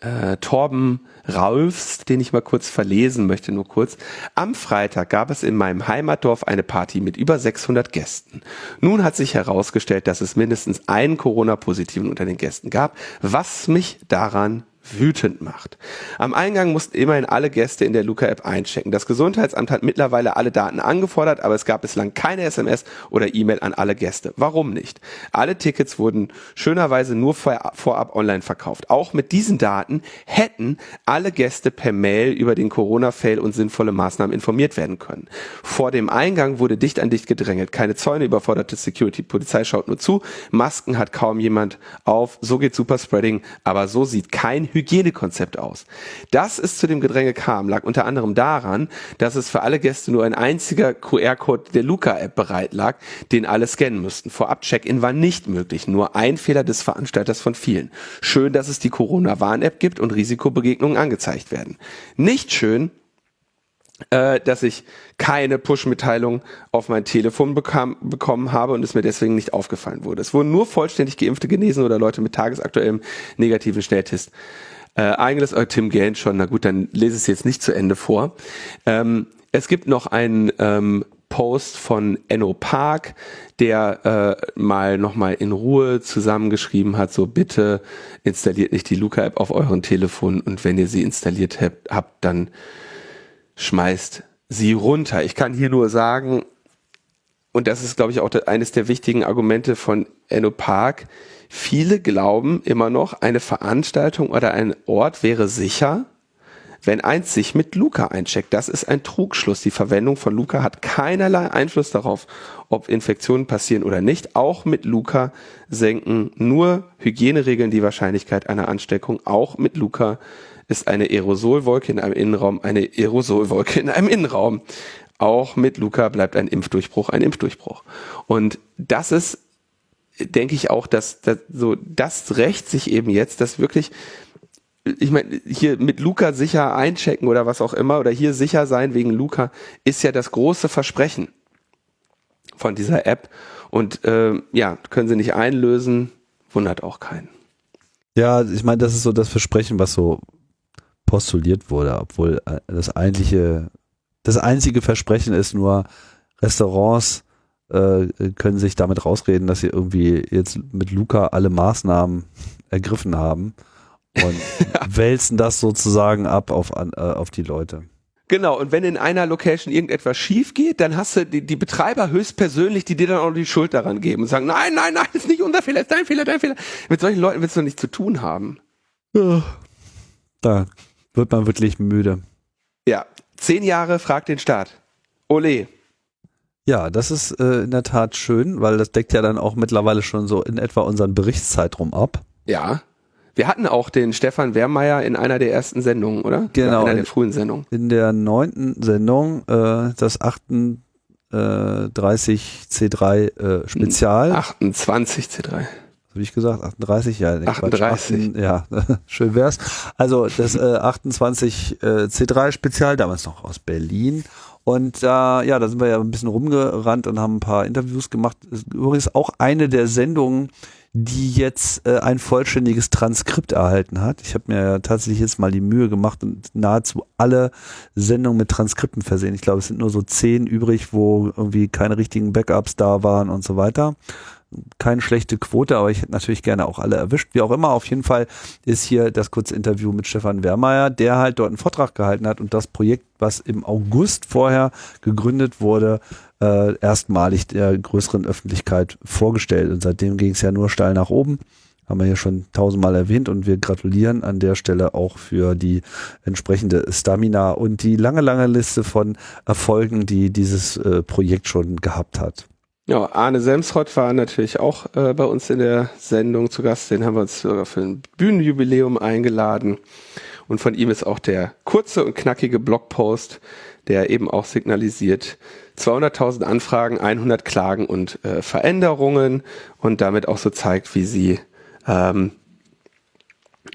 äh, Torben Raulfs, den ich mal kurz verlesen möchte, nur kurz. Am Freitag gab es in meinem Heimatdorf eine Party mit über 600 Gästen. Nun hat sich herausgestellt, dass es mindestens einen Corona-Positiven unter den Gästen gab, was mich daran wütend macht. Am Eingang mussten immerhin alle Gäste in der Luca-App einchecken. Das Gesundheitsamt hat mittlerweile alle Daten angefordert, aber es gab bislang keine SMS oder E-Mail an alle Gäste. Warum nicht? Alle Tickets wurden schönerweise nur vorab online verkauft. Auch mit diesen Daten hätten alle Gäste per Mail über den Corona-Fail und sinnvolle Maßnahmen informiert werden können. Vor dem Eingang wurde dicht an dicht gedrängelt. Keine Zäune, überforderte Security. Polizei schaut nur zu. Masken hat kaum jemand auf. So geht Superspreading, aber so sieht kein Hygienekonzept aus. Dass es zu dem Gedränge kam, lag unter anderem daran, dass es für alle Gäste nur ein einziger QR-Code der Luca-App bereit lag, den alle scannen müssten. Vorab Check-in war nicht möglich, nur ein Fehler des Veranstalters von vielen. Schön, dass es die Corona-Warn-App gibt und Risikobegegnungen angezeigt werden. Nicht schön, äh, dass ich keine Push-Mitteilung auf mein Telefon bekam, bekommen habe und es mir deswegen nicht aufgefallen wurde. Es wurden nur vollständig geimpfte genesen oder Leute mit tagesaktuellem negativen Schnelltest äh, eingelöst. Oh, Tim Gant schon, na gut, dann lese es jetzt nicht zu Ende vor. Ähm, es gibt noch einen ähm, Post von Enno Park, der äh, mal nochmal in Ruhe zusammengeschrieben hat, so bitte installiert nicht die Luca-App auf euren Telefon und wenn ihr sie installiert habt, habt dann schmeißt sie runter. Ich kann hier nur sagen, und das ist, glaube ich, auch eines der wichtigen Argumente von Enno Park, viele glauben immer noch, eine Veranstaltung oder ein Ort wäre sicher, wenn eins sich mit Luca eincheckt. Das ist ein Trugschluss. Die Verwendung von Luca hat keinerlei Einfluss darauf, ob Infektionen passieren oder nicht. Auch mit Luca senken nur Hygieneregeln die Wahrscheinlichkeit einer Ansteckung. Auch mit Luca ist eine Aerosolwolke in einem Innenraum eine Aerosolwolke in einem Innenraum. Auch mit Luca bleibt ein Impfdurchbruch ein Impfdurchbruch. Und das ist, denke ich auch, dass, dass so das rächt sich eben jetzt, dass wirklich ich meine, hier mit Luca sicher einchecken oder was auch immer oder hier sicher sein wegen Luca ist ja das große Versprechen von dieser App und äh, ja, können sie nicht einlösen, wundert auch keinen. Ja, ich meine, das ist so das Versprechen, was so postuliert wurde, obwohl äh, das eigentliche, das einzige Versprechen ist nur, Restaurants äh, können sich damit rausreden, dass sie irgendwie jetzt mit Luca alle Maßnahmen ergriffen haben und wälzen das sozusagen ab auf, äh, auf die Leute. Genau, und wenn in einer Location irgendetwas schief geht, dann hast du die, die Betreiber höchstpersönlich, die dir dann auch die Schuld daran geben und sagen, nein, nein, nein, das ist nicht unser Fehler, ist dein Fehler, dein Fehler. Mit solchen Leuten willst du nichts zu tun haben. Ja. Da wird man wirklich müde. Ja, zehn Jahre fragt den Staat. Ole. Ja, das ist äh, in der Tat schön, weil das deckt ja dann auch mittlerweile schon so in etwa unseren Berichtszeitraum ab. Ja. Wir hatten auch den Stefan Wehrmeier in einer der ersten Sendungen, oder? Genau. In einer der frühen Sendungen. In der neunten Sendung, äh, das 38 C3 äh, Spezial. 28 C3. Habe ich gesagt? 38? Ja, 38. ja, schön wär's. Also das äh, 28 äh, C3 Spezial, damals noch aus Berlin. Und äh, ja, da sind wir ja ein bisschen rumgerannt und haben ein paar Interviews gemacht. Übrigens auch eine der Sendungen, die jetzt äh, ein vollständiges Transkript erhalten hat. Ich habe mir ja tatsächlich jetzt mal die Mühe gemacht und nahezu alle Sendungen mit Transkripten versehen. Ich glaube, es sind nur so zehn übrig, wo irgendwie keine richtigen Backups da waren und so weiter keine schlechte Quote, aber ich hätte natürlich gerne auch alle erwischt. Wie auch immer, auf jeden Fall ist hier das kurze Interview mit Stefan Wehrmeier, der halt dort einen Vortrag gehalten hat und das Projekt, was im August vorher gegründet wurde, äh, erstmalig der größeren Öffentlichkeit vorgestellt. Und seitdem ging es ja nur steil nach oben. Haben wir hier schon tausendmal erwähnt und wir gratulieren an der Stelle auch für die entsprechende Stamina und die lange, lange Liste von Erfolgen, die dieses äh, Projekt schon gehabt hat. Ja, Arne Semsrott war natürlich auch äh, bei uns in der Sendung zu Gast. Den haben wir uns sogar für ein Bühnenjubiläum eingeladen. Und von ihm ist auch der kurze und knackige Blogpost, der eben auch signalisiert 200.000 Anfragen, 100 Klagen und äh, Veränderungen und damit auch so zeigt, wie sie ähm,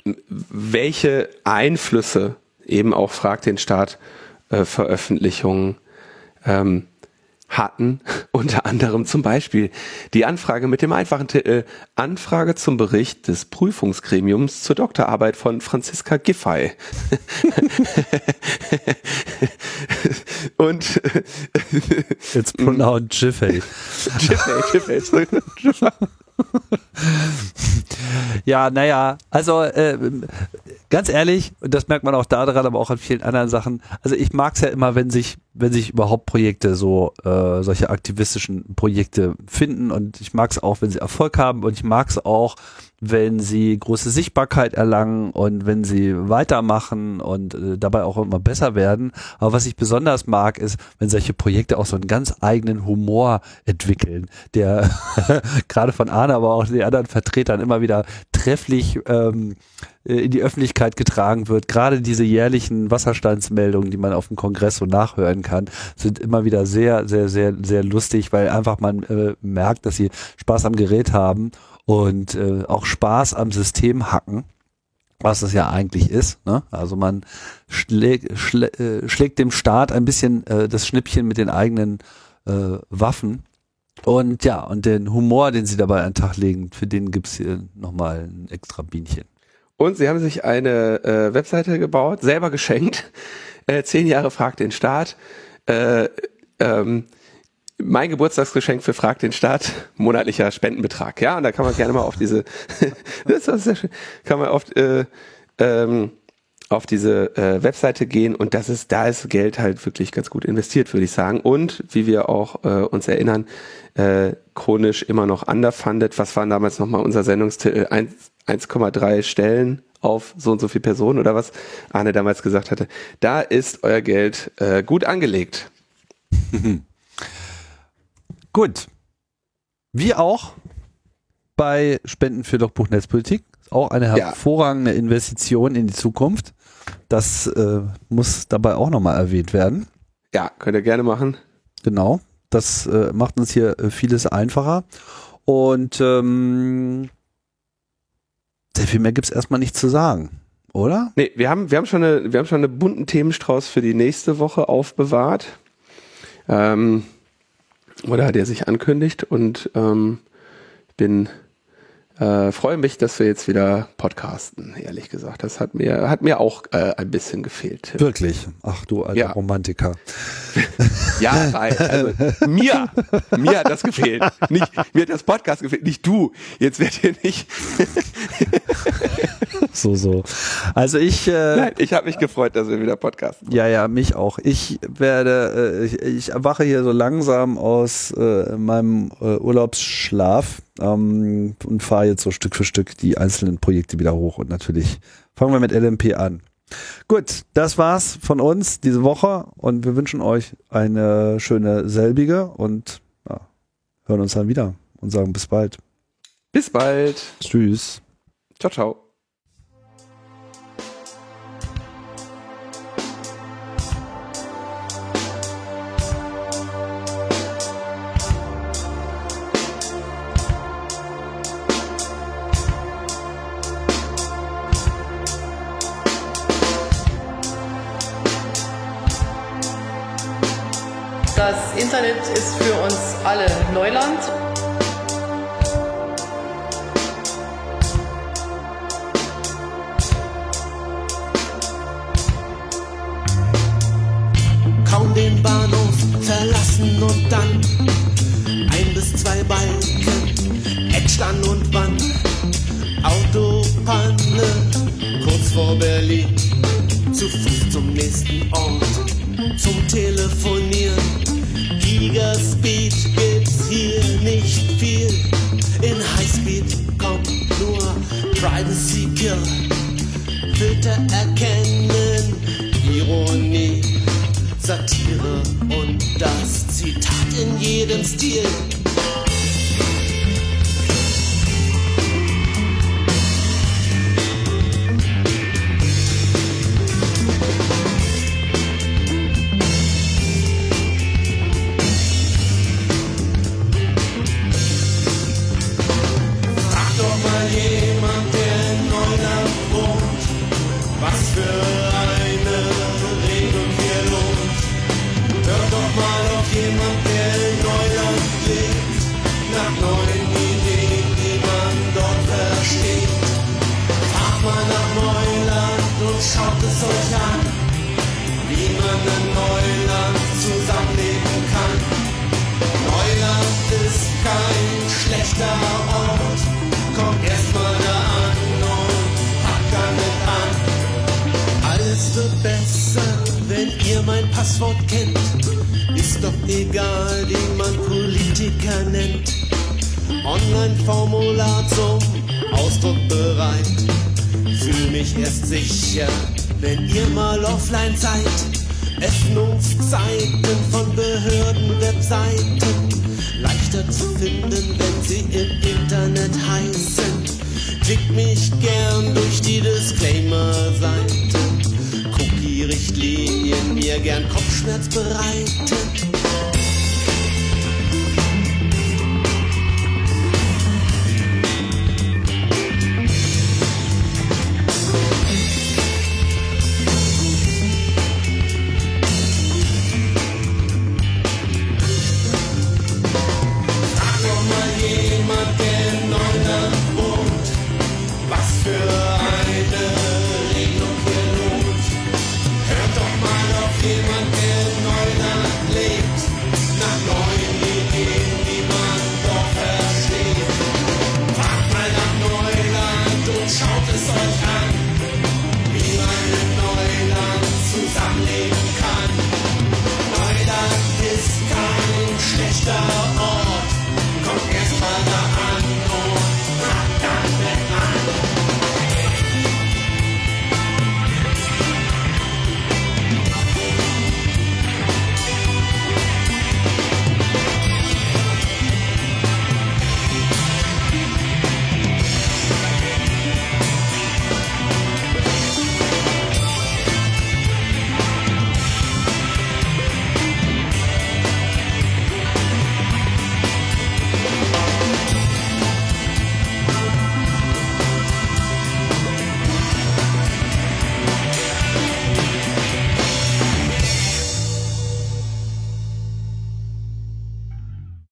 welche Einflüsse eben auch fragt den Staat äh, Veröffentlichungen ähm, hatten, unter anderem zum Beispiel die Anfrage mit dem einfachen Titel Anfrage zum Bericht des Prüfungsgremiums zur Doktorarbeit von Franziska Giffey. Und It's pronounced Giffey. Giffey, Giffey, Giffey. ja, naja, also äh, ganz ehrlich, und das merkt man auch daran, aber auch an vielen anderen Sachen. Also ich mag es ja immer, wenn sich, wenn sich überhaupt Projekte so, äh, solche aktivistischen Projekte finden. Und ich mag es auch, wenn sie Erfolg haben. Und ich mag es auch, wenn sie große Sichtbarkeit erlangen und wenn sie weitermachen und äh, dabei auch immer besser werden. Aber was ich besonders mag, ist, wenn solche Projekte auch so einen ganz eigenen Humor entwickeln, der gerade von Arne, aber auch den anderen Vertretern immer wieder trefflich ähm, äh, in die Öffentlichkeit getragen wird. Gerade diese jährlichen Wasserstandsmeldungen, die man auf dem Kongress so nachhören kann, sind immer wieder sehr, sehr, sehr, sehr lustig, weil einfach man äh, merkt, dass sie Spaß am Gerät haben und äh, auch Spaß am System hacken, was es ja eigentlich ist. Ne? Also man schlägt, schlä, äh, schlägt dem Staat ein bisschen äh, das Schnippchen mit den eigenen äh, Waffen. Und ja, und den Humor, den sie dabei an den Tag legen, für den gibt's hier nochmal ein extra Bienchen. Und sie haben sich eine äh, Webseite gebaut, selber geschenkt. Äh, zehn Jahre fragt den Staat. Äh, ähm, mein Geburtstagsgeschenk für Frag den Staat, monatlicher Spendenbetrag. Ja, und da kann man gerne mal auf diese, das ist sehr schön, kann man auf, äh, ähm, auf diese äh, Webseite gehen und das ist, da ist Geld halt wirklich ganz gut investiert, würde ich sagen. Und wie wir auch äh, uns erinnern, äh, chronisch immer noch underfunded. Was waren damals nochmal unser Sendungstitel? 1,3 Stellen auf so und so viele Personen oder was Arne damals gesagt hatte. Da ist euer Geld äh, gut angelegt. Gut. Wie auch bei Spenden für Logbuch Netzpolitik. Auch eine hervorragende ja. Investition in die Zukunft. Das äh, muss dabei auch nochmal erwähnt werden. Ja, könnt ihr gerne machen. Genau. Das äh, macht uns hier äh, vieles einfacher. Und ähm, sehr viel mehr gibt es erstmal nicht zu sagen, oder? Nee, wir haben, wir haben schon eine, wir haben schon einen bunten Themenstrauß für die nächste Woche aufbewahrt. Ähm, oder der sich ankündigt und ähm, bin Äh, freue mich, dass wir jetzt wieder podcasten, ehrlich gesagt. Das hat mir, hat mir auch äh, ein bisschen gefehlt. Wirklich? Ach du alter Ja. Romantiker. Ja, weil, also, mir, mir hat das gefehlt. Nicht, mir hat das Podcast gefehlt, nicht du. Jetzt wird hier nicht. So, so. Also ich, äh, Nein, ich habe mich gefreut, dass wir wieder podcasten. ja, ja, mich auch. Ich werde, äh, ich, ich erwache hier so langsam aus äh, meinem äh, Urlaubsschlaf ähm, und fahre jetzt so Stück für Stück die einzelnen Projekte wieder hoch. Und natürlich fangen wir mit LMP an. Gut, das war's von uns diese Woche und wir wünschen euch eine schöne selbige und ja, hören uns dann wieder und sagen bis bald. Bis bald. Tschüss. Ciao, ciao. Neuland. kaum den Bahnhof verlassen und dann ein bis zwei Balken, Eckstand und Wand, Autopanne, kurz vor Berlin, zu Fuß zum nächsten Ort, zum Telefonieren. Kill. Filter erkennen, Ironie, Satire und das Zitat in jedem Stil. Mein Passwort kennt. Ist doch egal, wie man Politiker nennt. Online-Formular zum Ausdruck bereit. Fühl mich erst sicher, wenn ihr mal offline seid. Öffnungszeiten von Behörden, Webseiten leichter zu finden, wenn sie im Internet heißen. Klickt mich gern durch die Disclaimer-Seiten. Cookie-Richtlinien mir gern Kopfschmerz bereiten.